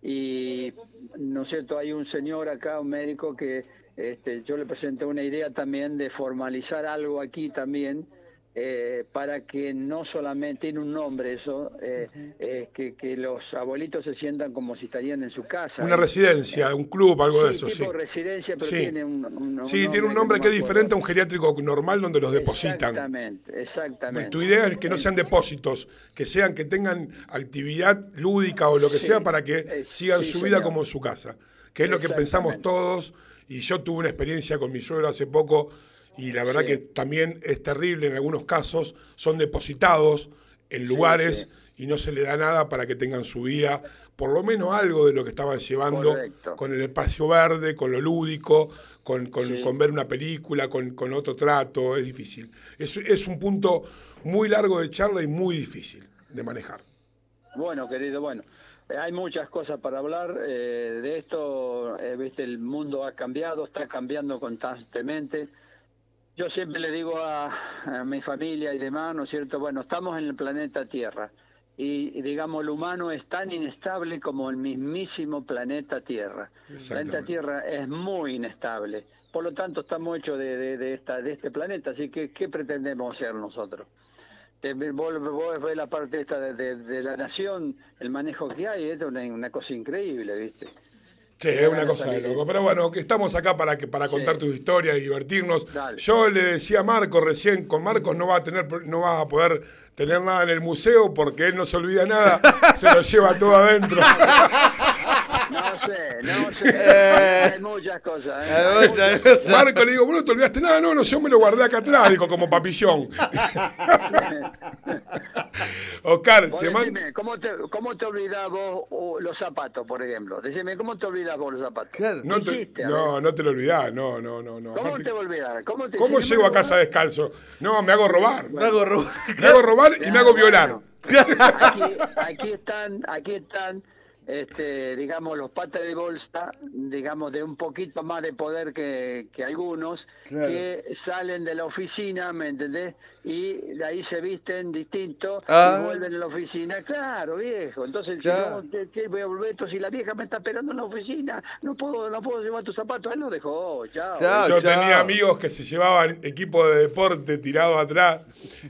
y, ¿no es cierto? Hay un señor acá, un médico, que este, yo le presenté una idea también de formalizar algo aquí también. eh, para que no solamente tiene un nombre eso, eh, eh, que, que los abuelitos se sientan como si estarían en su casa. Una residencia, un club, algo de eso, sí. tipo residencia, pero Sí. tiene un, un- Sí, un tiene un nombre no que es diferente a un geriátrico normal donde los depositan. Exactamente, exactamente. Tu idea es que no sean depósitos, que sean que tengan actividad lúdica o lo que Sí, sea para que eh, sigan sí, su vida señor. como en su casa, que es lo que pensamos todos. Y yo tuve una experiencia con mi suegro hace poco y la verdad Sí. que también es terrible en algunos casos, son depositados en lugares sí. y no se le da nada para que tengan su vida, por lo menos algo de lo que estaban llevando Correcto. con el espacio verde, con lo lúdico, con, con- con ver una película, con, con otro trato, es difícil. Es, es un punto muy largo de charla y muy difícil de manejar. Bueno, querido, bueno, hay muchas cosas para hablar eh, de esto. eh, Viste, el mundo ha cambiado, está cambiando constantemente. Yo siempre le digo a, a mi familia y demás, ¿no es cierto? Bueno, estamos en el planeta Tierra y, digamos, el humano es tan inestable como el mismísimo planeta Tierra. El planeta. Tierra es muy inestable. Por lo tanto, estamos hechos de, de- de esta, de este planeta. Así que, ¿qué pretendemos ser nosotros? Te- vos, vos ves la parte esta de, de- de la nación, el manejo que hay, es una, una cosa increíble, ¿viste? Sí, es una cosa de loco. Pero bueno, que estamos acá para que para contar Sí. tu historia y divertirnos. Dale. Yo le decía a Marco recién, con Marcos no va a tener, no vas a poder tener nada en el museo porque él no se olvida nada, se lo lleva todo adentro. No sé, no sé. Eh. hay muchas cosas. ¿eh? Hay muchas- gusta. Marco le digo, bueno, no te olvidaste nada, no, no, yo me lo guardé acá atrás, digo, como papillón. Oscar, Vos te mando. ¿cómo te, ¿cómo te olvidás vos los zapatos, por ejemplo? Decime, ¿cómo te olvidás vos los zapatos? Claro. No, ¿Qué te- hiciste? A no, ver. no te lo olvidás, no, no, no, no. ¿Cómo Aparte, te olvidás? ¿Cómo, te, ¿cómo si llego a casa descalzo? No, me hago robar. Me hago robar. Me hago robar y me hago violar. bueno. Aquí, aquí están, aquí están, este, digamos, los patas de bolsa, digamos, de un poquito más de poder que, que algunos, Claro. que salen de la oficina, ¿me entendés? Y de ahí se visten distinto Ah. y vuelven a la oficina. Claro, viejo. Entonces, si Ya. no, ¿qué, qué voy a volver esto? Si la vieja me está esperando en la oficina, no puedo, no puedo llevar tus zapatos. Él lo dejó, chao. Chao. Yo chao. tenía amigos que se llevaban equipo de deporte tirado atrás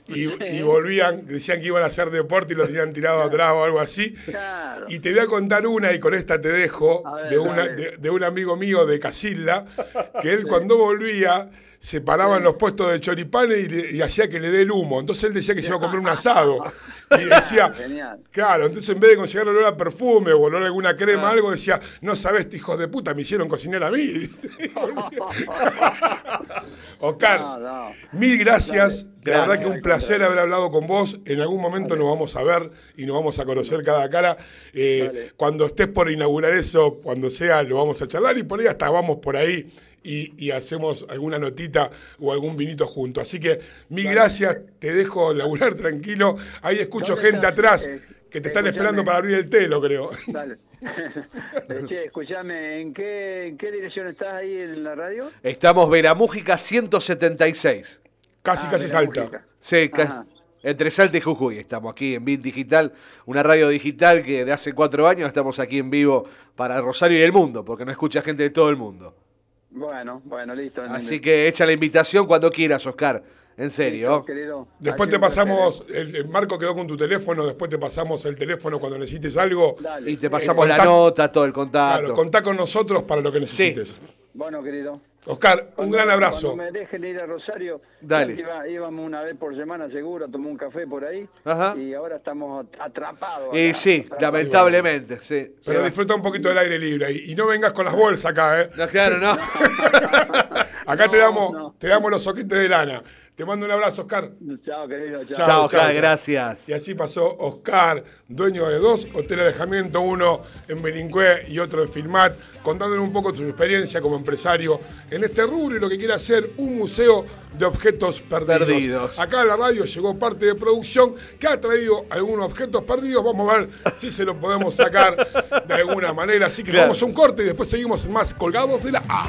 y, Sí. y volvían, decían que iban a hacer deporte y lo tenían tirado atrás o algo así. Claro. Y te voy a contar una, y con esta te dejo, ver, de, una, de, de un amigo mío de Casilda, que él cuando volvía se paraba en los puestos de choripanes y, le- y hacía que le dé el humo. Entonces él decía que se iba a comer un asado. Y decía, Genial. claro, entonces en vez de conseguir olor a perfume o olor a alguna crema, algo, decía, no sabes, hijos de puta, me hicieron cocinar a mí. Oscar, No, no. mil gracias. Dale. La verdad que un placer haber hablado con vos. En algún momento nos vamos a ver y nos vamos a conocer cara a cara. Eh, cuando estés por inaugurar eso, cuando sea, lo vamos a charlar y por ahí hasta vamos por ahí y, y hacemos alguna notita o algún vinito junto. Así que mil gracias, te dejo laburar tranquilo. Ahí escucho ¿Dónde gente estás? atrás Eh, que te están esperando para abrir el telo, creo. Dale. Eh, che, escúchame, ¿en qué, ¿en qué dirección estás ahí en la radio? Estamos Veramújica 176. Casi, Ah, casi la salta. Sí, ca- Ajá. entre Salta y Jujuy estamos aquí en Bit Digital, una radio digital que de hace cuatro años estamos aquí en vivo para Rosario y el mundo, porque no escucha gente de todo el mundo. Bueno, bueno, listo. Así que echa la invitación cuando quieras, Oscar. En serio. Listo, querido. Después te pasamos, el, el Marco quedó con tu teléfono, después te pasamos el teléfono cuando necesites algo. ¿eh? Dale. Y te pasamos la nota, todo el contacto. Claro, contá con nosotros para lo que necesites. Bueno, querido. Oscar, un gran abrazo. Cuando me dejen ir a Rosario, Dale. iba- íbamos una vez por semana seguro a tomar un café por ahí. Ajá. Y ahora estamos atrapados. Y acá, sí, atrapados. lamentablemente, sí. Pero disfruta un poquito del aire libre y, y no vengas con las bolsas acá, ¿eh? No, claro, no. Acá te damos, no. te damos los soquetes de lana. Te mando un abrazo, Oscar. Chao, querido. Chao. Chao, Chao, Oscar, chao. gracias. Y así pasó Oscar, dueño de dos hoteles de alojamiento, uno en Belincué y otro en Filmat, contándole un poco su experiencia como empresario en este rubro y lo que quiere hacer un museo de objetos perdidos. Perdidos. Acá a la radio llegó parte de producción que ha traído algunos objetos perdidos. Vamos a ver si se lo podemos sacar de alguna manera. Así que Claro. vamos a un corte y después seguimos en más colgados de la A.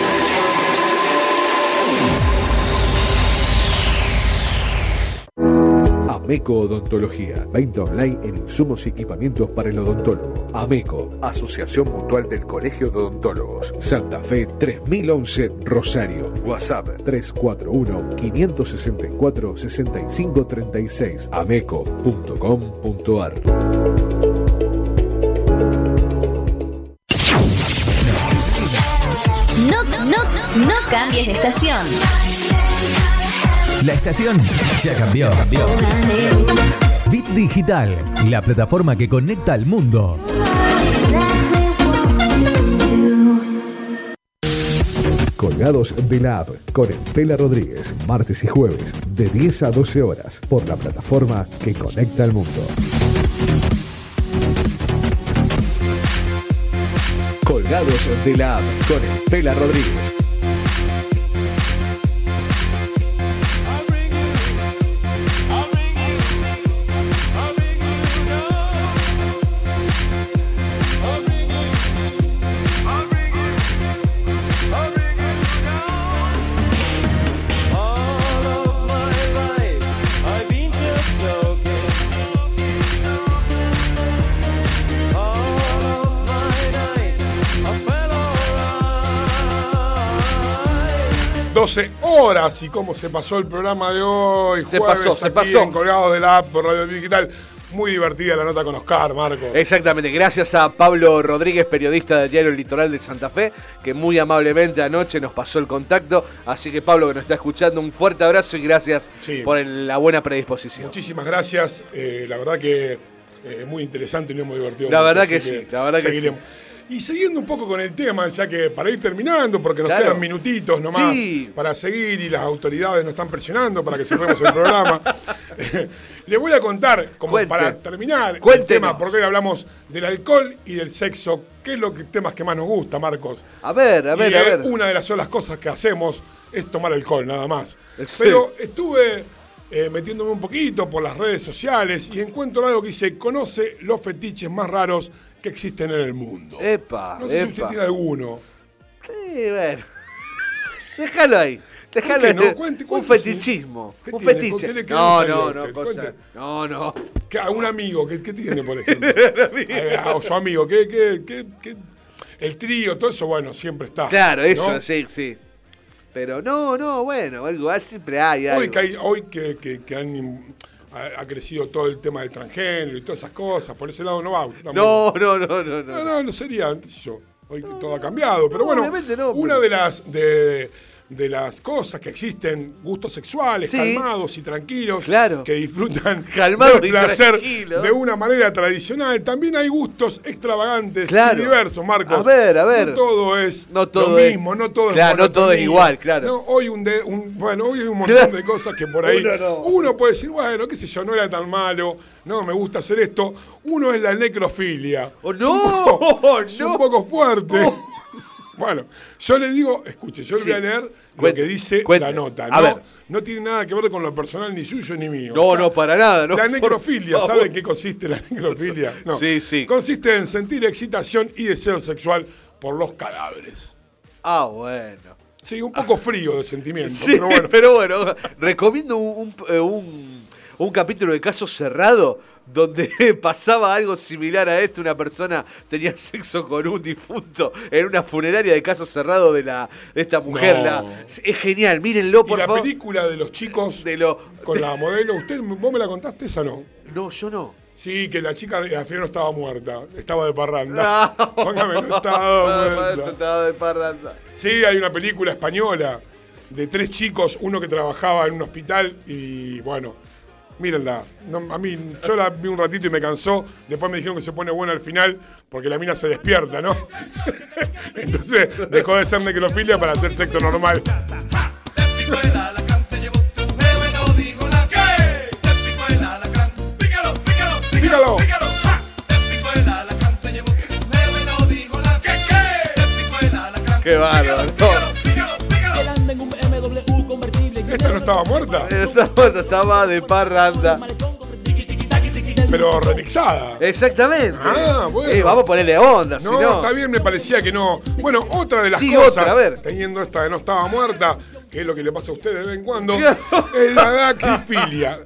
Ameco Odontología. Venta online en insumos y equipamientos para el odontólogo. Ameco, Asociación Mutual del Colegio de Odontólogos. Santa Fe 3011 Rosario. WhatsApp 341-564-6536. Ameco.com.ar. No, no, no cambies de estación. La estación ya cambió. Bit Digital, la plataforma que conecta al mundo. Colgados de la app con el Pela Rodríguez, martes y jueves, de 10 a 12 horas, por la plataforma que conecta al mundo. Colgados de la app con el Pela Rodríguez. Horas y cómo se pasó el programa de hoy. Se jueves pasó, se aquí pasó. en Colgados de la app por Radio Digital. Muy divertida la nota con Oscar, Marco. Exactamente, gracias a Pablo Rodríguez, periodista del diario Litoral de Santa Fe, que muy amablemente anoche nos pasó el contacto. Así que Pablo, que nos está escuchando, un fuerte abrazo y gracias Sí. por la buena predisposición. Muchísimas gracias. eh, la verdad que eh, muy interesante y nos hemos divertido. La mucho, verdad que sí, la verdad que seguiremos. Y siguiendo un poco con el tema, ya que para ir terminando, porque nos Claro. quedan minutitos nomás Sí. para seguir y las autoridades nos están presionando para que cerremos el programa. Le voy a contar, como Cuente. para terminar el tema, porque hoy hablamos del alcohol y del sexo, que es lo que temas que más nos gusta, Marcos. A ver, a ver, y a ver. una de las solas cosas que hacemos es tomar alcohol, nada más. Sí. Pero estuve eh, metiéndome un poquito por las redes sociales y encuentro algo que dice, conoce los fetiches más raros que existen en el mundo. Epa, no sé si usted tiene alguno. Sí, bueno. Déjalo ahí. Déjalo ahí. no? Cuente, un fetichismo. ¿Qué Un fetiche. qué No, no, a no, cosa- no, no. A un amigo, ¿qué, qué tiene, por ejemplo? Eh, o su amigo, ¿qué, qué, qué, qué? El trío, todo eso, bueno, siempre está. Claro, eso, ¿no? sí, sí. Pero no, no, bueno, algo siempre hay. Hoy, que, hay- hoy que, que- que han, ha, ha crecido todo el tema del transgénero y todas esas cosas, por ese lado no va. No, no, no, no, No, no. no, no sería, sé yo. Hoy todo ha cambiado, pero no, bueno, una pero- de las de, de las cosas que existen, gustos sexuales, Sí. calmados y tranquilos, Claro. que disfrutan del placer de una manera tradicional. También hay gustos extravagantes Claro. y diversos, Marcos. A ver, a ver. No todo es No todo lo es- mismo, no todo es Claro, no todo es igual, claro. No, hoy un, de- un- bueno, hoy hay un montón Claro. de cosas que por ahí Uno no. uno puede decir, bueno, qué sé yo, no era tan malo, no, me gusta hacer esto. Uno es la necrofilia. Oh, Es no, un poco, es un poco fuerte. Bueno, yo le digo, escuche, yo Sí. le voy a leer lo que dice cuente. la nota. A no, ver. no tiene nada que ver con lo personal ni suyo ni mío. No, O sea, no, para nada. No, la necrofilia. ¿sabe en qué consiste la necrofilia? No. Sí, sí. Consiste en sentir excitación y deseo sexual por los cadáveres. Ah, bueno. Sí, un poco frío de sentimiento, Sí, pero bueno. recomiendo un, un- eh, un- un capítulo de caso cerrado donde pasaba algo similar a esto. Una persona tenía sexo con un difunto en una funeraria de caso cerrado de, la, de esta mujer. No. La- es genial, mírenlo, Y por la favor. película de los chicos De lo, con la modelo, ¿usted vos me la contaste esa no? no, yo no. Sí, que la chica al final no estaba muerta, estaba de parranda. No. Póngame, no estaba muerta. Estaba de parranda. Sí, hay una película española de tres chicos, uno que trabajaba en un hospital y bueno, mírenla. No, a mí, yo la vi un ratito y me cansó. Después me dijeron que se pone buena al final porque la mina se despierta, ¿no? Entonces dejó de ser necrofilia para hacer sexo normal. Pícalo. Qué bárbaro. Convertible. ¿Esta no estaba muerta? Estaba, estaba de parranda. Pero remixada. Exactamente. Ah, bueno. Eh, vamos a ponerle onda, si No, no. está bien, me parecía que no. Bueno, otra de las Sí, cosas, otra, a ver. teniendo esta de no estaba muerta, que es lo que le pasa a usted de vez en cuando, es la dacrifilia.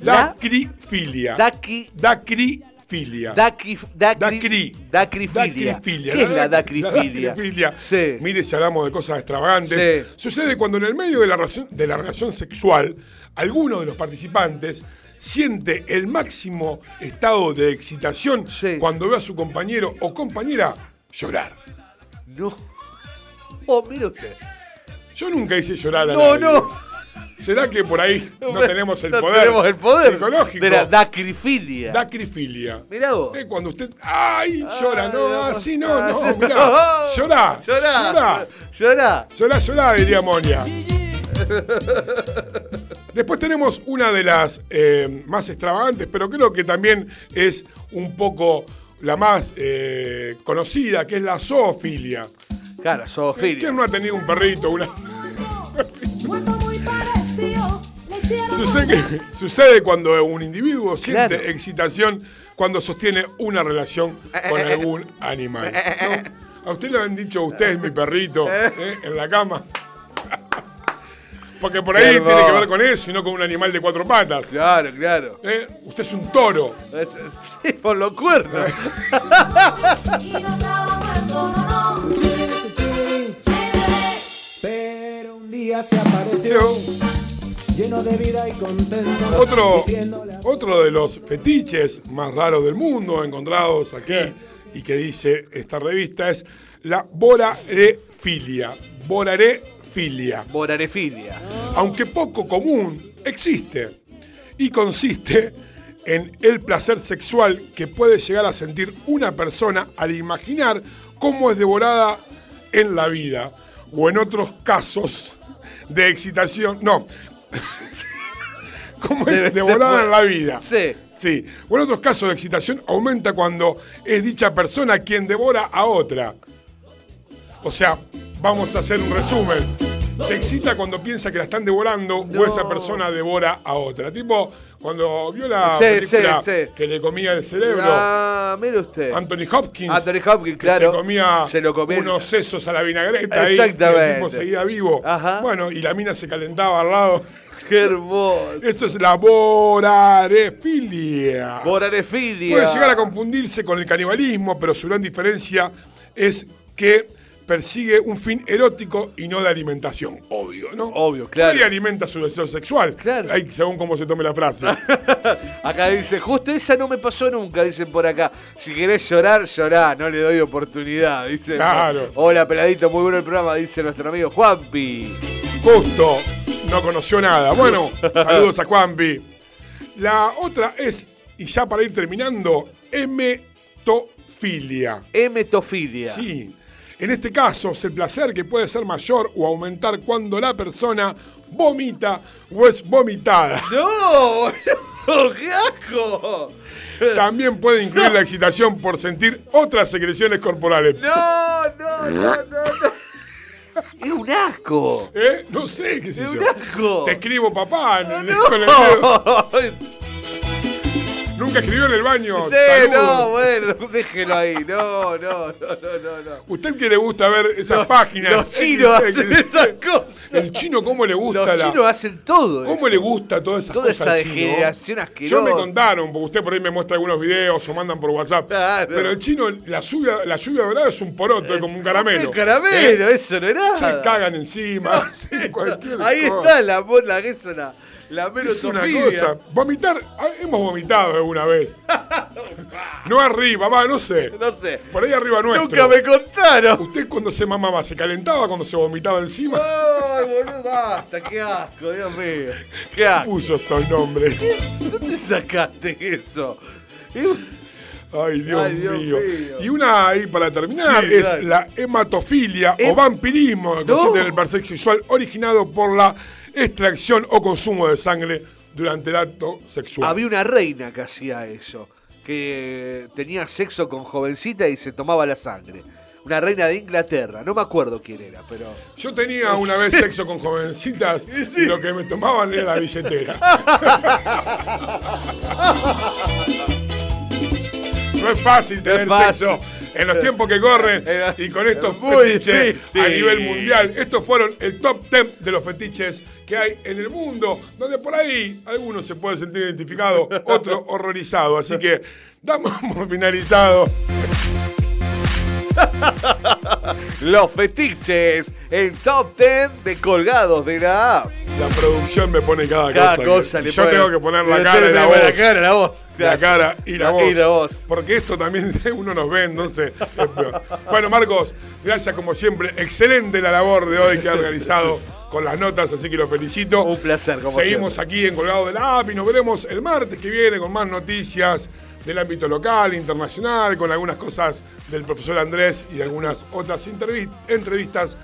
Dacrifilia. Daqui, Dacrifilia. dacri, Dacri. dacrifilia. Dacrifilia. ¿Qué es la dac- dacrifilia? dacrifilia. Sí. Mire, si hablamos de cosas extravagantes. Sí. Sucede cuando en el medio de la, relación, de la relación sexual, alguno de los participantes siente el máximo estado de excitación Sí. cuando ve a su compañero o compañera llorar. No. Oh, mire usted. Yo nunca hice llorar a No, nadie. no. ¿Será que por ahí no tenemos el No poder? tenemos el poder psicológico? de la dacrifilia. Dacrifilia. Mirá vos. Eh, cuando usted. ¡Ay! Llora, Ay, no, no. así no, no, Ay, mirá. no. Llorá. Llorá. Llorá. Llorá, llorá, diría Monia. Después tenemos una de las eh, más extravagantes, pero creo que también es un poco la más eh, conocida, que es la zoofilia. Claro, zoofilia. ¿Quién no ha tenido un perrito? Una... Sucede, cuando un individuo siente Claro. excitación cuando sostiene una relación con algún animal. ¿no? A usted le han dicho, usted es mi perrito, ¿eh? en la cama. Porque por ahí tiene que ver con eso y no con un animal de cuatro patas. Claro, claro. ¿eh? Usted es un toro. Sí, por los cuernos. Pero un día se apareció lleno de vida y contento. Otro, otro de los fetiches más raros del mundo encontrados aquí y que dice esta revista es la borarefilia. Borarefilia. Morarefilia. Aunque poco común, existe y consiste en el placer sexual que puede llegar a sentir una persona al imaginar cómo es devorada en la vida o en otros casos de excitación. No. cómo Debe es devorada bueno. en la vida. Sí. Sí. O en otros casos de excitación aumenta cuando es dicha persona quien devora a otra. O sea, vamos a hacer un resumen. Se excita cuando piensa que la están devorando No. o esa persona devora a otra. Tipo, cuando vio la Sí, película sí, sí. que le comía el cerebro, Ah, mire usted. Anthony Hopkins. Anthony Hopkins, que claro. Se comía, Se lo comía. unos sesos a la vinagreta ahí, y Exactamente. el tipo seguía vivo. Ajá. Bueno, y la mina se calentaba al lado. Qué hermoso. Esto es la borarefilia. Morarefilia. Puede llegar a confundirse con el canibalismo, pero su gran diferencia es que persigue un fin erótico y no de alimentación, obvio, ¿no? Obvio, claro. Nadie alimenta su deseo sexual, Claro. Ahí, según cómo se tome la frase. Acá dice, justo esa no me pasó nunca, dicen por acá. Si querés llorar, llorá, no le doy oportunidad, dice. Claro. Hola, peladito, muy bueno el programa, dice nuestro amigo Juanpi. Justo, no conoció nada. Bueno, saludos a Juanpi. La otra es, y ya para ir terminando, emetofilia. Emetofilia. Sí. En este caso, es el placer que puede ser mayor o aumentar cuando la persona vomita o es vomitada. ¡No! ¡Qué asco! También puede incluir la excitación por sentir otras secreciones corporales. No, no, no, no, no. Es un asco. ¿Eh? No sé, qué Es yo. un asco. Te escribo papá en el- con el dedo. No. Nunca escribió en el baño. Sí, no, bueno, déjelo ahí. No, no, no, no, no. no. Usted que le gusta ver esas páginas. Los chinos que- hacen que- esas cosas. El chino, ¿cómo le gusta Los la. chinos hacen todo ¿Cómo eso. le gusta todas esas Toda cosas esa al chino? degeneración Yo asquerosa. me contaron, porque usted por ahí me muestra algunos videos o mandan por WhatsApp. Claro. Pero el chino, la lluvia, la lluvia dorada es un poroto, es como un caramelo. Un caramelo, ¿Eh? eso no era. Se cagan encima, sí, cualquier Ahí cosa. está la la la, la Es una cosa. Vomitar, ah, hemos vomitado alguna vez. No arriba, va, no sé. No sé. Por ahí arriba nuestro. Nunca me contaron. ¿Usted cuando se mamaba se calentaba cuando se vomitaba encima? Ay, boludo, basta, qué asco, Dios mío. Qué asco. Puso estos nombres. ¿Dónde sacaste eso? Ay, Dios, Ay, Dios mío. mío. Y una ahí para terminar Sí, es la hematofilia Em- o vampirismo, que No. consiste en el placer sexual originado por la extracción o consumo de sangre durante el acto sexual. Había una reina que hacía eso, que tenía sexo con jovencita y se tomaba la sangre. Una reina de Inglaterra, no me acuerdo quién era, pero... Yo tenía una vez sexo con jovencitas y lo que me tomaban era la billetera. No es fácil tener fácil. sexo en los tiempos que corren y con estos fetiches a nivel mundial. Estos fueron el top 10 de los fetiches que hay en el mundo, donde por ahí algunos se pueden sentir identificados, otros horrorizados. Así que damos por finalizado. Los fetiches, el top 10 de colgados de la app. La producción me pone cada, Cada cosa. cosa que- le yo pone- tengo que poner la le cara y la voz. La cara, la voz. La cara y la, voz. Porque esto también uno nos ve, entonces es peor. Bueno, Marcos, gracias como siempre. Excelente la labor de hoy que ha realizado con las notas, así que lo felicito. Un placer, como Seguimos aquí en Colgado de la App y nos veremos el martes que viene con más noticias del ámbito local, internacional, con algunas cosas del profesor Andrés y algunas otras entrevistas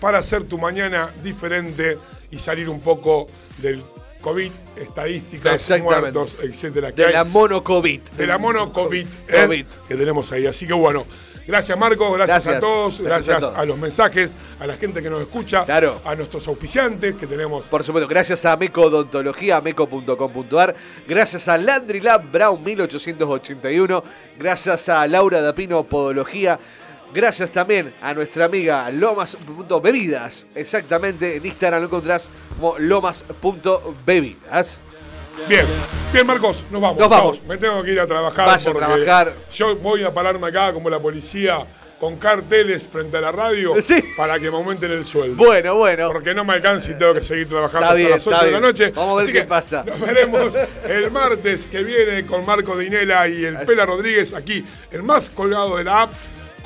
para hacer tu mañana diferente y salir un poco del COVID, estadísticas, muertos, etcétera. De la mono COVID. de la mono COVID, ¿eh? COVID. que tenemos ahí. Así que bueno, gracias Marcos, gracias, Gracias. a todos, Gracias gracias, a los mensajes, a la gente que nos escucha, Claro. a nuestros auspiciantes que tenemos. Por supuesto, gracias a Meco Odontología, meco.com.ar, gracias a Landry Lab Brown 1881, gracias a Laura Dapino Podología, gracias también a nuestra amiga Lomas.bebidas, exactamente, en Instagram lo encontrás como lomas.bebidas. Bien, bien Marcos, nos vamos. Nos vamos. Me tengo que ir a trabajar. Vaya a porque trabajar. Yo voy a pararme acá como la policía con carteles frente a la radio Sí. para que me aumenten el sueldo. Bueno, bueno. Porque no me alcanza y tengo que seguir trabajando hasta las 8 está de la noche. Vamos a ver Así qué que pasa. Nos veremos el martes que viene con Marco Dinela y el Pela Rodríguez aquí, el más colgado de la app,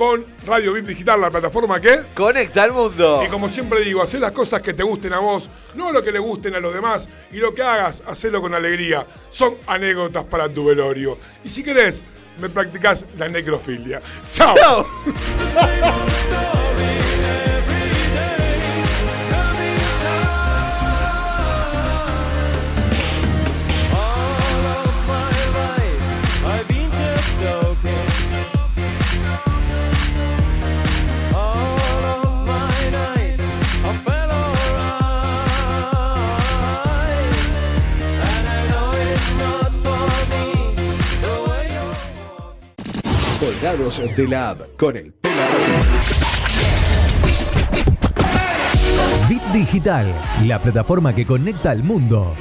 con Radio VIP Digital, la plataforma que. Conecta al mundo. Y como siempre digo, hacer las cosas que te gusten a vos, no lo que le gusten a los demás. Y lo que hagas, hacelo con alegría. Son anécdotas para tu velorio. Y si querés, me practicás la necrofilia. ¡Chao! Colgados de la app con el Bit Digital, la plataforma que conecta al mundo.